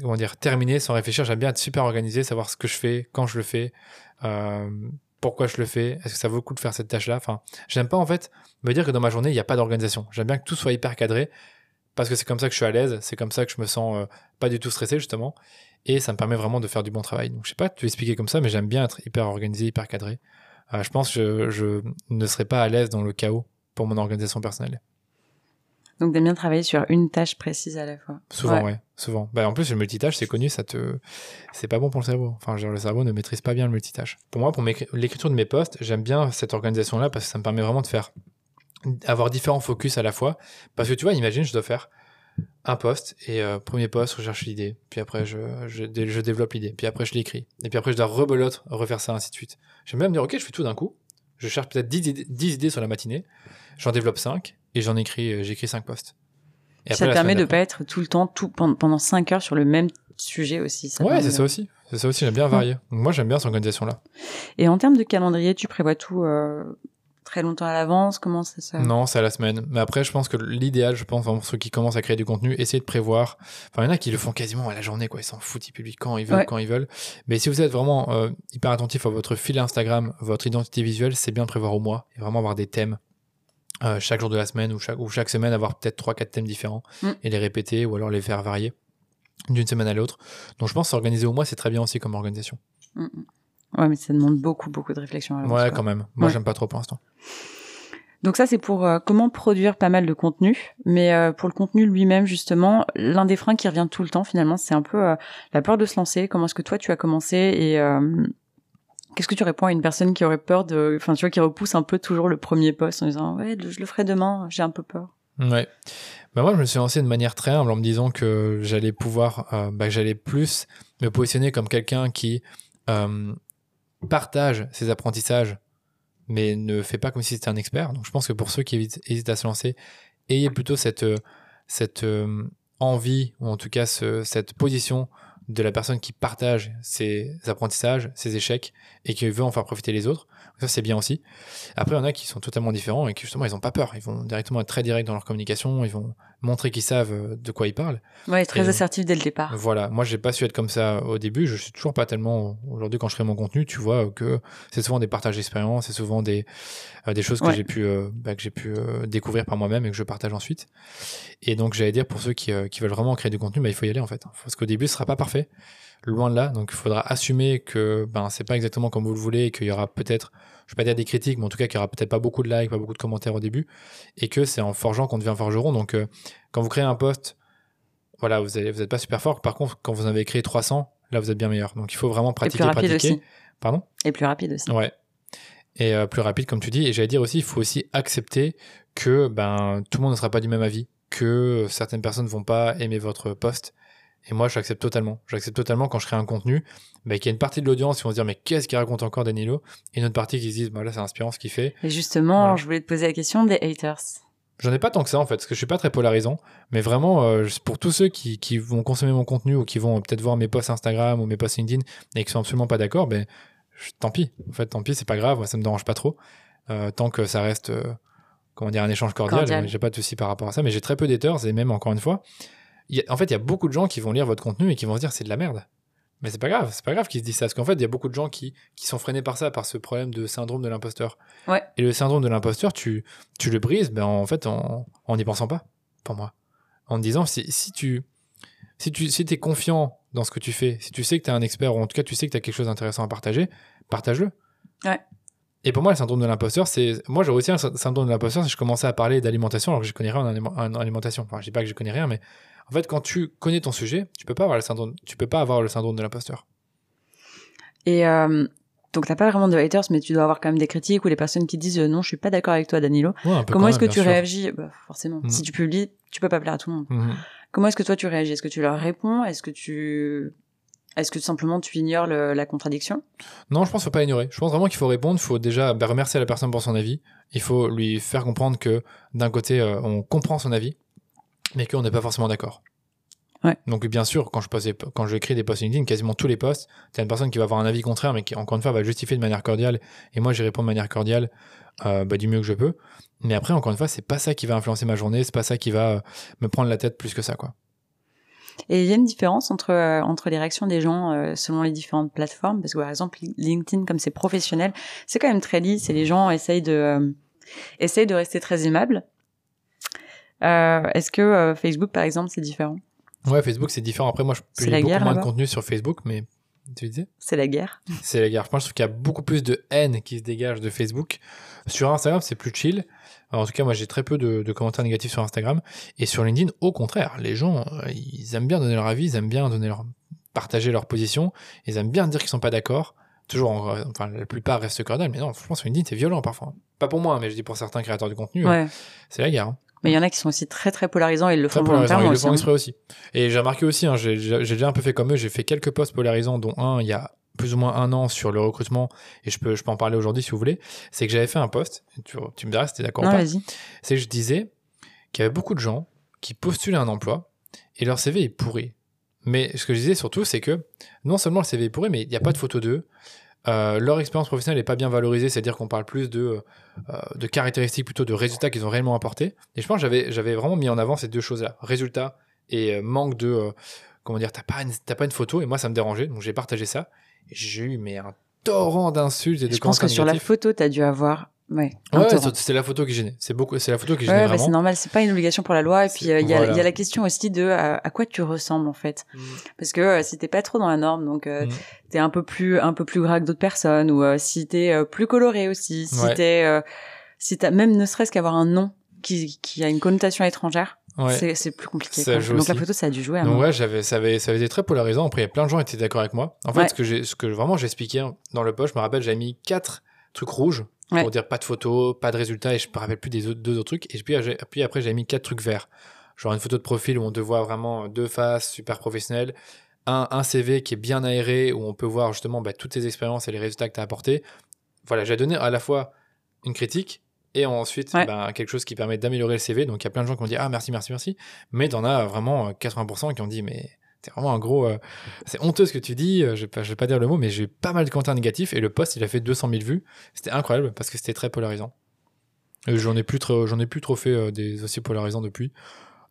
B: comment dire, terminer sans réfléchir. J'aime bien être super organisé, savoir ce que je fais, quand je le fais. Euh, pourquoi je le fais, est-ce que ça vaut le coup de faire cette tâche-là? Enfin, j'aime pas en fait me dire que dans ma journée, il n'y a pas d'organisation. J'aime bien que tout soit hyper cadré parce que c'est comme ça que je suis à l'aise, c'est comme ça que je me sens pas du tout stressé justement, et ça me permet vraiment de faire du bon travail. Donc je sais pas tu expliquer comme ça, mais j'aime bien être hyper organisé, hyper cadré. Je pense que je, ne serais pas à l'aise dans le chaos pour mon organisation personnelle.
A: Donc d'aimer bien travailler sur une tâche précise à la fois.
B: Souvent, ouais, souvent. Bah, en plus, le multitâche, c'est connu, ça te, c'est pas bon pour le cerveau. Enfin, genre, le cerveau ne maîtrise pas bien le multitâche. Pour moi, pour l'écriture de mes posts, j'aime bien cette organisation-là parce que ça me permet vraiment de faire, avoir différents focus à la fois. Parce que tu vois, imagine, je dois faire un post et euh, premier post, je cherche l'idée. Puis après, je, je, je développe l'idée. Puis après, je l'écris. Et puis après, je dois rebelote, refaire ça, ainsi de suite. J'aime bien me dire, ok, je fais tout d'un coup. Je cherche peut-être 10 idées, 10 idées sur la matinée. J'en développe 5 et j'en écris, euh, j'écris 5 posts.
A: Et ça permet de pas être tout le temps, tout, pendant 5 heures sur le même sujet aussi.
B: Ça ouais, c'est ça aussi. C'est ça aussi, j'aime bien varier. moi, j'aime bien cette organisation-là.
A: Et en termes de calendrier, tu prévois tout euh, très longtemps à l'avance? Comment ça se...
B: Non, c'est à la semaine. Mais après, je pense que l'idéal, je pense, pour ceux qui commencent à créer du contenu, essayer de prévoir. Enfin, il y en a qui le font quasiment à la journée, quoi. Ils s'en foutent, ils publient quand ils veulent, quand ils veulent. Mais si vous êtes vraiment euh, hyper attentif à votre fil Instagram, votre identité visuelle, c'est bien de prévoir au mois et vraiment avoir des thèmes. Euh, chaque jour de la semaine ou chaque, ou chaque semaine avoir peut-être 3-4 thèmes différents mm. et les répéter ou alors les faire varier d'une semaine à l'autre. Donc je pense s'organiser au mois, c'est très bien aussi comme organisation.
A: Mm, mm. Ouais, mais ça demande beaucoup, beaucoup de réflexion.
B: ouais, quand même. Moi, j'aime pas trop pour l'instant.
A: Donc ça, c'est pour euh, comment produire pas mal de contenu. Mais euh, pour le contenu lui-même, justement, l'un des freins qui revient tout le temps, finalement, c'est un peu euh, la peur de se lancer. Comment est-ce que toi, tu as commencé et qu'est-ce que tu réponds à une personne qui aurait peur de, enfin, tu vois, qui repousse un peu toujours le premier poste en disant, ouais, je le ferai demain, j'ai un peu peur.
B: Ouais. Bah moi, je me suis lancé de manière très humble en me disant que j'allais pouvoir, bah, j'allais plus me positionner comme quelqu'un qui partage ses apprentissages, mais ne fait pas comme si c'était un expert. Donc je pense que pour ceux qui hésitent à se lancer, ayez plutôt cette, cette euh, envie, ou en tout cas cette position de la personne qui partage ses apprentissages, ses échecs, et qui veut en faire profiter les autres. Ça, c'est bien aussi. Après, il y en a qui sont totalement différents et qui, justement, ils n'ont pas peur. Ils vont directement être très directs dans leur communication. Ils vont montrer qu'ils savent euh, de quoi ils parlent.
A: Ouais, très assertif dès le départ.
B: Voilà. Moi, j'ai pas su être comme ça au début. Je suis toujours pas tellement. Aujourd'hui, quand je crée mon contenu, tu vois que c'est souvent des partages d'expérience, c'est souvent des, euh, des choses que j'ai pu, euh, bah, que j'ai pu découvrir par moi-même et que je partage ensuite. Et donc, j'allais dire pour ceux qui, qui veulent vraiment créer du contenu, bah, il faut y aller en fait. Parce qu'au début, ce sera pas parfait loin de là. Donc il faudra assumer que ben c'est pas exactement comme vous le voulez et qu'il y aura peut-être, je vais pas dire des critiques, mais en tout cas qu'il y aura peut-être pas beaucoup de likes, pas beaucoup de commentaires au début, et que c'est en forgeant qu'on devient forgeron. Donc euh, quand vous créez un post, voilà, vous n'êtes vous êtes pas super fort. Par contre, quand vous en avez créé 300, là vous êtes bien meilleur. Donc il faut vraiment pratiquer, et plus rapide pratiquer. Aussi. Pardon?
A: Et plus rapide aussi.
B: Ouais. Et euh, plus rapide, comme tu dis. Et j'allais dire aussi, il faut aussi accepter que ben tout le monde ne sera pas du même avis, que certaines personnes vont pas aimer votre post et moi, j'accepte totalement. J'accepte totalement quand je crée un contenu, bah, qu'il y a une partie de l'audience qui vont se dire, mais qu'est-ce qu'il raconte encore Danilo? Et une autre partie qui se disent, bah, là, c'est inspirant ce qu'il fait.
A: Et justement, je voulais te poser la question des haters.
B: J'en ai pas tant que ça en fait, parce que je suis pas très polarisant, mais vraiment euh, pour tous ceux qui, qui, vont consommer mon contenu ou qui vont peut-être voir mes posts Instagram ou mes posts LinkedIn et qui sont absolument pas d'accord, ben tant pis. En fait, tant pis, c'est pas grave, ça me dérange pas trop, euh, tant que ça reste, euh, comment dire, un échange cordial. cordial. J'ai pas de soucis par rapport à ça, mais j'ai très peu d'haters et même encore une fois, en fait, il y a beaucoup de gens qui vont lire votre contenu et qui vont se dire c'est de la merde. Mais c'est pas grave, c'est pas grave qu'ils se disent ça. Parce qu'en fait, il y a beaucoup de gens qui, qui sont freinés par ça, par ce problème de syndrome de l'imposteur.
A: Ouais.
B: Et le syndrome de l'imposteur, tu, tu le brises, ben, en fait, en n'y pensant pas, pour moi. En te disant, si, si tu si tu si es confiant dans ce que tu fais, si tu sais que tu es un expert, ou en tout cas tu sais que tu as quelque chose d'intéressant à partager, partage-le.
A: Ouais.
B: Et pour moi, le syndrome de l'imposteur, c'est. Moi, j'ai aussi un syndrome de l'imposteur si je commençais à parler d'alimentation alors que je connais rien en, alimentation. Enfin, je dis pas que je connais rien, mais en fait, quand tu connais ton sujet, tu peux pas avoir le syndrome, tu peux pas avoir le syndrome de l'imposteur.
A: Et euh, donc, t'as pas vraiment de haters, mais tu dois avoir quand même des critiques ou les personnes qui disent euh, non, je suis pas d'accord avec toi, Danilo. Comment est-ce que tu réagis? Bah, Forcément, si mhm. tu publies, tu peux pas plaire à tout le monde. Mhm. Comment est-ce que toi tu réagis? Est-ce que tu leur réponds? Est-ce que tu est-ce que simplement tu ignores la contradiction?
B: Non, je pense qu'il faut pas ignorer. Je pense vraiment qu'il faut répondre. Il faut déjà bah, remercier la personne pour son avis. Il faut lui faire comprendre que d'un côté, euh, on comprend son avis mais qu'on n'est pas forcément d'accord.
A: Ouais.
B: Donc bien sûr, quand je posais, quand j'écris des posts LinkedIn, quasiment tous les posts, t'as une personne qui va avoir un avis contraire, mais qui encore une fois va justifier de manière cordiale, et moi j'y réponds de manière cordiale, euh, bah, du mieux que je peux. Mais après, encore une fois, c'est pas ça qui va influencer ma journée, c'est pas ça qui va euh, me prendre la tête plus que ça, quoi.
A: Et il y a une différence entre euh, entre les réactions des gens euh, selon les différentes plateformes, parce que par exemple LinkedIn, comme c'est professionnel, c'est quand même très lisse et les gens essayent de euh, essayent de rester très aimables. Est-ce que Facebook, par exemple, c'est différent?
B: Ouais, Facebook, c'est différent. Après, moi, je publie beaucoup moins de contenu sur Facebook, mais tu disais
A: C'est la guerre.
B: C'est la guerre. Je pense qu'il y a beaucoup plus de haine qui se dégage de Facebook. Sur Instagram, c'est plus chill. en tout cas, moi, j'ai très peu de, commentaires négatifs sur Instagram. Et sur LinkedIn, au contraire, les gens, ils aiment bien donner leur avis, ils aiment bien donner leur, partager leur position, ils aiment bien dire qu'ils sont pas d'accord. Toujours, enfin, la plupart restent cordiales, mais non, franchement, sur LinkedIn, c'est violent parfois. Pas pour moi, mais je dis pour certains créateurs de contenu, euh, c'est la guerre. Hein.
A: Mais il y en a qui sont aussi très très polarisants et ils le font volontairement. Ils le font
B: exprès aussi. Et j'ai remarqué aussi, hein, j'ai déjà un peu fait comme eux, j'ai fait quelques posts polarisants, dont un il y a plus ou moins un an sur le recrutement, et je peux, je peux en parler aujourd'hui si vous voulez, c'est que j'avais fait un post, tu, tu me diras si t'es d'accord ou pas. C'est que je disais qu'il y avait beaucoup de gens qui postulaient un emploi et leur CV est pourri. Mais ce que je disais surtout, c'est que non seulement le CV est pourri, mais il n'y a pas de photo d'eux. Euh, leur expérience professionnelle n'est pas bien valorisée, c'est-à-dire qu'on parle plus de, euh, de caractéristiques plutôt de résultats qu'ils ont réellement apportés. Et je pense que j'avais, vraiment mis en avant ces deux choses-là, résultats et euh, manque de, comment dire, t'as pas, une, pas une photo, et moi ça me dérangeait, donc j'ai partagé ça. J'ai eu mais un torrent d'insultes et de
A: Je pense que sur la photo, tu as dû avoir Ouais,
B: ouais c'est la photo qui gênait. C'est beaucoup, c'est la photo qui gênait ouais,
A: bah, c'est normal, c'est pas une obligation pour la loi. Et puis il y, a, y, a la question aussi de à, quoi tu ressembles en fait, mm. parce que euh, si t'es pas trop dans la norme, donc euh, mm. t'es un peu plus un peu plus gras que d'autres personnes, ou euh, si t'es euh, plus coloré aussi, si t'es euh, si t'as même ne serait-ce qu'avoir un nom qui qui a une connotation étrangère. Ouais. C'est plus compliqué. Donc la photo, ça a dû jouer.
B: Donc ouais, j'avais, ça avait, ça avait été très polarisant. Après, il y a plein de gens qui étaient d'accord avec moi. En fait, ce que j'ai, ce que vraiment j'expliquais dans le post, je me rappelle, j'avais mis quatre trucs rouges pour dire pas de photo, pas de résultats, et je me rappelle plus des autres, deux autres trucs. Et puis, puis après, j'avais mis quatre trucs verts. Genre une photo de profil où on te voit vraiment deux faces, super professionnelles. Un, un CV qui est bien aéré, où on peut voir justement bah, toutes tes expériences et les résultats que tu as apportés. Voilà, j'ai donné à la fois une critique et ensuite bah, quelque chose qui permet d'améliorer le CV. Donc il y a plein de gens qui ont dit ah merci, merci, merci. Mais t'en as vraiment 80% qui ont dit mais c'est vraiment un gros. Euh, c'est honteux ce que tu dis, euh, je vais, vais pas dire le mot, mais j'ai eu pas mal de commentaires négatifs et le post il a fait 200 000 vues. C'était incroyable parce que c'était très polarisant. J'en ai plus trop, j'en ai plus trop fait euh, des aussi polarisants depuis.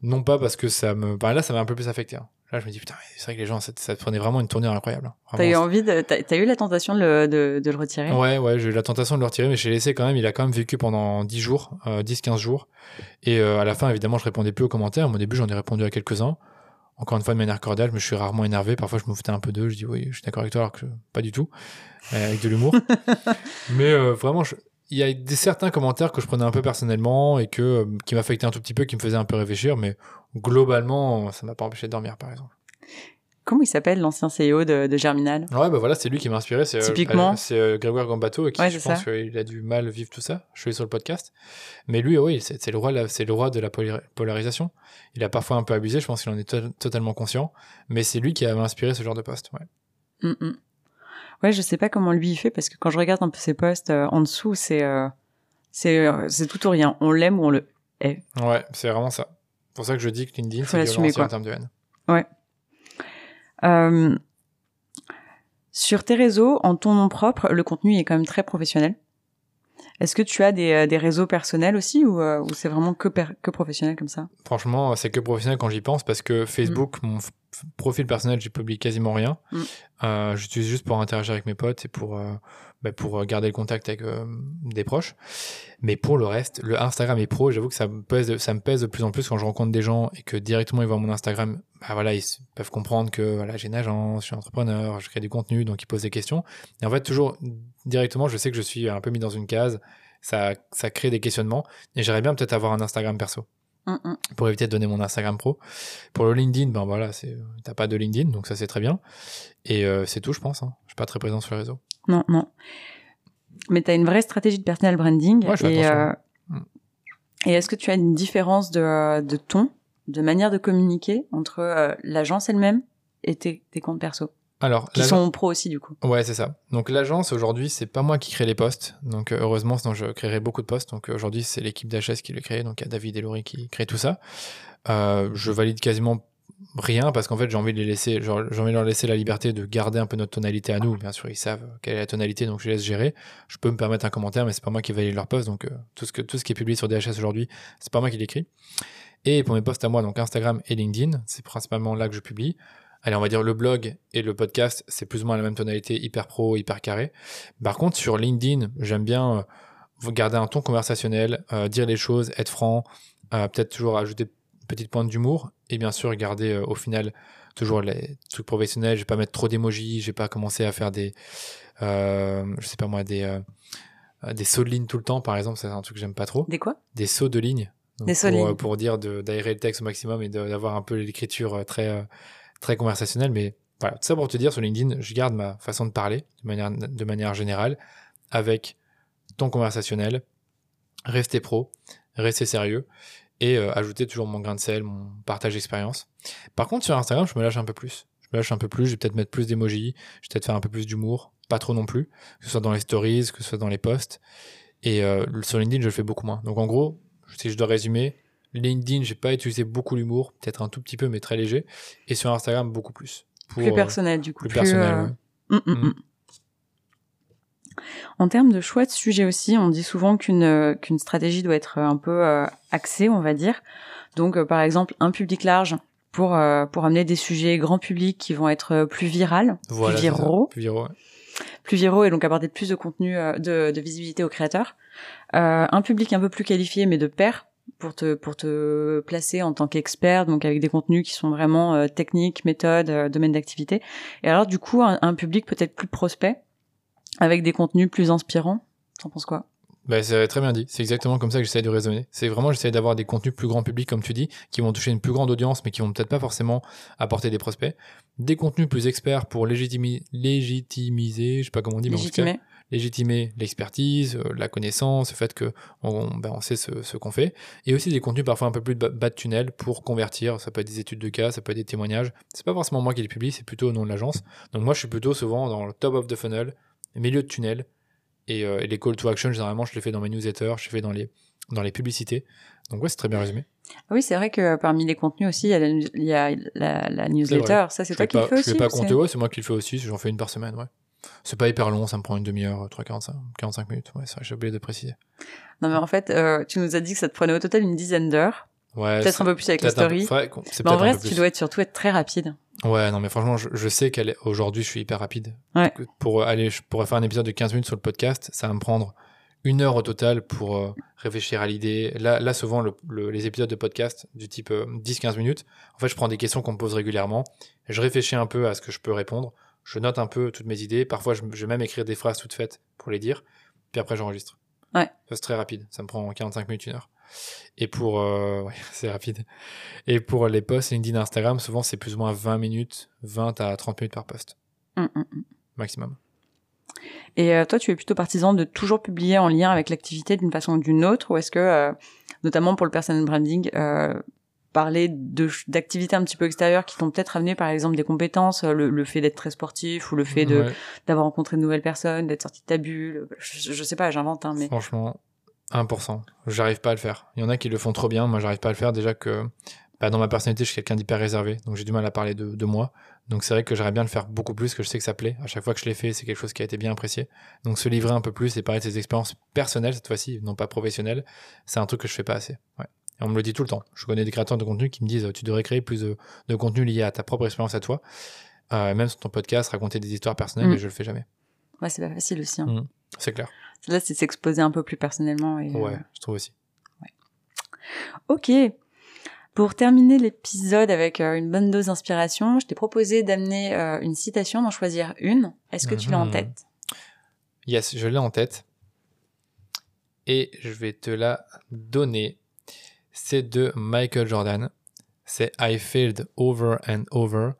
B: Non pas parce que ça me, bah, là ça m'a un peu plus affecté. Hein. Là je me dis putain, c'est vrai que les gens ça, prenait vraiment une tournure incroyable.
A: Hein. T'as eu envie de, t'as, eu la tentation de le, de, de le retirer?
B: Ouais ouais, j'ai eu la tentation de le retirer, mais j'ai laissé quand même. Il a quand même vécu pendant 10 jours, 10-15 jours, et à la fin évidemment je répondais plus aux commentaires. Au début j'en ai répondu à quelques uns encore une fois de manière cordiale, je me suis rarement énervé. Parfois, je me foutais un peu d'eux. Je dis oui, je suis d'accord avec toi, alors que pas du tout, euh, avec de l'humour. Mais euh, vraiment, il y a des certains commentaires que je prenais un peu personnellement et que euh, qui m'affectaient un tout petit peu, qui me faisaient un peu réfléchir. Mais globalement, ça m'a pas empêché de dormir, par exemple.
A: Comment il s'appelle l'ancien CEO de, de, Germinal?
B: Ouais, bah voilà, c'est lui qui m'a inspiré. C'est, Typiquement. c'est euh, Grégoire Gambato qui, je pense qu'il a du mal vivre tout ça. Je suis sur le podcast. Mais lui, oui, c'est, le, roi, c'est le roi de la polarisation. Il a parfois un peu abusé, je pense qu'il en est totalement conscient. Mais c'est lui qui a inspiré ce genre de poste. Ouais.
A: Mm, mm. ouais, je sais pas comment lui il fait parce que quand je regarde un peu ses posts euh, en dessous, c'est, euh, c'est, c'est tout ou rien. On l'aime ou on le hait.
B: Ouais, c'est vraiment ça. C'est pour ça que je dis que LinkedIn, c'est violent en termes de haine.
A: Ouais. Euh, sur tes réseaux, en ton nom propre, le contenu est quand même très professionnel. Est-ce que tu as des, euh, des réseaux personnels aussi ou, euh, ou c'est vraiment que, que professionnel comme ça?
B: Franchement, c'est que professionnel quand j'y pense parce que Facebook, mm. mon profil personnel, j'y publie quasiment rien. Mm. Euh, J'utilise juste pour interagir avec mes potes et pour, euh, bah, pour garder le contact avec des proches. Mais pour le reste, le Instagram est pro. J'avoue que ça me, pèse, ça me pèse de plus en plus quand je rencontre des gens et que directement ils voient mon Instagram. Bah voilà, ils peuvent comprendre que voilà, j'ai une agence, je suis entrepreneur, je crée du contenu, donc ils posent des questions. Et en fait, toujours directement, je sais que je suis un peu mis dans une case. Ça, ça crée des questionnements. Et j'aimerais bien peut-être avoir un Instagram perso. Mm, mm. Pour éviter de donner mon Instagram pro. Pour le LinkedIn, ben voilà, t'as pas de LinkedIn, donc ça c'est très bien. Et euh, c'est tout, je pense. Hein. Je suis pas très présent sur le réseau.
A: Non, non mais tu as une vraie stratégie de personal branding. et, euh, mm. et est-ce que tu as une différence de, de ton, de manière de communiquer entre euh, l'agence elle-même et tes, tes comptes perso?
B: Alors,
A: qui sont pro aussi du coup.
B: Ouais, c'est ça. Donc l'agence aujourd'hui, c'est pas moi qui crée les postes. Donc euh, heureusement, sinon je créerais beaucoup de postes. Donc aujourd'hui, c'est l'équipe d'HS qui le crée. Donc il y a David et Laurie qui créent tout ça. Euh, je valide quasiment rien parce qu'en fait j'ai envie de les laisser j'ai envie de leur laisser la liberté de garder un peu notre tonalité à nous bien sûr ils savent quelle est la tonalité donc je les laisse gérer je peux me permettre un commentaire mais c'est pas moi qui valide leur poste donc euh, tout ce que tout ce qui est publié sur DHS aujourd'hui c'est pas moi qui l'écris Et pour mes posts à moi, donc Instagram et LinkedIn, c'est principalement là que je publie. Allez, on va dire le blog et le podcast, c'est plus ou moins la même tonalité, hyper pro, hyper carré. Par contre, sur LinkedIn, j'aime bien euh, garder un ton conversationnel, euh, dire les choses, être franc, euh, peut-être toujours ajouter une petite pointe d'humour, et bien sûr garder au final toujours les trucs professionnels. Je vais pas mettre trop d'émojis, je vais pas commencer à faire des, je sais pas moi, des des sauts de ligne tout le temps, par exemple, c'est un truc que j'aime pas trop.
A: Des quoi?
B: Des sauts de ligne.
A: des sauts de
B: pour,
A: ligne.
B: pour dire d'aérer le texte au maximum et d'avoir un peu l'écriture très très conversationnel, mais voilà, tout ça pour te dire, sur LinkedIn, je garde ma façon de parler de manière, de manière générale, avec ton conversationnel, rester pro, rester sérieux, et euh, ajouter toujours mon grain de sel, mon partage d'expérience. Par contre, sur Instagram, je me lâche un peu plus. Je me lâche un peu plus, je vais peut-être mettre plus d'emojis, je vais peut-être faire un peu plus d'humour, pas trop non plus, que ce soit dans les stories, que ce soit dans les posts. Et euh, sur LinkedIn, je le fais beaucoup moins. Donc en gros, si je dois résumer, LinkedIn, j'ai pas utilisé beaucoup l'humour, peut-être un tout petit peu, mais très léger. Et sur Instagram, beaucoup plus.
A: Pour, plus personnel, du coup.
B: Plus, personnel, euh...
A: ouais. Mmh, mmh, mmh. En termes de choix de sujet aussi, on dit souvent qu'une qu'une stratégie doit être un peu euh, axée, on va dire. Donc, euh, par exemple, un public large pour euh, pour amener des sujets grand public qui vont être plus virales,
B: voilà,
A: plus viraux,
B: plus viraux, ouais.
A: plus viraux et donc apporter plus de contenu, de, de visibilité aux créateurs. un public un peu plus qualifié, mais de pair, pour te pour te placer en tant qu'expert donc avec des contenus qui sont vraiment euh, techniques méthodes euh, domaine d'activité et alors du coup un, un public peut-être plus prospect avec des contenus plus inspirants t'en penses quoi?
B: Bah, c'est très bien dit. C'est exactement comme ça que j'essaie de raisonner. C'est vraiment, j'essaie d'avoir des contenus plus grand public, comme tu dis, qui vont toucher une plus grande audience, mais qui vont peut-être pas forcément apporter des prospects. Des contenus plus experts pour légitimi légitimiser, je sais pas comment on dit, mais
A: Légitimer.
B: en tout cas, légitimer l'expertise, euh, la connaissance, le fait que on, ben, on sait ce, ce qu'on fait, et aussi des contenus parfois un peu plus bas de tunnel pour convertir. Ça peut être des études de cas, ça peut être des témoignages. C'est pas forcément moi qui les publie, c'est plutôt au nom de l'agence. Donc moi, je suis plutôt souvent dans le top of the funnel, milieu de tunnel, et, euh, et les call to action, généralement, je les fais dans mes newsletters, je les fais dans les dans les publicités. Donc ouais, c'est très bien résumé.
A: Oui, c'est vrai que parmi les contenus aussi, il y a la, il y a la, la newsletter. Ça, c'est toi qui le fais
B: je
A: aussi
B: vais pas compter, c'est moi qui le fais aussi, j'en fais une par semaine, ouais. C'est pas hyper long, ça me prend une demi-heure, 3, 45, 45 minutes. Ouais, j'ai oublié de préciser.
A: Non, mais en fait, euh, tu nous as dit que ça te prenait au total une dizaine d'heures.
B: Ouais,
A: Peut-être un peu plus avec les stories.
B: c'est
A: Mais en vrai, tu dois être surtout être très rapide.
B: Ouais, non, mais franchement, je, je sais qu'aujourd'hui, je suis hyper rapide.
A: Ouais.
B: Pour aller, je pourrais faire un épisode de 15 minutes sur le podcast, ça va me prendre une heure au total pour euh, réfléchir à l'idée. Là, là, souvent, le- le- les épisodes de podcast du type euh, 10-15 minutes, en fait, je prends des questions qu'on me pose régulièrement, je réfléchis un peu à ce que je peux répondre, je note un peu toutes mes idées, parfois, je, je vais même écrire des phrases toutes faites pour les dire, puis après, j'enregistre.
A: Ouais.
B: Ça, c'est très rapide, ça me prend 45 minutes, une heure. Et pour... euh, ouais, c'est rapide. Et pour les posts LinkedIn Instagram, souvent, c'est plus ou moins 20 minutes, 20 à 30 minutes par post,
A: Hum, hum, hum.
B: maximum.
A: Et euh, toi, tu es plutôt partisan de toujours publier en lien avec l'activité d'une façon ou d'une autre, ou est-ce que, euh, notamment pour le personal branding, euh, parler d'activités un petit peu extérieures qui t'ont peut-être amené, par exemple, des compétences, euh, le, le fait d'être très sportif ou le fait de
B: Ouais.
A: d'avoir rencontré de nouvelles personnes, d'être sorti de ta bulle, je, je sais pas, j'invente, hein, mais
B: Franchement, 1%. J'arrive pas à le faire. Il y en a qui le font trop bien, moi j'arrive pas à le faire. Déjà que bah, dans ma personnalité, je suis quelqu'un d'hyper réservé, donc j'ai du mal à parler de, de moi. Donc c'est vrai que j'aimerais bien le faire beaucoup plus, que je sais que ça plaît. À chaque fois que je l'ai fait, c'est quelque chose qui a été bien apprécié. Donc se livrer un peu plus et parler de ses expériences personnelles cette fois-ci, non pas professionnelles, c'est un truc que je fais pas assez. Ouais. Et on me le dit tout le temps. Je connais des créateurs de contenu qui me disent tu devrais créer plus de, de contenu lié à ta propre expérience à toi. Euh, même sur ton podcast, raconter des histoires personnelles, mais je le fais jamais.
A: ouais, c'est pas facile aussi. Hein.
B: Mm. C'est clair.
A: Là, c'est de s'exposer un peu plus personnellement. Et, euh,
B: Ouais, je trouve aussi.
A: Ok. Pour terminer l'épisode avec euh, une bonne dose d'inspiration, je t'ai proposé d'amener une citation, d'en choisir une. Est-ce que tu l'as en
B: Mhm.
A: tête?
B: Yes, je l'ai en tête. Et je vais te la donner. C'est de Michael Jordan. C'est I failed over and over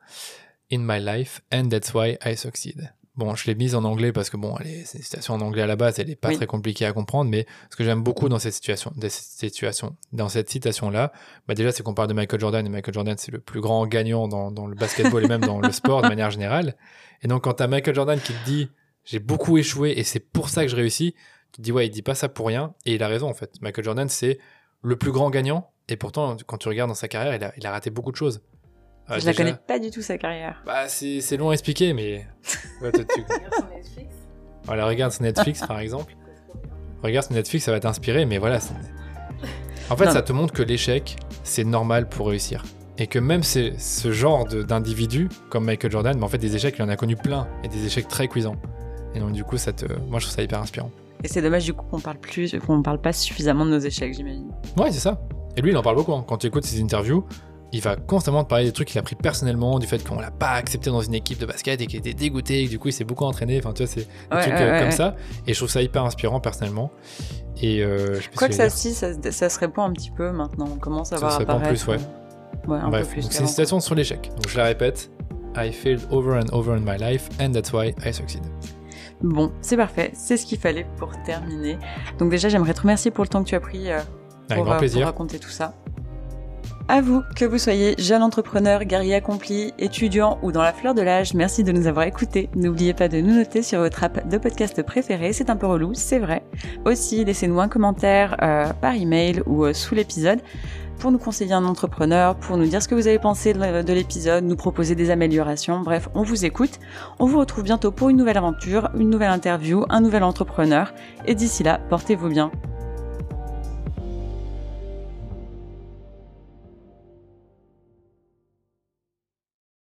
B: in my life and that's why I succeed. Bon, je l'ai mise en anglais parce que bon, c'est une citation en anglais à la base, elle est pas
A: Oui.
B: très compliquée à comprendre, mais ce que j'aime beaucoup dans cette situation, dans cette situation, dans cette citation-là, bah déjà, c'est qu'on parle de Michael Jordan et Michael Jordan, c'est le plus grand gagnant dans, dans le basketball et même dans le sport de manière générale. Et donc, quand t'as Michael Jordan qui te dit, j'ai beaucoup échoué et c'est pour ça que je réussis, tu te dis, ouais, il dit pas ça pour rien. Et il a raison, en fait. Michael Jordan, c'est le plus grand gagnant. Et pourtant, quand tu regardes dans sa carrière, il a, il a raté beaucoup de choses. Euh,
A: Je la
B: déjà-
A: connais pas du tout, sa carrière.
B: Bah, c'est c'est long à expliquer, mais. Ouais, tu- Voilà, regarde sur Netflix, par exemple. Regarde sur Netflix, ça va t'inspirer, mais voilà. c'est- En fait,
A: Non.
B: ça te montre que l'échec, c'est normal pour réussir. Et que même c'est ce genre d'individu, comme Michael Jordan, mais en fait des échecs, il en a connu plein, et des échecs très cuisants. Et donc du coup, ça te... moi je trouve ça hyper inspirant.
A: Et c'est dommage du coup qu'on parle plus, qu'on parle pas suffisamment de nos échecs, j'imagine.
B: Ouais, c'est ça. Et lui, il en parle beaucoup. Hein. Quand tu écoutes ses interviews, il va constamment te parler des trucs qu'il a pris personnellement, du fait qu'on l'a pas accepté dans une équipe de basket et qu'il était dégoûté, et que du coup il s'est beaucoup entraîné. Enfin, tu vois, c'est des trucs euh, comme ça. Et je trouve ça hyper inspirant personnellement. Et euh, je
A: Quoi que ça, si, ça, ça, se répand un petit peu maintenant. On commence à voir
B: ça
A: apparaître.
B: plus, ouais.
A: Euh, ouais un
B: Bref,
A: peu plus.
B: c'est une citation sur l'échec. Donc je la répète. I failed over and over in my life, and that's why I succeed.
A: Bon, c'est parfait, c'est ce qu'il fallait pour terminer. Donc déjà, j'aimerais te remercier pour le temps que tu as pris euh, pour,
B: grand
A: euh, pour raconter tout ça. À vous, que vous soyez jeune entrepreneur, guerrier accompli, étudiant ou dans la fleur de l'âge, merci de nous avoir écoutés. N'oubliez pas de nous noter sur votre app de podcast préféré, c'est un peu relou, c'est vrai. Aussi, laissez-nous un commentaire euh, par email ou euh, sous l'épisode pour nous conseiller un entrepreneur, pour nous dire ce que vous avez pensé de de l'épisode, nous proposer des améliorations. Bref, on vous écoute. On vous retrouve bientôt pour une nouvelle aventure, une nouvelle interview, un nouvel entrepreneur. Et d'ici là, portez-vous bien.